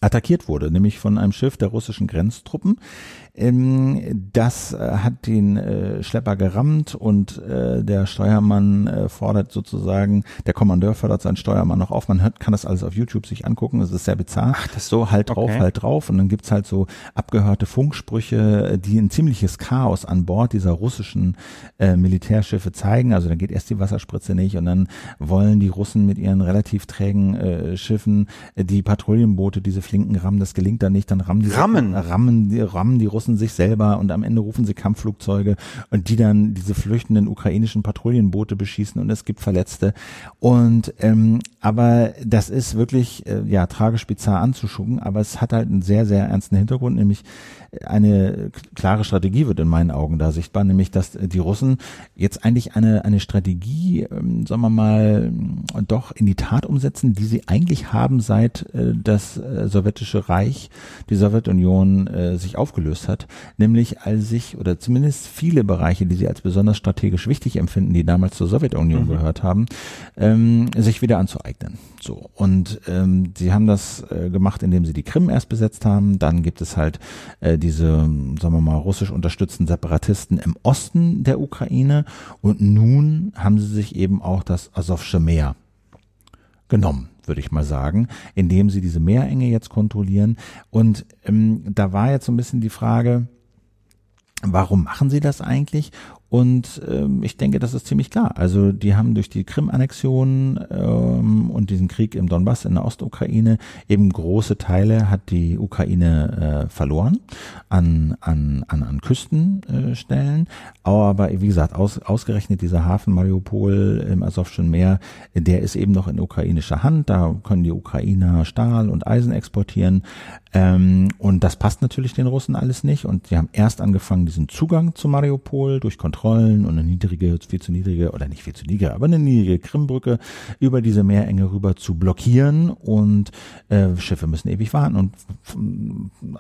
attackiert wurde, nämlich von einem Schiff der russischen Grenztruppen. Ähm, das äh, hat den äh, Schlepper gerammt und äh, der Steuermann äh, fordert sozusagen, der Kommandeur fordert seinen Steuermann noch auf. Man hört, kann das alles auf YouTube sich angucken, das ist sehr bizarr. Ach, das so halt drauf, Okay. halt drauf und dann gibt's halt so abgehörte Funksprüche, die ein ziemliches Chaos an Bord dieser russischen äh, Militärschiffe zeigen. Also dann geht erst die Wasserspritze nicht und dann wollen die Russen mit ihren relativ trägen äh, Schiffen äh, die Patrouillenboote diese Flinken rammen. Das gelingt dann nicht, dann rammen die Rammen? rammen die rammen die Russen sich selber und am Ende rufen sie Kampfflugzeuge und die dann diese flüchtenden ukrainischen Patrouillenboote beschießen und es gibt Verletzte. Und ähm, aber das ist wirklich äh, ja tragisch bizarr anzuschucken, aber es hat halt einen sehr sehr ernsten Hintergrund, nämlich eine klare Strategie wird in meinen Augen da sichtbar, nämlich dass die Russen jetzt eigentlich eine eine Strategie, ähm, sagen wir mal, doch in die Tat umsetzen, die sie eigentlich haben seit äh, das äh, sowjetische Reich, die Sowjetunion äh, sich aufgelöst hat, nämlich als sich oder zumindest viele Bereiche, die sie als besonders strategisch wichtig empfinden, die damals zur Sowjetunion gehört haben, ähm, sich wieder anzueignen. So und ähm, sie haben das äh, gemacht, indem sie die Krim erst besetzt haben. Dann gibt es halt äh, diese, sagen wir mal, russisch unterstützten Separatisten im Osten der Ukraine und nun haben sie sich eben auch das Asowsche Meer genommen, würde ich mal sagen, indem sie diese Meerenge jetzt kontrollieren. Und ähm, da war jetzt so ein bisschen die Frage, warum machen sie das eigentlich? Und ähm, ich denke, das ist ziemlich klar. Also die haben durch die Krim-Annexion ähm, und diesen Krieg im Donbass in der Ostukraine eben große Teile hat die Ukraine äh, verloren an, an, an, an Küstenstellen. Äh. Aber wie gesagt, aus, ausgerechnet dieser Hafen Mariupol im Asowschen Meer, der ist eben noch in ukrainischer Hand. Da können die Ukrainer Stahl und Eisen exportieren. Ähm, und das passt natürlich den Russen alles nicht. Und sie haben erst angefangen, diesen Zugang zu Mariupol durch Kontrolle Kontrollen und eine niedrige, viel zu niedrige, oder nicht viel zu niedrige, aber eine niedrige Krimbrücke über diese Meerenge rüber zu blockieren und äh, Schiffe müssen ewig warten. Und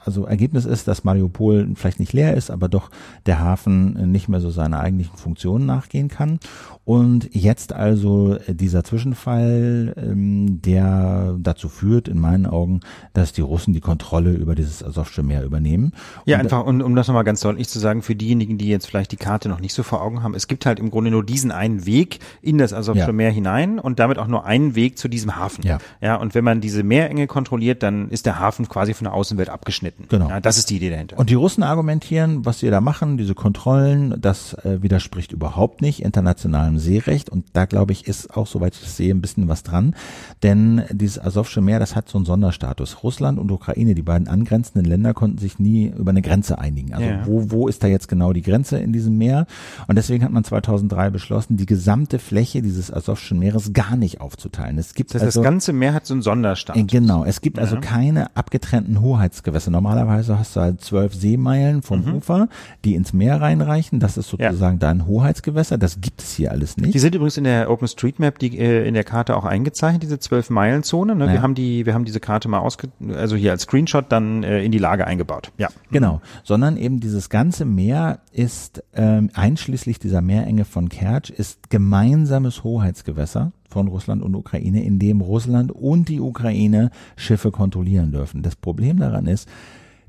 also Ergebnis ist, dass Mariupol vielleicht nicht leer ist, aber doch der Hafen nicht mehr so seiner eigentlichen Funktion nachgehen kann. Und jetzt also dieser Zwischenfall, ähm, der dazu führt, in meinen Augen, dass die Russen die Kontrolle über dieses Asowsche Meer übernehmen. Ja, und einfach, und, um das nochmal ganz deutlich zu sagen, für diejenigen, die jetzt vielleicht die Karte noch nicht so vor Augen haben, es gibt halt im Grunde nur diesen einen Weg in das Asowsche ja. Meer hinein und damit auch nur einen Weg zu diesem Hafen. Ja. ja, und wenn man diese Meerenge kontrolliert, dann ist der Hafen quasi von der Außenwelt abgeschnitten. Genau. Ja, das ist die Idee dahinter. Und die Russen argumentieren, was sie da machen, diese Kontrollen, das äh, widerspricht überhaupt nicht internationalem Seerecht und da glaube ich ist auch, soweit ich das sehe, ein bisschen was dran, denn dieses Asowsche Meer, das hat so einen Sonderstatus. Russland und Ukraine, die beiden angrenzenden Länder konnten sich nie über eine Grenze einigen. Also ja. wo, wo ist da jetzt genau die Grenze in diesem Meer? Und deswegen hat man 2003 beschlossen, die gesamte Fläche dieses Asowschen Meeres gar nicht aufzuteilen. Es gibt das heißt, also, das ganze Meer hat so einen Sonderstatus. Äh, genau, es gibt also ja. also keine abgetrennten Hoheitsgewässer. Normalerweise hast du halt zwölf Seemeilen vom mhm. Ufer, die ins Meer reinreichen. Das ist sozusagen ja. dein Hoheitsgewässer. Das gibt es hier alles nicht. Die sind übrigens in der OpenStreetMap, die äh, in der Karte auch eingezeichnet, diese zwölf Meilen Zone. Ne? Wir haben die, wir haben diese Karte mal ausge, also hier als Screenshot dann äh, in die Lage eingebaut. Ja. Genau, sondern eben dieses ganze Meer ist ähm, einschließlich dieser Meerenge von Kertsch ist gemeinsames Hoheitsgewässer von Russland und Ukraine, in dem Russland und die Ukraine Schiffe kontrollieren dürfen. Das Problem daran ist,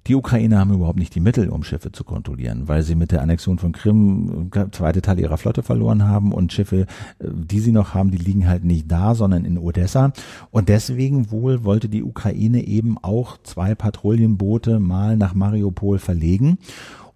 die Ukrainer haben überhaupt nicht die Mittel, um Schiffe zu kontrollieren, weil sie mit der Annexion von Krim äh, zweite Teile ihrer Flotte verloren haben und Schiffe, äh, die sie noch haben, die liegen halt nicht da, sondern in Odessa. Und deswegen wohl wollte die Ukraine eben auch zwei Patrouillenboote mal nach Mariupol verlegen.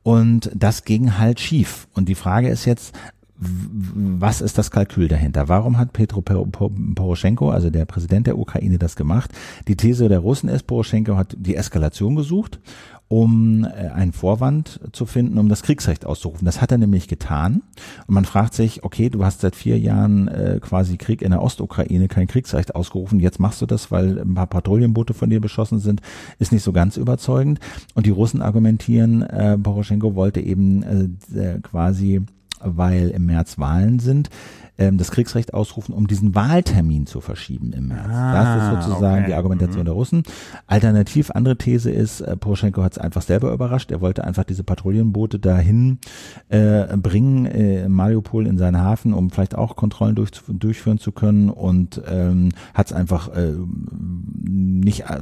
Und das ging halt schief. Und die Frage ist jetzt, was ist das Kalkül dahinter? Warum hat Petro Poroschenko, also der Präsident der Ukraine, das gemacht? Die These der Russen ist, Poroschenko hat die Eskalation gesucht, um äh, einen Vorwand zu finden, um das Kriegsrecht auszurufen. Das hat er nämlich getan. Und man fragt sich, okay, du hast seit vier Jahren äh, quasi Krieg in der Ostukraine, kein Kriegsrecht ausgerufen. Jetzt machst du das, weil ein paar Patrouillenboote von dir beschossen sind, ist nicht so ganz überzeugend. Und die Russen argumentieren, äh, Poroschenko wollte eben äh, quasi weil im März Wahlen sind, ähm, das Kriegsrecht ausrufen, um diesen Wahltermin zu verschieben im März. Ah, das ist sozusagen okay. die Argumentation mhm. der Russen. Alternativ, andere These ist, äh, Poroschenko hat es einfach selber überrascht. Er wollte einfach diese Patrouillenboote dahin äh, bringen, äh, Mariupol in seinen Hafen, um vielleicht auch Kontrollen durch, durchführen zu können und ähm, hat es einfach äh, nicht äh,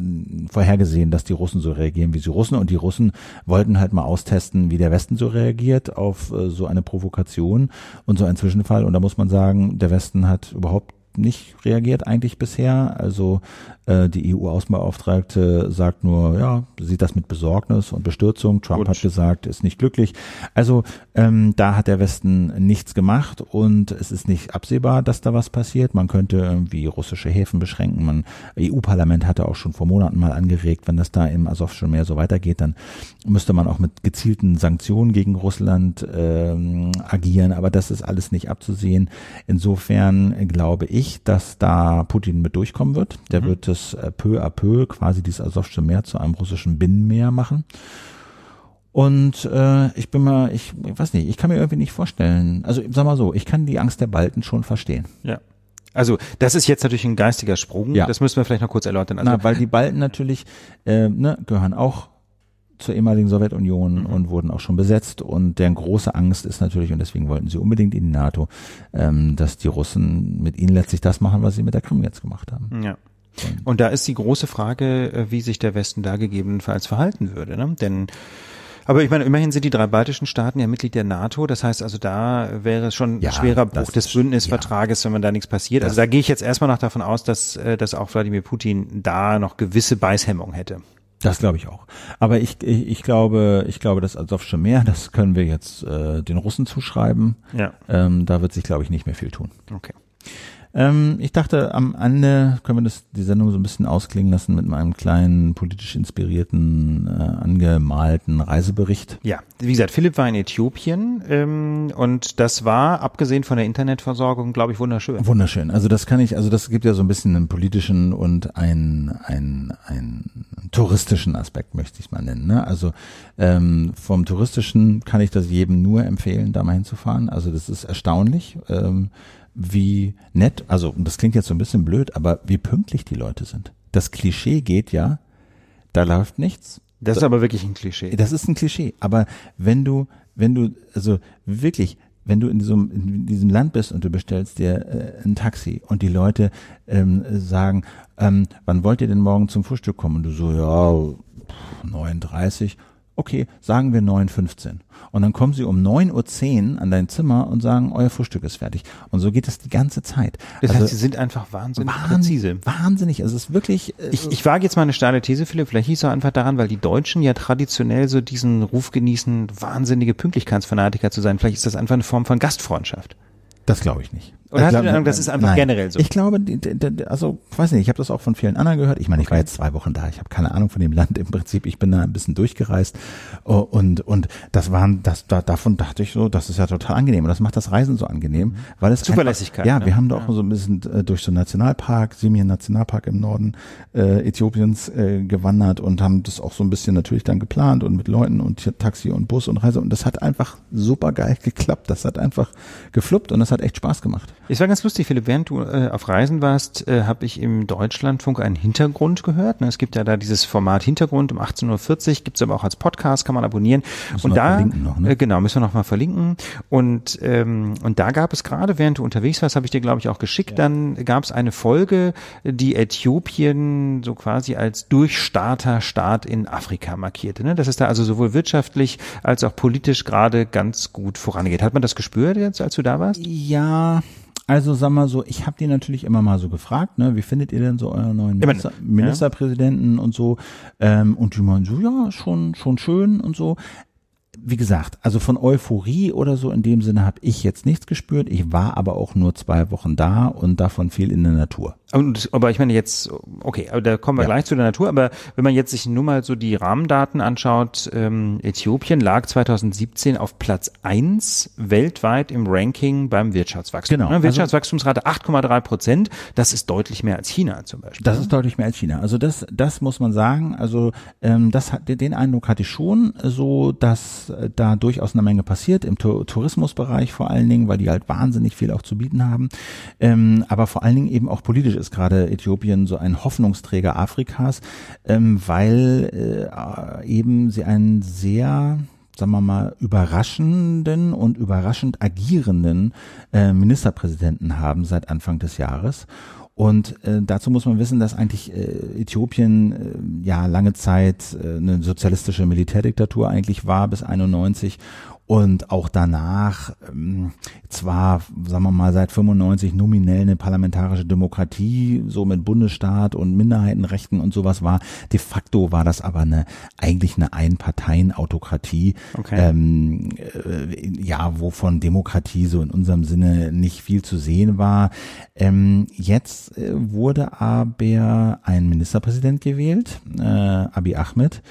vorhergesehen, dass die Russen so reagieren, wie sie Russen. Und die Russen wollten halt mal austesten, wie der Westen so reagiert auf äh, so eine Provokation und so einen Zwischenfall. Und da muss man sagen, sagen, der Westen hat überhaupt nicht reagiert eigentlich bisher. Also äh, die EU-Außenbeauftragte sagt nur, ja, sieht das mit Besorgnis und Bestürzung. Trump Gut. hat gesagt, ist nicht glücklich. Also ähm, da hat der Westen nichts gemacht und es ist nicht absehbar, dass da was passiert. Man könnte irgendwie russische Häfen beschränken. Man EU-Parlament hatte auch schon vor Monaten mal angeregt, wenn das da im Asowschen Meer so weitergeht, dann müsste man auch mit gezielten Sanktionen gegen Russland ähm, agieren. Aber das ist alles nicht abzusehen. Insofern glaube ich, dass da Putin mit durchkommen wird. Der mhm. wird es äh, peu à peu quasi dieses Asowsche Meer zu einem russischen Binnenmeer machen. Und äh, ich bin mal, ich, ich weiß nicht, ich kann mir irgendwie nicht vorstellen. Also sag mal so, ich kann die Angst der Balten schon verstehen. Ja. Also das ist jetzt natürlich ein geistiger Sprung. Ja. Das müssen wir vielleicht noch kurz erläutern. Also, Na, weil die Balten natürlich äh, ne, gehören auch zur ehemaligen Sowjetunion mhm. und wurden auch schon besetzt. Und deren große Angst ist natürlich, und deswegen wollten sie unbedingt in die NATO, ähm, dass die Russen mit ihnen letztlich das machen, was sie mit der Krim jetzt gemacht haben. Ja. Und da ist die große Frage, äh, wie sich der Westen da gegebenenfalls verhalten würde. Ne? Denn aber ich meine, immerhin sind die drei baltischen Staaten ja Mitglied der NATO. Das heißt also, da wäre es schon ja, ein schwerer Bruch des Bündnisvertrages, ja. wenn man da nichts passiert. Also da gehe ich jetzt erstmal noch davon aus, dass, äh, dass auch Wladimir Putin da noch gewisse Beißhemmung hätte. Das glaube ich auch. Aber ich, ich, ich glaube, ich glaube, das Asowsche Meer, das können wir jetzt äh, den Russen zuschreiben. Ja. Ähm, da wird sich, glaube ich, nicht mehr viel tun. Okay. Ähm, ich dachte, am Ende können wir das, die Sendung so ein bisschen ausklingen lassen mit meinem kleinen politisch inspirierten, äh, angemalten Reisebericht. Ja, wie gesagt, Philipp war in Äthiopien ähm, und das war, abgesehen von der Internetversorgung, glaube ich, wunderschön. Wunderschön. Also das kann ich, also das gibt ja so ein bisschen einen politischen und einen, einen, einen touristischen Aspekt, möchte ich mal nennen. Ne? Also ähm, vom touristischen kann ich das jedem nur empfehlen, da mal hinzufahren. Also das ist erstaunlich. Ähm, wie nett, also das klingt jetzt so ein bisschen blöd, aber wie pünktlich die Leute sind. Das Klischee geht ja, da läuft nichts. Das ist aber wirklich ein Klischee. Das ist ein Klischee, aber wenn du, wenn du, also wirklich, wenn du in diesem, in diesem Land bist und du bestellst dir äh, ein Taxi und die Leute ähm, sagen, ähm, wann wollt ihr denn morgen zum Frühstück kommen? Und du so, ja, 39, okay, sagen wir 9.15. Und dann kommen sie um 9.10 Uhr an dein Zimmer und sagen, euer Frühstück ist fertig. Und so geht es die ganze Zeit. Das also, heißt, sie sind einfach wahnsinnig wahn, präzise. Wahnsinnig. Also es ist wirklich. Äh, ich, ich wage jetzt mal eine steile These, Philipp. Vielleicht hieß es auch einfach daran, weil die Deutschen ja traditionell so diesen Ruf genießen, wahnsinnige Pünktlichkeitsfanatiker zu sein. Vielleicht ist das einfach eine Form von Gastfreundschaft. Das glaube ich nicht. Oder hast glaub, du den das ist einfach nein. generell so? Ich glaube, also weiß nicht, ich habe das auch von vielen anderen gehört. Ich meine, ich war jetzt zwei Wochen da, ich habe keine Ahnung von dem Land im Prinzip. Ich bin da ein bisschen durchgereist oh, und und das waren, das da, davon dachte ich so, das ist ja total angenehm und das macht das Reisen so angenehm, weil es Zuverlässigkeit. Einfach, ja, ne? wir haben da auch so ein bisschen äh, durch so einen Nationalpark, Simien Nationalpark im Norden äh, Äthiopiens äh, gewandert und haben das auch so ein bisschen natürlich dann geplant und mit Leuten und Taxi und Bus und Reise und das hat einfach super geil geklappt. Das hat einfach gefluppt und das hat echt Spaß gemacht. Es war ganz lustig, Philipp, während du äh, auf Reisen warst, äh, habe ich im Deutschlandfunk einen Hintergrund gehört. Ne? Es gibt ja da dieses Format Hintergrund um 18.40 Uhr, gibt es aber auch als Podcast, kann man abonnieren. Müssen und da, noch, ne? äh, genau, müssen wir noch mal verlinken. Und, ähm, und da gab es gerade, während du unterwegs warst, habe ich dir, glaube ich, auch geschickt, ja. dann gab es eine Folge, die Äthiopien so quasi als Durchstarter-Staat in Afrika markierte. Ne? Dass es da also sowohl wirtschaftlich als auch politisch gerade ganz gut vorangeht. Hat man das gespürt jetzt, als du da warst? Ja, also sag mal so, ich habe die natürlich immer mal so gefragt, ne, wie findet ihr denn so euren neuen Minister, Ministerpräsidenten ja. und so? Ähm, und die meinen so, ja, schon, schon schön und so wie gesagt, also von Euphorie oder so in dem Sinne habe ich jetzt nichts gespürt. Ich war aber auch nur zwei Wochen da und davon viel in der Natur. Und, aber ich meine jetzt, okay, aber da kommen wir ja. gleich zu der Natur, aber wenn man jetzt sich nur mal so die Rahmendaten anschaut, ähm, Äthiopien lag 2017 auf Platz eins weltweit im Ranking beim Wirtschaftswachstum. Genau. Ne? Wirtschaftswachstumsrate 8,3 Prozent, das ist deutlich mehr als China zum Beispiel. Das ist deutlich mehr als China. Also das, das muss man sagen. Also ähm, das hat den Eindruck hatte ich schon, so dass äh, da durchaus eine Menge passiert im Tourismusbereich vor allen Dingen, weil die halt wahnsinnig viel auch zu bieten haben. Ähm, aber vor allen Dingen eben auch politisch ist gerade Äthiopien so ein Hoffnungsträger Afrikas, ähm, weil äh, eben sie einen sehr sagen wir mal, überraschenden und überraschend agierenden äh, Ministerpräsidenten haben seit Anfang des Jahres. Und äh, dazu muss man wissen, dass eigentlich äh, Äthiopien äh, ja lange Zeit äh, eine sozialistische Militärdiktatur eigentlich war bis 91 und auch danach ähm, zwar, sagen wir mal, seit 95 nominell eine parlamentarische Demokratie, so mit Bundesstaat und Minderheitenrechten und sowas war. De facto war das aber eine eigentlich eine Einparteienautokratie, okay. ähm, äh, ja, wovon Demokratie so in unserem Sinne nicht viel zu sehen war. Ähm, jetzt äh, wurde aber ein Ministerpräsident gewählt, äh, Abiy Ahmed,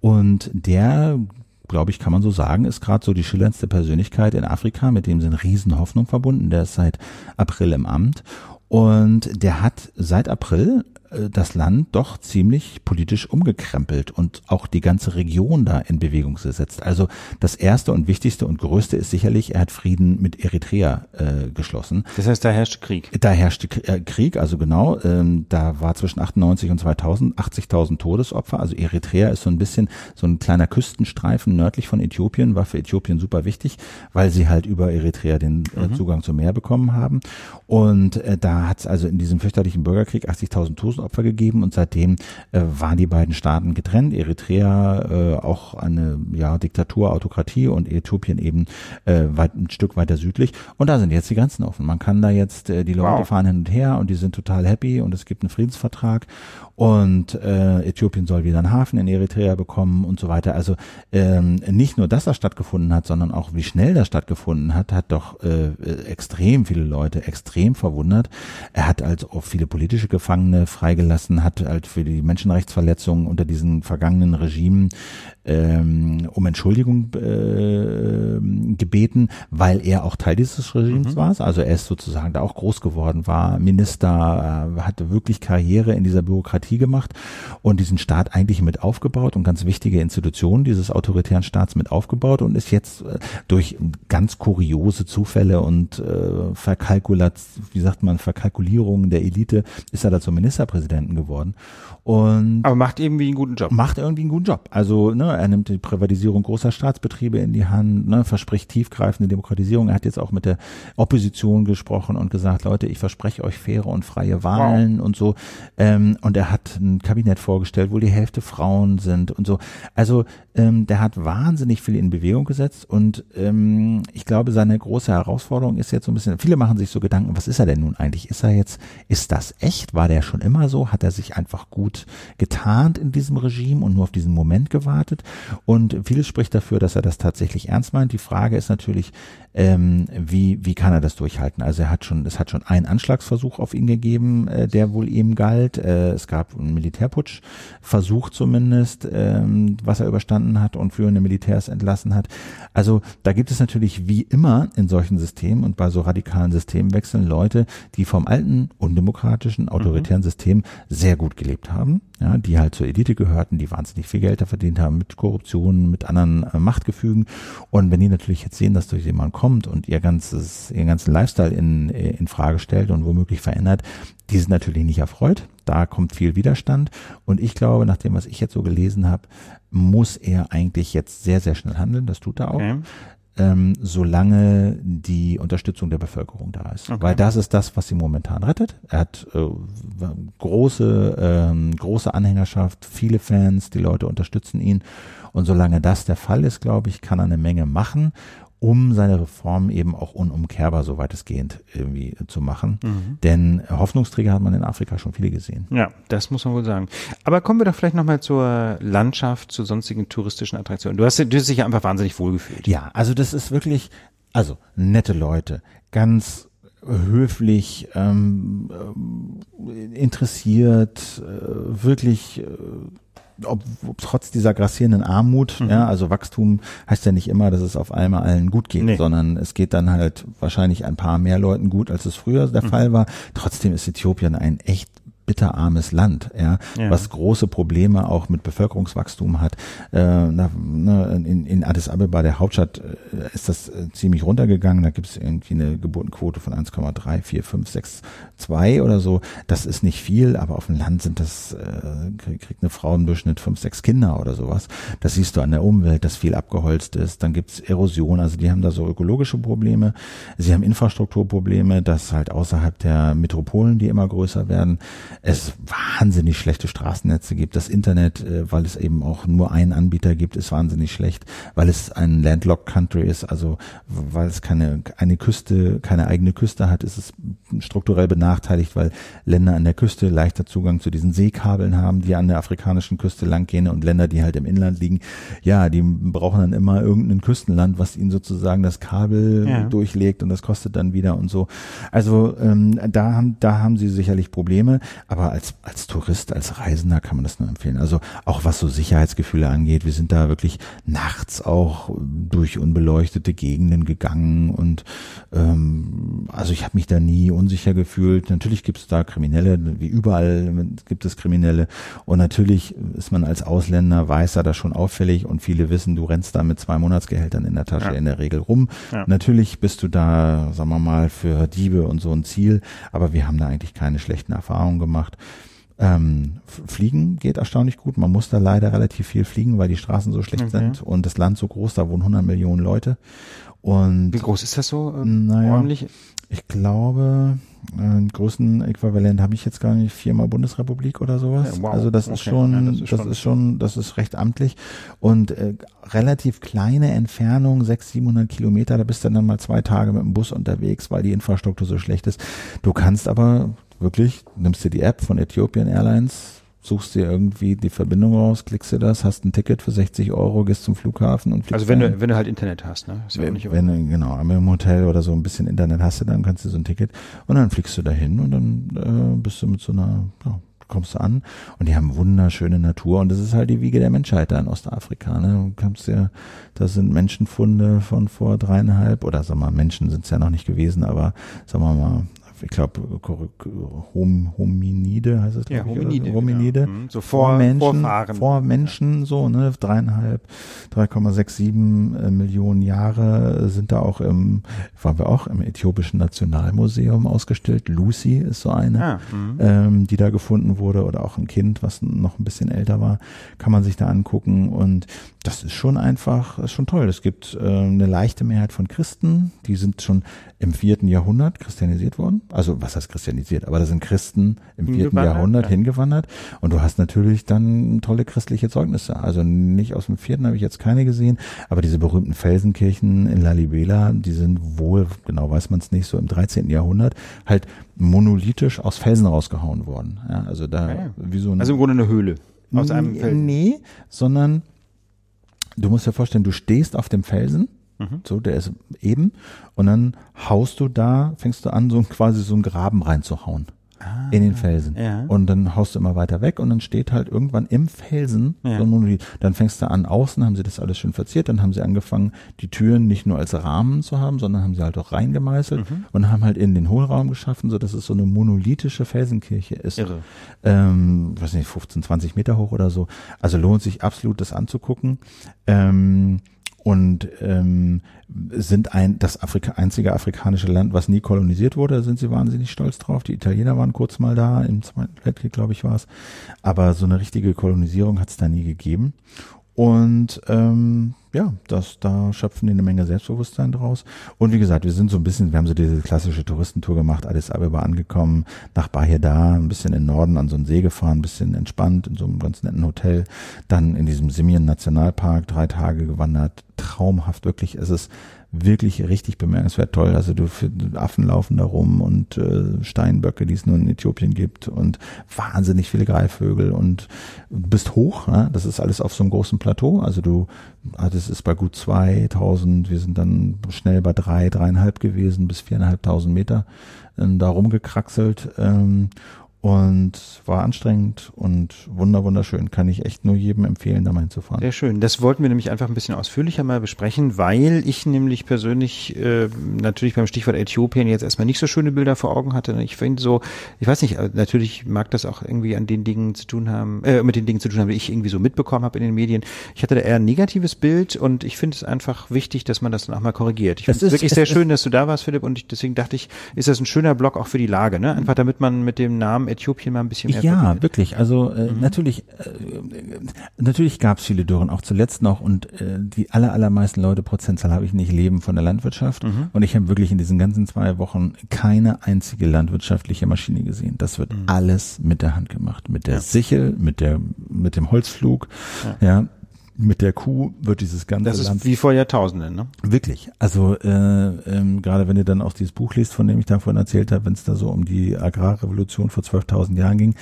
und der glaube ich, kann man so sagen, ist gerade so die schillerndste Persönlichkeit in Afrika, mit dem sind Riesenhoffnung verbunden. Der ist seit April im Amt und der hat seit April das Land doch ziemlich politisch umgekrempelt und auch die ganze Region da in Bewegung gesetzt. Also das erste und wichtigste und größte ist sicherlich, er hat Frieden mit Eritrea äh, geschlossen. Das heißt, da herrschte Krieg. Da herrschte äh, Krieg, also genau, ähm, da war zwischen 98 und 2000 80.000 Todesopfer. Also Eritrea ist so ein bisschen so ein kleiner Küstenstreifen nördlich von Äthiopien, war für Äthiopien super wichtig, weil sie halt über Eritrea den äh, mhm. Zugang zum Meer bekommen haben. Und äh, da hat es also in diesem fürchterlichen Bürgerkrieg 80.000 Todesopfer gegeben und seitdem äh, waren die beiden Staaten getrennt. Eritrea äh, auch eine ja, Diktatur, Autokratie und Äthiopien eben äh, weit, ein Stück weiter südlich. Und da sind jetzt die Grenzen offen. Man kann da jetzt, äh, die Leute Wow. fahren hin und her und die sind total happy und es gibt einen Friedensvertrag und äh, Äthiopien soll wieder einen Hafen in Eritrea bekommen und so weiter. Also ähm, nicht nur, dass das stattgefunden hat, sondern auch wie schnell das stattgefunden hat, hat doch äh, äh, extrem viele Leute extrem verwundert. Er hat also auch viele politische Gefangene freigelassen, hat halt für die Menschenrechtsverletzungen unter diesen vergangenen Regimen ähm, um Entschuldigung äh, gebeten, weil er auch Teil dieses Regimes war. Also er ist sozusagen da auch groß geworden, war Minister, äh, hatte wirklich Karriere in dieser Bürokratie gemacht und diesen Staat eigentlich mit aufgebaut und ganz wichtige Institutionen dieses autoritären Staats mit aufgebaut und ist jetzt äh, durch ganz kuriose Zufälle und äh, Verkalkulat, wie sagt man, Verkalkulierungen der Elite ist er da zum Ministerpräsidenten geworden. Und Aber macht irgendwie einen guten Job. macht irgendwie einen guten Job. Also ne, er nimmt die Privatisierung großer Staatsbetriebe in die Hand, ne, verspricht tiefgreifende Demokratisierung. Er hat jetzt auch mit der Opposition gesprochen und gesagt, Leute, ich verspreche euch faire und freie Wahlen und so. Ähm, und er hat ein Kabinett vorgestellt, wo die Hälfte Frauen sind und so. Also ähm, der hat wahnsinnig viel in Bewegung gesetzt und ähm, ich glaube, seine große Herausforderung ist jetzt so ein bisschen, viele machen sich so Gedanken, was ist er denn nun eigentlich? Ist er jetzt, ist das echt? War der schon immer so? Hat er sich einfach gut getarnt in diesem Regime und nur auf diesen Moment gewartet? Und vieles spricht dafür, dass er das tatsächlich ernst meint. Die Frage ist natürlich, ähm, wie, wie kann er das durchhalten? Also er hat schon, es hat schon einen Anschlagsversuch auf ihn gegeben, äh, der wohl ihm galt. Äh, es gab einen Militärputsch, Versuch zumindest, ähm, was er überstanden hat und führende Militärs entlassen hat. Also da gibt es natürlich wie immer in solchen Systemen und bei so radikalen Systemwechseln Leute, die vom alten, undemokratischen, autoritären System sehr gut gelebt haben, ja, die halt zur Elite gehörten, die wahnsinnig viel Geld da verdient haben mit Korruption, mit anderen äh, Machtgefügen. Und wenn die natürlich jetzt sehen, dass durch jemand kommt und ihr ganzes, ihren ganzen Lifestyle in, in Frage stellt und womöglich verändert, die sind natürlich nicht erfreut. Da kommt viel Widerstand. Und ich glaube, nach dem, was ich jetzt so gelesen habe, muss er eigentlich jetzt sehr, sehr schnell handeln. Das tut er auch. Okay. Ähm, solange die Unterstützung der Bevölkerung da ist. Okay. Weil das ist das, was sie momentan rettet. Er hat äh, große, ähm, große Anhängerschaft, viele Fans, die Leute unterstützen ihn. Und solange das der Fall ist, glaube ich, kann er eine Menge machen, um seine Reform eben auch unumkehrbar so weitestgehend irgendwie zu machen. Denn Hoffnungsträger hat man in Afrika schon viele gesehen. Ja, das muss man wohl sagen. Aber kommen wir doch vielleicht nochmal zur Landschaft, zu sonstigen touristischen Attraktionen. Du hast, du hast dich ja einfach wahnsinnig wohlgefühlt. Ja, also das ist wirklich, also nette Leute, ganz höflich, ähm, ähm, interessiert, äh, wirklich, äh, ob, ob trotz dieser grassierenden Armut, ja, also Wachstum heißt ja nicht immer, dass es auf einmal allen gut geht, Nee. sondern es geht dann halt wahrscheinlich ein paar mehr Leuten gut, als es früher der Fall war. Trotzdem ist Äthiopien ein echt bitterarmes Land, ja, Ja. was große Probleme auch mit Bevölkerungswachstum hat. Äh, ne, in, in Addis Abeba, der Hauptstadt, äh, ist das äh, ziemlich runtergegangen. Da gibt es irgendwie eine Geburtenquote von 1,3, 4, 5, 6, 2 oder so. Das ist nicht viel, aber auf dem Land sind das, krieg- kriegt eine Frau im Durchschnitt 5, 6 Kinder oder sowas. Das siehst du an der Umwelt, dass viel abgeholzt ist. Dann gibt's Erosion, also die haben da so ökologische Probleme. Sie haben Infrastrukturprobleme, dass halt außerhalb der Metropolen, die immer größer werden, es wahnsinnig schlechte Straßennetze gibt. Das Internet, äh, weil es eben auch nur einen Anbieter gibt, ist wahnsinnig schlecht, weil es ein landlocked Country ist, also weil es keine eine Küste, keine eigene Küste hat, ist es strukturell benachteiligt, weil Länder an der Küste leichter Zugang zu diesen Seekabeln haben, die an der afrikanischen Küste langgehen und Länder, die halt im Inland liegen, ja, die brauchen dann immer irgendein Küstenland, was ihnen sozusagen das Kabel Ja. durchlegt und das kostet dann wieder und so. Also ähm, da haben da haben sie sicherlich Probleme, aber als als Tourist, als Reisender kann man das nur empfehlen. Also auch was so Sicherheitsgefühle angeht, wir sind da wirklich nachts auch durch unbeleuchtete Gegenden gegangen und ähm, also ich habe mich da nie unsicher gefühlt. Natürlich gibt es da Kriminelle, wie überall gibt es Kriminelle und natürlich ist man als Ausländer weißer da schon auffällig und viele wissen, du rennst da mit zwei Monatsgehältern in der Tasche Ja. in der Regel rum. Ja. Natürlich bist du da, sagen wir mal, für Diebe und so ein Ziel, aber wir haben da eigentlich keine schlechten Erfahrungen gemacht. Ähm, F- Fliegen geht erstaunlich gut. Man muss da leider relativ viel fliegen, weil die Straßen so schlecht Okay. sind und das Land so groß, da wohnen 100 Millionen Leute. Und Wie groß ist das so? ähm, Naja. Ordentlich? ich glaube, äh, Größenäquivalent habe ich jetzt gar nicht, viermal Bundesrepublik oder sowas. Ja, wow. Also das Okay. ist schon, Ja, das, ist schon, das ist recht amtlich und äh, relativ kleine Entfernung, 600, 700 Kilometer, da bist du dann mal zwei Tage mit dem Bus unterwegs, weil die Infrastruktur so schlecht ist. Du kannst aber wirklich, nimmst dir die App von Ethiopian Airlines, suchst dir irgendwie die Verbindung raus, klickst dir das, hast ein Ticket für 60 Euro, gehst zum Flughafen und fliegst Also wenn du, wenn du halt Internet hast, ne? Ist ja auch nicht Wenn, wenn du, genau, im Hotel oder so ein bisschen Internet hast du, dann kannst du so ein Ticket und dann fliegst du dahin und dann äh, bist du mit so einer, ja, kommst du an und die haben wunderschöne Natur und das ist halt die Wiege der Menschheit da in Ostafrika. Ne? Du kannst ja, da sind Menschenfunde von vor dreieinhalb oder sag mal, Menschen sind es ja noch nicht gewesen, aber sagen wir mal, ich glaube, Hom, Hominide heißt es, Ja, glaub ich? Hominide. Hominide. genau. Mhm. So vor, Menschen, Vorfahren. vor Menschen, so, ne, dreieinhalb, 3,67 äh, Millionen Jahre sind da auch im, waren wir auch im Äthiopischen Nationalmuseum ausgestellt. Lucy ist so eine, Ah, mhm. ähm, die da gefunden wurde oder auch ein Kind, was noch ein bisschen älter war, kann man sich da angucken und das ist schon einfach, ist schon toll. Es gibt äh, eine leichte Mehrheit von Christen, die sind schon im vierten Jahrhundert christianisiert worden. Also was heißt christianisiert? Aber da sind Christen im vierten Jahrhundert ja. hingewandert und du hast natürlich dann tolle christliche Zeugnisse. Also nicht aus dem vierten habe ich jetzt keine gesehen, aber diese berühmten Felsenkirchen in Lalibela, die sind wohl, genau weiß man es nicht, so im 13. Jahrhundert halt monolithisch aus Felsen rausgehauen worden. Ja, also da Ja, ja. wie so ein Also im Grunde eine Höhle. Aus einem Feld. Nee, sondern du musst dir vorstellen, du stehst auf dem Felsen, Mhm. so, der ist eben, und dann haust du da, fängst du an, so quasi so einen Graben reinzuhauen. In den Felsen. Ah, ja. Und dann haust du immer weiter weg und dann steht halt irgendwann im Felsen Ja. so ein Monolith. Dann fängst du an, außen haben sie das alles schön verziert, dann haben sie angefangen, die Türen nicht nur als Rahmen zu haben, sondern haben sie halt auch reingemeißelt Mhm. und haben halt in den Hohlraum geschaffen, so dass es so eine monolithische Felsenkirche ist Irre. ähm, weiß nicht, 15, 20 Meter hoch oder so. Also lohnt sich absolut, das anzugucken. Ähm, und ähm, sind ein das Afrika, einzige afrikanische Land, was nie kolonisiert wurde. Da sind sie wahnsinnig stolz drauf. Die Italiener waren kurz mal da, im Zweiten Weltkrieg, glaube ich, war es. Aber so eine richtige Kolonisierung hat es da nie gegeben. Und ähm, ja, das, da schöpfen die eine Menge Selbstbewusstsein draus. Und wie gesagt, wir sind so ein bisschen, wir haben so diese klassische Touristentour gemacht, Addis Abeba angekommen, nach Bahia da, ein bisschen in den Norden an so einen See gefahren, ein bisschen entspannt in so einem ganz netten Hotel, dann in diesem Simien Nationalpark drei Tage gewandert, traumhaft, wirklich, es ist wirklich richtig bemerkenswert toll. Also du Affen laufen da rum und äh, Steinböcke, die es nur in Äthiopien gibt und wahnsinnig viele Greifvögel und du bist hoch. Ne? Das ist alles auf so einem großen Plateau. Also du, das ist bei gut 2000. Wir sind dann schnell bei drei, dreieinhalb gewesen bis viereinhalbtausend Meter äh, da rumgekraxelt. Ähm, und war anstrengend und wunder wunderschön. Kann ich echt nur jedem empfehlen, da mal hinzufahren. Sehr schön. Das wollten wir nämlich einfach ein bisschen ausführlicher mal besprechen, weil ich nämlich persönlich äh, natürlich beim Stichwort Äthiopien jetzt erstmal nicht so schöne Bilder vor Augen hatte. Ich finde so, ich weiß nicht, äh, natürlich mag das auch irgendwie an den Dingen zu tun haben, äh, mit den Dingen zu tun haben, die ich irgendwie so mitbekommen habe in den Medien. Ich hatte da eher ein negatives Bild und ich finde es einfach wichtig, dass man das dann auch mal korrigiert. Ich finde es ist- wirklich sehr schön, dass du da warst, Philipp, und ich, deswegen dachte ich, ist das ein schöner Blog auch für die Lage, ne? Einfach damit man mit dem Namen Äthiopien mal ein bisschen mehr Ja, verbindet. wirklich. Also äh, natürlich, äh, natürlich gab es viele Dürren, auch zuletzt noch. Und äh, die aller, allermeisten Leute, Prozentzahl habe ich nicht, leben von der Landwirtschaft. Und ich habe wirklich in diesen ganzen zwei Wochen keine einzige landwirtschaftliche Maschine gesehen. Das wird alles mit der Hand gemacht. Mit der Ja. Sichel, mit der, mit dem Holzflug, ja. Mit der Kuh wird dieses ganze Das Land ist wie vor Jahrtausenden, ne? Wirklich. Also äh, ähm, gerade wenn ihr dann auch dieses Buch liest, von dem ich da vorhin erzählt habe, wenn es da so um die Agrarrevolution vor 12.000 Jahren ging,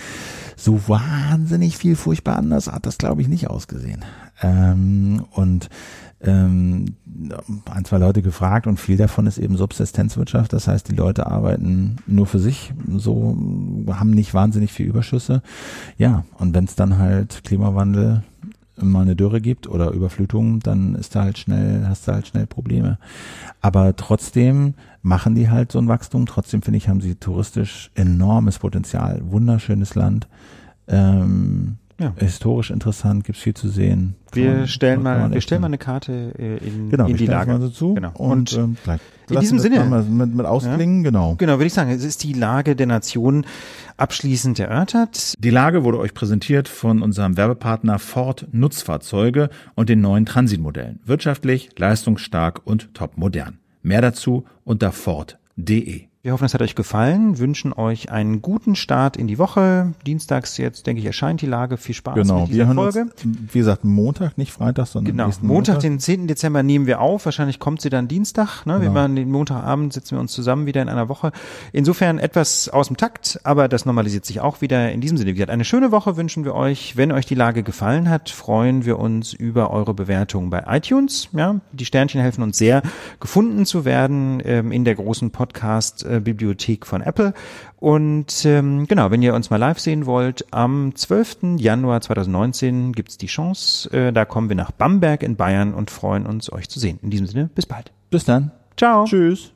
so wahnsinnig viel furchtbar anders hat das, glaube ich, nicht ausgesehen. Ähm, und ähm, ein, zwei Leute gefragt und viel davon ist eben Subsistenzwirtschaft. Das heißt, die Leute arbeiten nur für sich, so haben nicht wahnsinnig viel Überschüsse. Ja, und wenn es dann halt Klimawandel mal eine Dürre gibt oder Überflutung, dann ist da halt schnell, hast du halt schnell Probleme. Aber trotzdem machen die halt so ein Wachstum. Trotzdem finde ich, haben sie touristisch enormes Potenzial. Wunderschönes Land. Ähm, Ja. Historisch interessant, gibt's viel zu sehen. Kann Wir man- stellen mal, wir stellen mal eine Karte äh, in, genau, in die Lage. mal so zu. Genau. Und, Und ähm, in diesem Sinne- mal Mit, mit ausklingen, genau. Genau, würde ich sagen, es ist die Lage der Nation abschließend erörtert. Die Lage wurde euch präsentiert von unserem Werbepartner Ford Nutzfahrzeuge und den neuen Transitmodellen. Wirtschaftlich, leistungsstark und topmodern. Mehr dazu unter Ford.de. Wir hoffen, es hat euch gefallen, wünschen euch einen guten Start in die Woche. Dienstags jetzt, denke ich, erscheint die Lage. Viel Spaß Genau, mit wir dieser hören Folge. uns, wie gesagt, Montag, nicht Freitag, sondern Genau, nächsten Montag, den 10. Dezember nehmen wir auf. Wahrscheinlich kommt sie dann Dienstag. Ne? Wir Genau. machen den Montagabend, sitzen wir uns zusammen wieder in einer Woche. Insofern etwas aus dem Takt, aber das normalisiert sich auch wieder. In diesem Sinne, wie gesagt, eine schöne Woche wünschen wir euch. Wenn euch die Lage gefallen hat, freuen wir uns über eure Bewertung bei iTunes. Ja, die Sternchen helfen uns sehr, gefunden zu werden ähm, in der großen Podcast-Bibliothek von Apple. Und ähm, genau, wenn ihr uns mal live sehen wollt, am 12. Januar 2019 gibt's die Chance. Äh, da kommen wir nach Bamberg in Bayern und freuen uns, euch zu sehen. In diesem Sinne, bis bald. Bis dann. Ciao. Tschüss.